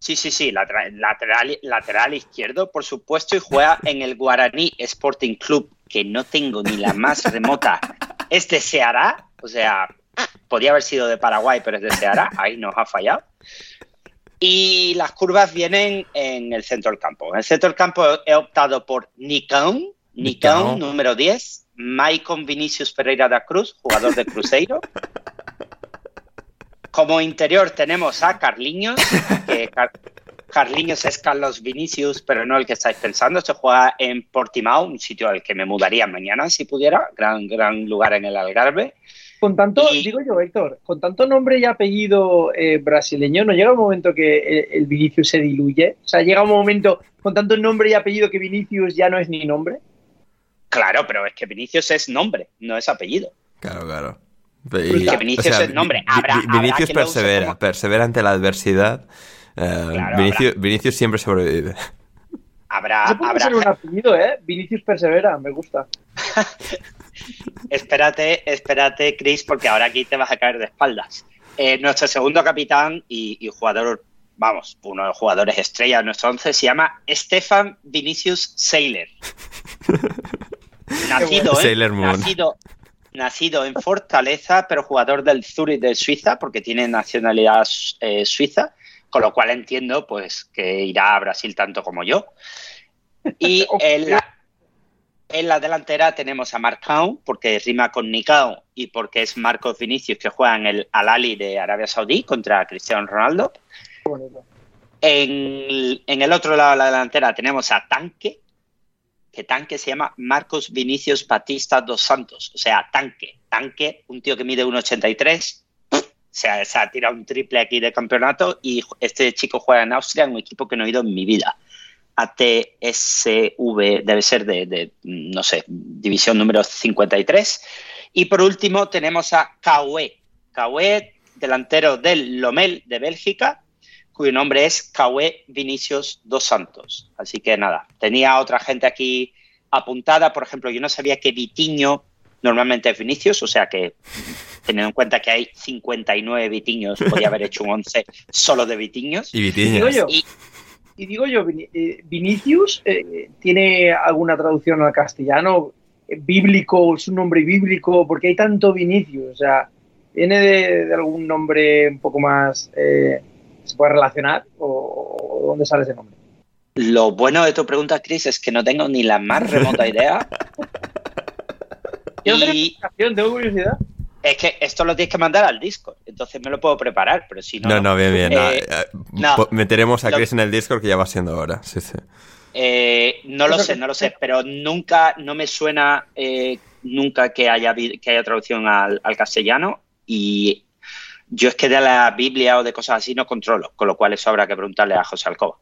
Sí, sí, sí, lateral, lateral, lateral izquierdo, por supuesto, y juega en el Guaraní Sporting Club, que no tengo ni la más remota. Es de Ceará, o sea, podía haber sido de Paraguay, pero es de Ceará, ahí nos ha fallado. Y las curvas vienen en el centro del campo. En el centro del campo he optado por Nicón, Nicón, Nicão. número 10, Maicon Vinicius Pereira da Cruz, jugador de Cruzeiro. Como interior tenemos a Carliños, que Car- Carliños es Carlos Vinicius, pero no el que estáis pensando. Se juega en Portimao, un sitio al que me mudaría mañana si pudiera. Gran, gran lugar en el Algarve. Con tanto, Y- digo yo, Héctor, con tanto nombre y apellido eh, brasileño, ¿no llega un momento que el, el Vinicius se diluye? O sea, llega un momento con tanto nombre y apellido que Vinicius ya no es ni nombre. Claro, pero es que Vinicius es nombre, no es apellido. Claro, claro. Es que Vinicius es nombre. Habrá- Vi- Vinicius persevera, como- persevera ante la adversidad. Eh, Claro, Vinicius, Vinicius siempre sobrevive. Habrá, Eso puede habrá ser un apellido, ¿eh? Vinicius persevera, me gusta. [laughs] Espérate, espérate, Chris, porque ahora aquí te vas a caer de espaldas. Eh, nuestro segundo capitán y, y jugador, vamos, uno de los jugadores estrella de nuestro once se llama Stefan Vinicius Sailor. [laughs] Nacido, Moon. nacido, nacido en Fortaleza, pero jugador del Zurich de Suiza, porque tiene nacionalidad eh, suiza, con lo cual entiendo pues que irá a Brasil tanto como yo. Y [laughs] en la, en la delantera tenemos a Marcão, porque rima con Nicao y porque es Marcos Vinicius que juega en el Al-Ali de Arabia Saudí contra Cristiano Ronaldo. En, en el otro lado de la delantera tenemos a Tanque, que Tanque se llama Marcos Vinicius Batista dos Santos, o sea, Tanque. Tanque, un tío que mide 1,83, se se ha tirado un triple aquí de campeonato y este chico juega en Austria en un equipo que no he ido en mi vida. ATSV debe ser de, de, no sé, división número 53. Y por último tenemos a Kawe. Kawe, delantero del Lomel de Bélgica, cuyo nombre es Kawe Vinicius dos Santos. Así que nada, tenía otra gente aquí apuntada. Por ejemplo, yo no sabía que Vitiño normalmente es Vinicius, o sea que teniendo en cuenta que hay 59 Vitiños, podía haber hecho un 11 solo de Vitiños. Y yo, Y y digo yo, eh, Vinicius eh, tiene alguna traducción al castellano Eh, bíblico, es un nombre bíblico, porque hay tanto Vinicius, o sea, viene de, de algún nombre un poco más eh, se puede relacionar o, o dónde sale ese nombre. lo bueno de tu pregunta, Chris, es que no tengo ni la más remota idea. Yo no tengo Y explicación, tengo curiosidad. es que esto lo tienes que mandar al Discord, entonces me lo puedo preparar, pero si no... No, no, bien, bien. no, Eh, eh, no. po- meteremos a Lo- Chris en el Discord que ya va siendo hora. Sí, sí. Eh, no lo sé, no lo sé, pero nunca, no me suena eh, nunca que haya, que haya traducción al, al castellano y yo es que de la Biblia o de cosas así no controlo, con lo cual eso habrá que preguntarle a José Alcoba.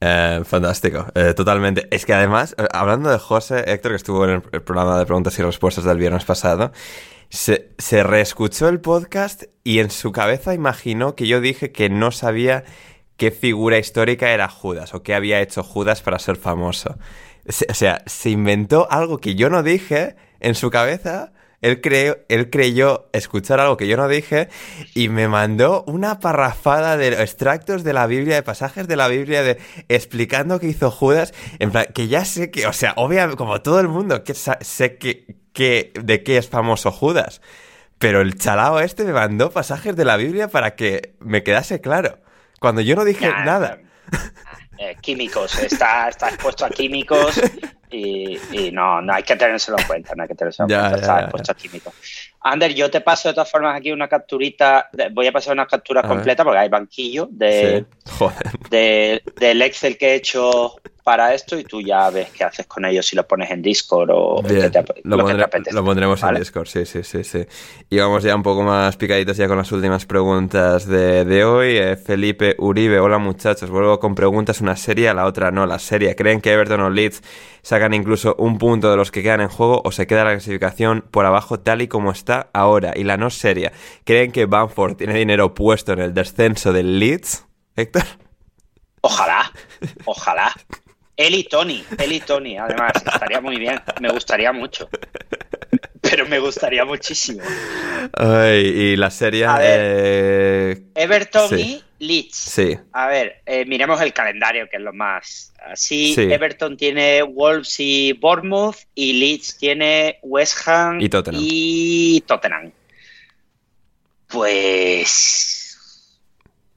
Eh, fantástico, eh, totalmente. Es que además, eh, hablando de José, Héctor, que estuvo en el, programa de preguntas y respuestas del viernes pasado, se, se reescuchó el podcast y en su cabeza imaginó que yo dije que no sabía qué figura histórica era Judas o qué había hecho Judas para ser famoso. O sea, se inventó algo que yo no dije en su cabeza. Él, creyó, él creyó escuchar algo que yo no dije y me mandó una parrafada de extractos de la Biblia, de pasajes de la Biblia, de explicando qué hizo Judas. En plan, que ya sé que, o sea, obviamente, como todo el mundo, que sé que, que, de qué es famoso Judas. Pero el chalao este me mandó pasajes de la Biblia para que me quedase claro. Cuando yo no dije Nah, nada. eh, químicos, está, está expuesto a químicos [laughs] y, y no, no hay que tenérselo en cuenta, no hay que tenérselo en [laughs] Ya, cuenta, ya, químicos. Ander, yo te paso de todas formas aquí una capturita, de- voy a pasar una captura A ver. completa porque hay banquillo de, Sí. [laughs] Joder. de- del Excel que he hecho para esto y tú ya ves qué haces con ellos si lo pones en Discord o Bien, que te- lo, pondré- pondremos ¿vale? en Discord, sí, sí, sí, sí. Y vamos ya un poco más picaditos ya con las últimas preguntas de, de hoy. Eh, Felipe Uribe, hola muchachos, vuelvo con preguntas, una serie, la otra no, la serie. ¿Creen que Everton o Leeds sacan incluso un punto de los que quedan en juego o se queda la clasificación por abajo tal y como está ahora? Y la no seria, ¿creen que Bamford tiene dinero puesto en el descenso del Leeds? Héctor. Ojalá, ojalá. [laughs] Él y Tony, él y Tony, además, estaría muy bien, me gustaría mucho. Pero me gustaría muchísimo. Ay, y la serie... A ver. eh, Everton Sí. y Leeds. Sí. A ver, eh, miremos el calendario, que es lo más. Así, Sí. Everton tiene Wolves y Bournemouth, y Leeds tiene West Ham Y Tottenham. y Tottenham. Pues.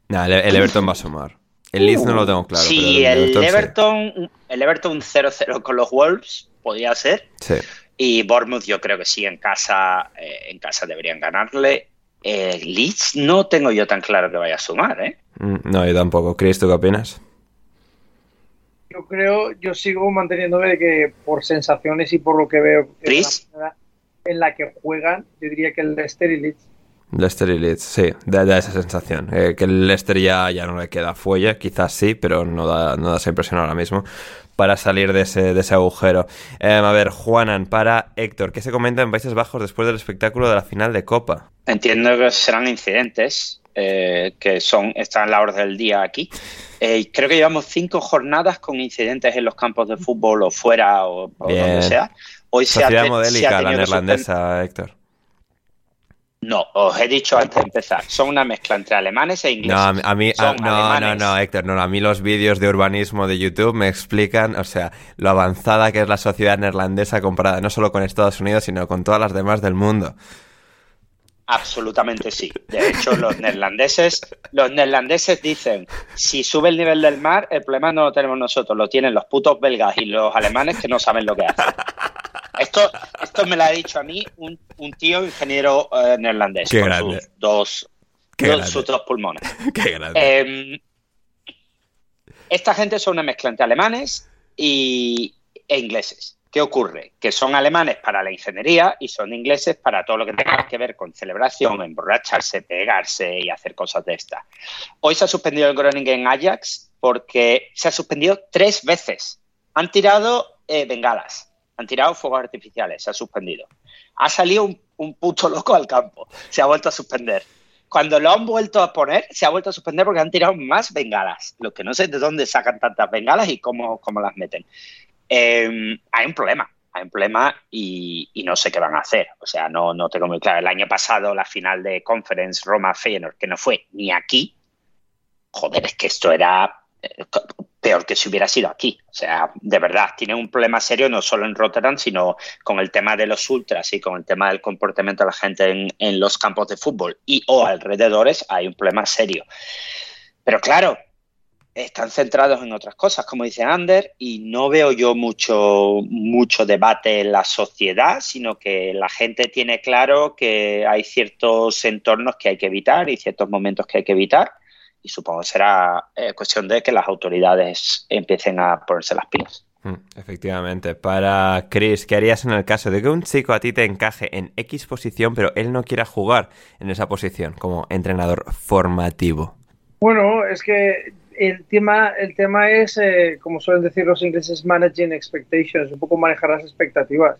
Nah, el, el Everton va a sumar. El Leeds no lo tengo claro. sí, pero el. Everton, el Everton 0-0 con los Wolves podía ser. Sí. Y Bournemouth yo creo que sí, en casa, eh, en casa deberían ganarle. Eh, Leeds no tengo yo tan claro que vaya a sumar, ¿eh? Mm, No, yo tampoco. Chris, ¿tú qué opinas? Yo creo, yo sigo manteniéndome de que por sensaciones y por lo que veo en la en la que juegan, yo diría que el Leicester y Leeds. Leicester y Leeds, sí, da, da esa sensación. Eh, que el Leicester ya, ya no le queda fuelle, quizás sí, pero no da, no da esa impresión ahora mismo para salir de ese, de ese agujero. Eh, a ver, Juanan, para Héctor, ¿qué se comenta en Países Bajos después del espectáculo de la final de Copa? Entiendo que serán incidentes eh, que son están en la orden del día aquí. Eh, creo que llevamos cinco jornadas con incidentes en los campos de fútbol o fuera o, o donde sea. Hoy se ha, te- se ha modélica, la neerlandesa, Héctor. No, os he dicho antes de empezar, son una mezcla entre alemanes e ingleses. No, a mí, a no, no, no, Héctor, no, a mí los vídeos de urbanismo de YouTube me explican, o sea, lo avanzada que es la sociedad neerlandesa comparada no solo con Estados Unidos, sino con todas las demás del mundo. Absolutamente sí. De hecho, los neerlandeses, los neerlandeses dicen, si sube el nivel del mar, el problema no lo tenemos nosotros, lo tienen los putos belgas y los alemanes que no saben lo que hacen. Esto, esto me lo ha dicho a mí un, un tío ingeniero eh, neerlandés Qué con grande. sus dos, Qué dos- grande. sus dos pulmones. [laughs] Qué grande. Eh, esta gente son una mezcla entre alemanes y, e ingleses. ¿Qué ocurre? Que son alemanes para la ingeniería y son ingleses para todo lo que tenga que ver con celebración, emborracharse, pegarse y hacer cosas de estas. Hoy se ha suspendido el Groningen Ajax porque se ha suspendido tres veces. Han tirado eh, bengalas, han tirado fuegos artificiales, se ha suspendido. Ha salido un, un puto loco al campo, se ha vuelto a suspender. Cuando lo han vuelto a poner, se ha vuelto a suspender porque han tirado más bengalas. Lo que no sé de dónde sacan tantas bengalas y cómo, cómo las meten. Eh, hay un problema, hay un problema y, y no sé qué van a hacer. O sea, no, no tengo muy claro. El año pasado, la final de Conference Roma-Feyenoord, que no fue ni aquí, joder, es que esto era eh, peor que si hubiera sido aquí. O sea, de verdad, tiene un problema serio no solo en Rotterdam, sino con el tema de los ultras y con el tema del comportamiento de la gente en, los campos de fútbol y o alrededores, hay un problema serio. Pero claro, están centrados en otras cosas, como dice Ander, y no veo yo mucho, mucho debate en la sociedad, sino que la gente tiene claro que hay ciertos entornos que hay que evitar y ciertos momentos que hay que evitar, y supongo que será eh, cuestión de que las autoridades empiecen a ponerse las pilas. Mm, Efectivamente. Para Chris, ¿qué harías en el caso de que un chico a ti te encaje en X posición, pero él no quiera jugar en esa posición como entrenador formativo? Bueno, es que el tema, el tema es, eh, como suelen decir los ingleses, managing expectations, un poco manejar las expectativas.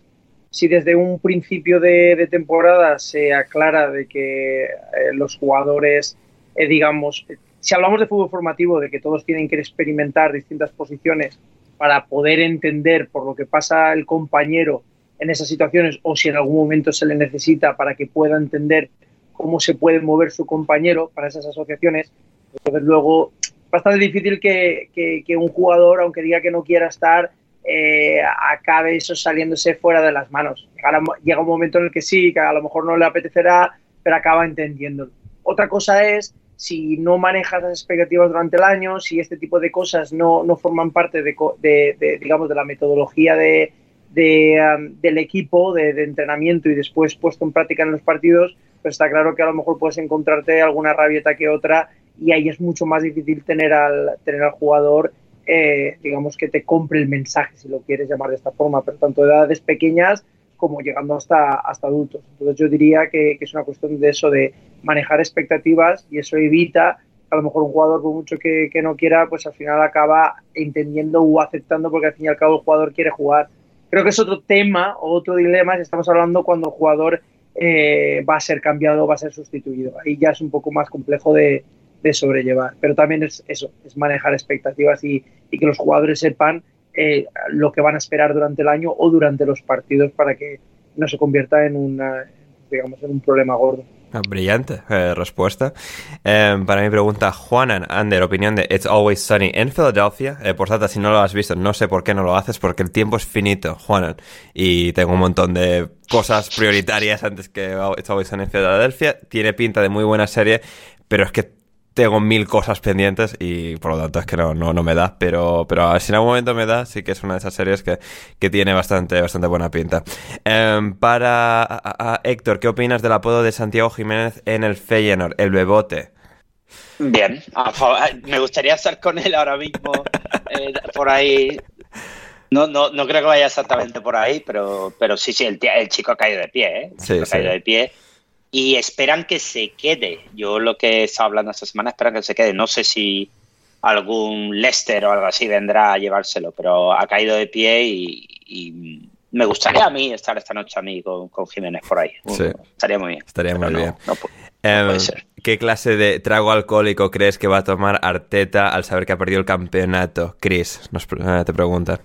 Si desde un principio de, de temporada se aclara de que eh, los jugadores, eh, digamos, si hablamos de fútbol formativo, de que todos tienen que experimentar distintas posiciones para poder entender por lo que pasa el compañero en esas situaciones o si en algún momento se le necesita para que pueda entender cómo se puede mover su compañero para esas asociaciones, entonces luego bastante difícil que, un jugador, aunque diga que no quiera estar, eh, acabe eso saliéndose fuera de las manos. Llegará, llega un momento en el que sí, que a lo mejor no le apetecerá, pero acaba entendiéndolo. Otra cosa es si no manejas las expectativas durante el año, si este tipo de cosas no, no forman parte de, de, de, digamos, de la metodología de, um, del equipo, de, de, entrenamiento y después puesto en práctica en los partidos, pues está claro que a lo mejor puedes encontrarte alguna rabieta que otra y ahí es mucho más difícil tener al, tener al jugador eh, digamos que te compre el mensaje, si lo quieres llamar de esta forma, pero tanto de edades pequeñas como llegando hasta, hasta adultos. Entonces yo diría que, que es una cuestión de eso, de manejar expectativas y eso evita a lo mejor un jugador, por mucho que, que, no quiera, pues al final acaba entendiendo o aceptando porque al fin y al cabo el jugador quiere jugar. Creo que es otro tema, otro dilema, si estamos hablando cuando el jugador eh, va a ser cambiado, va a ser sustituido. Ahí ya es un poco más complejo de, de sobrellevar. Pero también es eso, es manejar expectativas y, y que los jugadores sepan eh, lo que van a esperar durante el año o durante los partidos para que no se convierta en una, digamos, en un problema gordo. Ah, brillante eh, respuesta. Eh, para mi pregunta, Juanan Ander, opinión de It's Always Sunny en Filadelfia. Eh, por tanto, si no lo has visto, no sé por qué no lo haces, porque el tiempo es finito, Juanan. Y tengo un montón de cosas prioritarias antes que It's Always Sunny en Filadelfia. Tiene pinta de muy buena serie, pero es que tengo mil cosas pendientes y por lo tanto es que no, no, no me da, pero, pero si en algún momento me da, sí que es una de esas series que, que tiene bastante, bastante buena pinta. Eh, para a, a Héctor, ¿qué opinas del apodo de Santiago Jiménez en el Feyenoord, el Bebote? Bien, me gustaría estar con él ahora mismo eh, por ahí. No, no, no creo que vaya exactamente por ahí, pero, pero sí, sí, el, el chico ha caído de pie, ¿eh? El sí, ha sí. caído de pie y esperan que se quede. Yo lo que he estado hablando esta semana, esperan que se quede. No sé si algún Leicester o algo así vendrá a llevárselo, pero ha caído de pie y, y me gustaría a mí estar esta noche a mí con, con Jiménez por ahí. Sí. Estaría muy bien. Estaría muy no, bien. No, no puede ser. ¿Qué clase de trago alcohólico crees que va a tomar Arteta al saber que ha perdido el campeonato? Chris, nos, eh, te pregunta.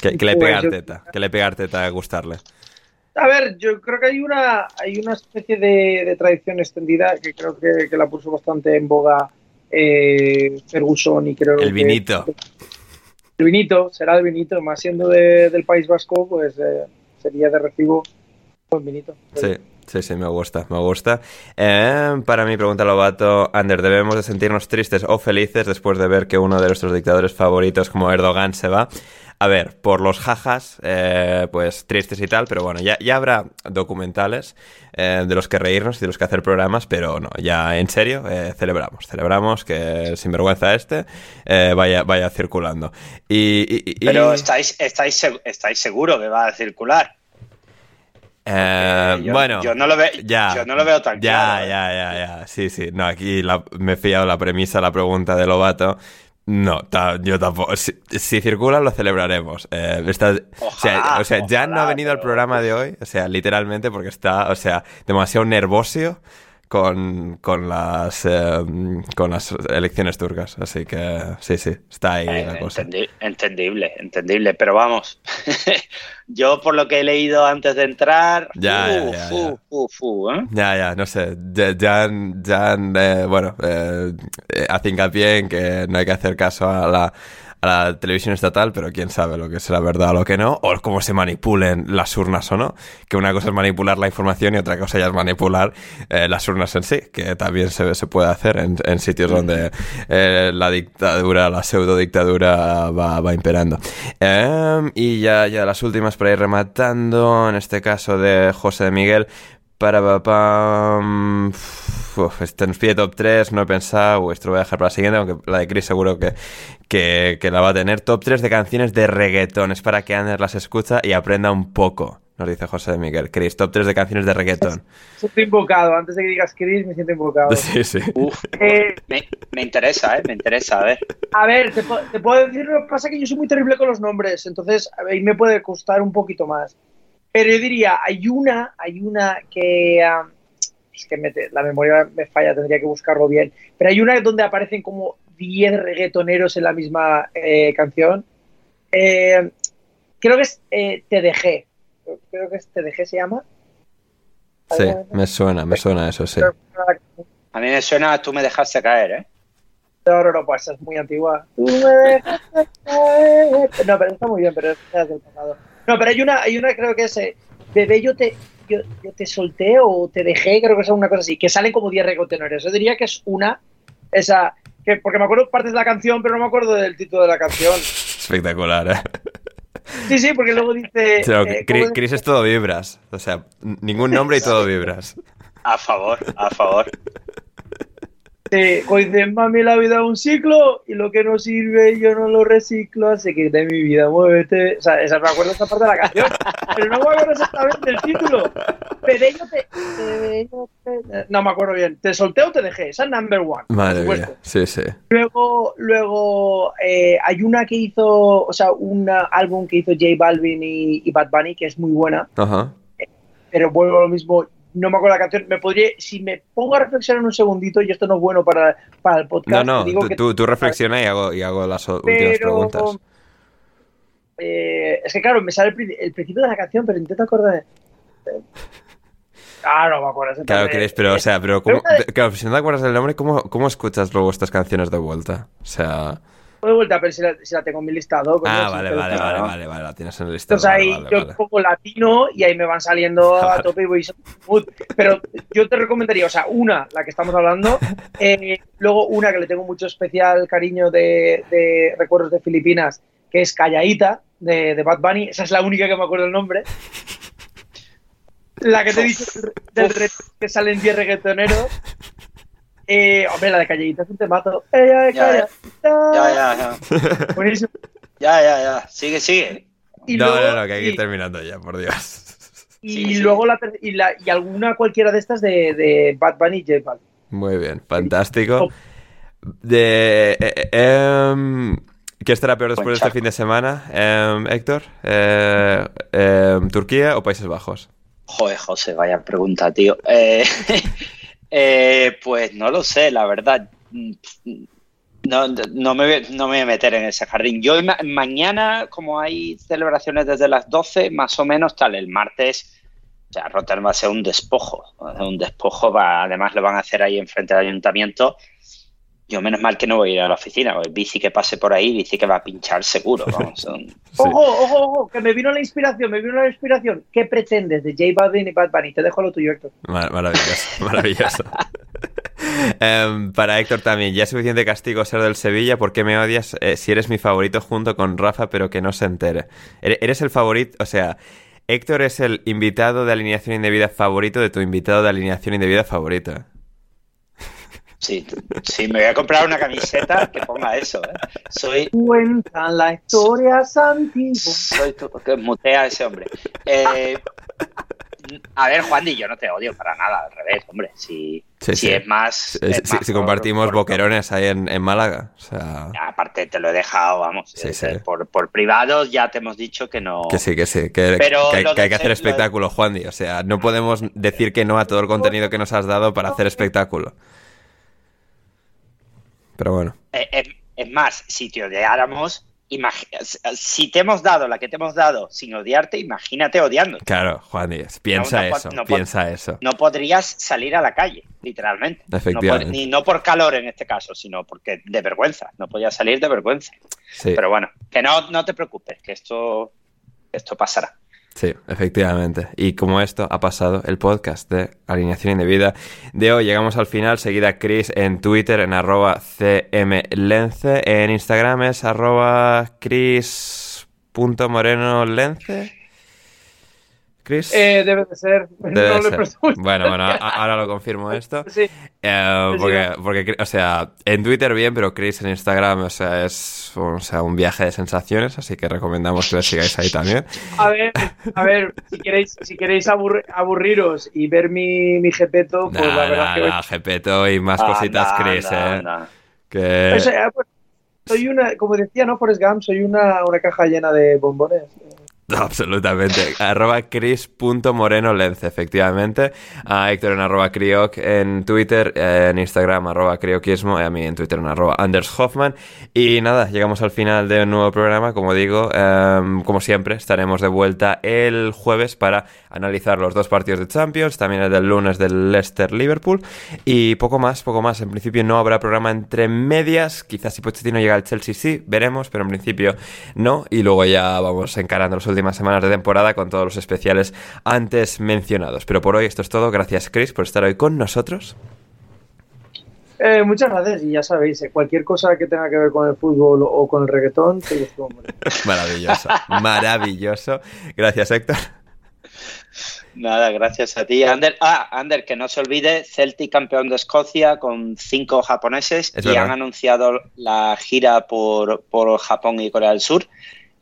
¿Qué, qué le pega a Arteta? ¿Qué le pega a Arteta a gustarle? A ver, yo creo que hay una, hay una especie de, de tradición extendida que creo que, que, la puso bastante en boga eh, Ferguson y creo El vinito. Que, el vinito, será el vinito, más siendo de, del País Vasco, pues eh, sería de recibo buen vinito. Sí. Sí, sí, me gusta, me gusta. Eh, para mí, pregunta Lobato, Ander, ¿debemos de sentirnos tristes o felices después de ver que uno de nuestros dictadores favoritos como Erdogan se va? A ver, por los jajas, eh, pues tristes y tal, pero bueno, ya, ya habrá documentales eh, de los que reírnos y de los que hacer programas, pero no, ya en serio, eh, celebramos, celebramos que el sinvergüenza este eh, vaya, vaya circulando. Y, y, y, pero estáis, estáis, estáis seguro que va a circular. Eh, yo, bueno, yo no, lo ve, ya, yo no lo veo tan ya, claro. Ya, ya, ya, sí, sí. No, aquí la, me he fiado la premisa, la pregunta de Lobato. No, ta, yo tampoco. Si, si, circula, lo celebraremos. Eh, está, ojalá, o, sea, o sea, no ha venido pero... al programa de hoy, o sea, literalmente, porque está, o sea, demasiado nervosio con, con las eh, con las elecciones turcas. Así que sí, sí, está ahí eh, la cosa. Entendi entendible, entendible. Pero vamos, [laughs] yo por lo que he leído antes de entrar, ya, uh, ya, ya, fu, fu, fu, ¿eh? ya, ya, no sé. Ya, ya, ya eh, bueno, hace hincapié en que no hay que hacer caso a la la televisión estatal, pero quién sabe lo que será verdad o lo que no, o cómo se manipulen las urnas o no. Que una cosa es manipular la información y otra cosa ya es manipular eh, las urnas en sí, que también se, se puede hacer en, sitios donde eh, la dictadura, la pseudo dictadura va, imperando. Eh, y ya, ya las últimas para ir rematando, en este caso de José de Miguel. Para, para Uf, este nos pide top 3, no he pensado, esto lo voy a dejar para la siguiente, aunque la de Chris seguro que, que, que, la va a tener. Top 3 de canciones de reggaetón, es para que Ander las escucha y aprenda un poco, nos dice José de Miguel. Chris, top 3 de canciones de reggaetón. Me siento invocado, antes de que digas Chris, me siento invocado. [laughs] Sí, sí. Uf, eh, me, me, interesa, ¿eh? Me interesa, a ver. A ver, te, te, puedo decir, lo que pasa que yo soy muy terrible con los nombres, entonces ahí me puede costar un poquito más. Pero yo diría, hay una, hay una que... Uh, es que me, la memoria me falla, tendría que buscarlo bien. Pero hay una donde aparecen como 10 reggaetoneros en la misma eh, canción. Eh, creo que es eh, Te dejé. Creo que es Te dejé se llama. Sí, me suena, me suena eso, sí. A mí me suena Tú me dejaste caer, ¿eh? No, no, no, pues es muy antigua. Tú me dejaste caer. No, pero está muy bien, pero es del pasado. No, pero hay una, hay una creo que es Bebé, yo te, yo, yo, te solté o te dejé, creo que es una cosa así, que salen como 10 regotenores. Yo diría que es una, esa, que, porque me acuerdo partes de la canción, pero no me acuerdo del título de la canción. Espectacular, ¿eh? Sí, sí, porque luego dice... [laughs] Pero, eh, Chris, Chris es todo vibras, o sea, ningún nombre y todo vibras. A favor, a favor. Dice, mami, la vida es un ciclo y lo que no sirve yo no lo reciclo, así que de mi vida muévete. O sea, esa, me acuerdo esa parte de la canción, pero no me acuerdo exactamente el título. Pedeño te, pedeño te- No me acuerdo bien. ¿Te solté o te dejé? Esa es number one. Madre mía. Sí, sí. Luego, luego eh, hay una que hizo, o sea, un álbum que hizo J Balvin y, y Bad Bunny que es muy buena, Ajá. pero vuelvo a lo mismo. No me acuerdo la canción. Me podría, si me pongo a reflexionar un segundito, y esto no es bueno para, para el No, podcast. no, te digo tú, que- tú, tú reflexiona y hago, y hago las últimas preguntas. eh, es que claro, me sale el, pri- el principio de la canción, pero intento acordar. Ah, no me acuerdo. Claro, exactamente. Chris, pero, o sea, pero ¿cómo, Pero, claro, si no te acuerdas del nombre, ¿cómo, ¿cómo escuchas luego estas canciones de vuelta? O sea... De vuelta, pero si la, si la tengo en mi listado. Ah, vale, vale, vale, vale, vale, la tienes en el listado. Entonces ahí vale, vale, yo pongo latino y ahí me van saliendo [laughs] a tope y voy. Pero yo te recomendaría, o sea, una, la que estamos hablando, eh, luego una que le tengo mucho especial cariño de, de recuerdos de Filipinas, que es Calladita, de, de Bad Bunny. Esa es la única que me acuerdo el nombre. La que te he dicho del, del que salen 10 reggaetoneros. Eh, hombre, la de Calladita es un temazo. Ella de Ya, ya. Ya, ya, ya. [laughs] Buenísimo. Ya, ya, ya. Sigue, sigue. Y No, luego- no, no, que hay que y- ir terminando ya, por Dios. Y Sí, sí. luego la, y, la- y alguna cualquiera de estas de, de Bad Bunny y J Balvin. Muy bien, fantástico. De... eh, eh, em, ¿Qué estará peor después de este fin de semana, em, Héctor? Eh, em, ¿Turquía o Países Bajos? Joder, José, vaya pregunta, tío. [laughs] Eh, pues no lo sé, la verdad. No, no, me, no me voy a meter en ese jardín. Yo ma- mañana, como hay celebraciones desde las 12, más o menos tal, el martes, o sea, Rotterdam va a ser un despojo. Un despojo, va- además lo van a hacer ahí enfrente del ayuntamiento. Yo menos mal que no voy a ir a la oficina, porque bici que pase por ahí, bici que va a pinchar seguro. [laughs] Vamos, son- Sí. Ojo, ojo, ojo, que me vino la inspiración, me vino la inspiración. ¿Qué pretendes de J Balvin y Bad Bunny? Te dejo lo tuyo, Héctor. Mar- maravilloso, [laughs] maravilloso. [laughs] Em, para Héctor también, ya es suficiente castigo ser del Sevilla, ¿por qué me odias eh, si eres mi favorito junto con Rafa, pero que no se entere? Ere- Eres el favorito, o sea, Héctor es el invitado de alineación indebida favorito de tu invitado de alineación indebida favorito. Sí, sí, me voy a comprar una camiseta que ponga eso. ¿eh? Soy, Cuentan la historia antiguas. soy tu- que mutea a ese hombre. Eh, a ver, Juan, yo no te odio para nada, al revés, hombre. Si, Sí, si sí. es más. Si, es si- más si por- compartimos por- boquerones ahí en, en Málaga, o sea, Aparte, te lo he dejado, vamos. Sí, eh, sí. Por, por privado ya te hemos dicho que no. que sí, que sí, que, Pero que hay, que hay de que hacer de- espectáculo, Juandi, o sea, no podemos decir que no a todo el contenido que nos has dado para hacer espectáculo. Pero bueno. Eh, es, es más, si te odiáramos, si te hemos dado la que te hemos dado sin odiarte, imagínate odiando. Claro, Juan Díaz, piensa No, eso, no piensa eso. No podrías salir a la calle, literalmente. No Efectivamente. ni no por calor en este caso, sino porque de vergüenza. No podías salir de vergüenza. Sí, Pero bueno, que no, no te preocupes, que esto, esto pasará. Sí, efectivamente. Y como esto ha pasado, el podcast de Alineación Indebida de hoy, llegamos al final. Seguida Chris en Twitter en arroba cmlence, en Instagram es arroba chris.morenolence. Chris. Eh, debe de ser. [laughs] Debe no de le ser. presto mucha Bueno, bueno, ahora lo confirmo [laughs] esto. Sí. Eh, porque, porque, o sea, en Twitter bien, pero Chris en Instagram, o sea, es o sea, un viaje de sensaciones, así que recomendamos que le sigáis ahí también. A ver, a ver, si queréis, si queréis aburri- aburriros y ver mi, mi jepeto, pues la Nah, verdad nah, que nah, Gepeto y más cositas, Anda, Chris, eh. anda. Que... O sea, pues, soy una, como decía, ¿no? Forrest Gump, soy una, una caja llena de bombones. [laughs] Absolutamente. arroba cris.morenolence, efectivamente. A Héctor en arroba crioc en Twitter, en Instagram arroba crioquismo, y a mí en Twitter en arroba Anders Hoffman. Y nada, llegamos al final de un nuevo programa. Como digo, em, como siempre, estaremos de vuelta el jueves para analizar los dos partidos de Champions, también el del lunes del Leicester-Liverpool. Y poco más, poco más. En principio no habrá programa entre medias. Quizás si Pochettino llega al Chelsea sí, veremos, pero en principio no. Y luego ya vamos encarando las últimas semanas de temporada con todos los especiales antes mencionados. Pero por hoy esto es todo. Gracias, Chris, por estar hoy con nosotros. Eh, muchas gracias y ya sabéis, eh, cualquier cosa que tenga que ver con el fútbol o con el reggaetón. [laughs] Maravilloso, maravilloso. Gracias, Héctor. Nada, gracias a ti, Ander. Ah, Ander, que no se olvide, Celtic campeón de Escocia con cinco japoneses Es y verdad. han anunciado la gira por, por Japón y Corea del Sur.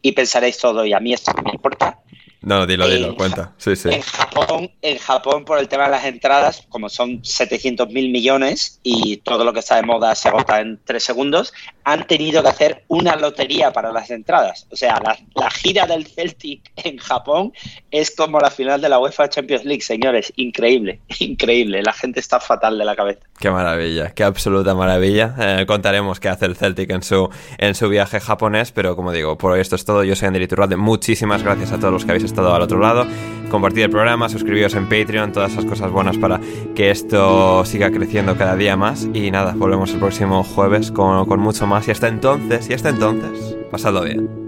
Y pensaréis todo, y a mí esto no me importa. No, dilo, dilo, Eh, cuenta. Sí, sí. En Japón, en Japón, por el tema de las entradas, como son 700 mil millones y todo lo que está de moda se agota en tres segundos, han tenido que hacer una lotería para las entradas. O sea, la, la gira del Celtic en Japón es como la final de la UEFA Champions League, señores. Increíble, [laughs] increíble. La gente está fatal de la cabeza. Qué maravilla, qué absoluta maravilla. Eh, contaremos qué hace el Celtic en su, en su viaje japonés, pero como digo, por hoy esto es todo. Yo soy Ander Iturralde. Muchísimas gracias a todos los que habéis estado al otro lado. Compartid el programa, suscribíos en Patreon, todas esas cosas buenas para que esto siga creciendo cada día más. Y nada, volvemos el próximo jueves con, con mucho más. Y hasta entonces, y hasta entonces, pasadlo bien.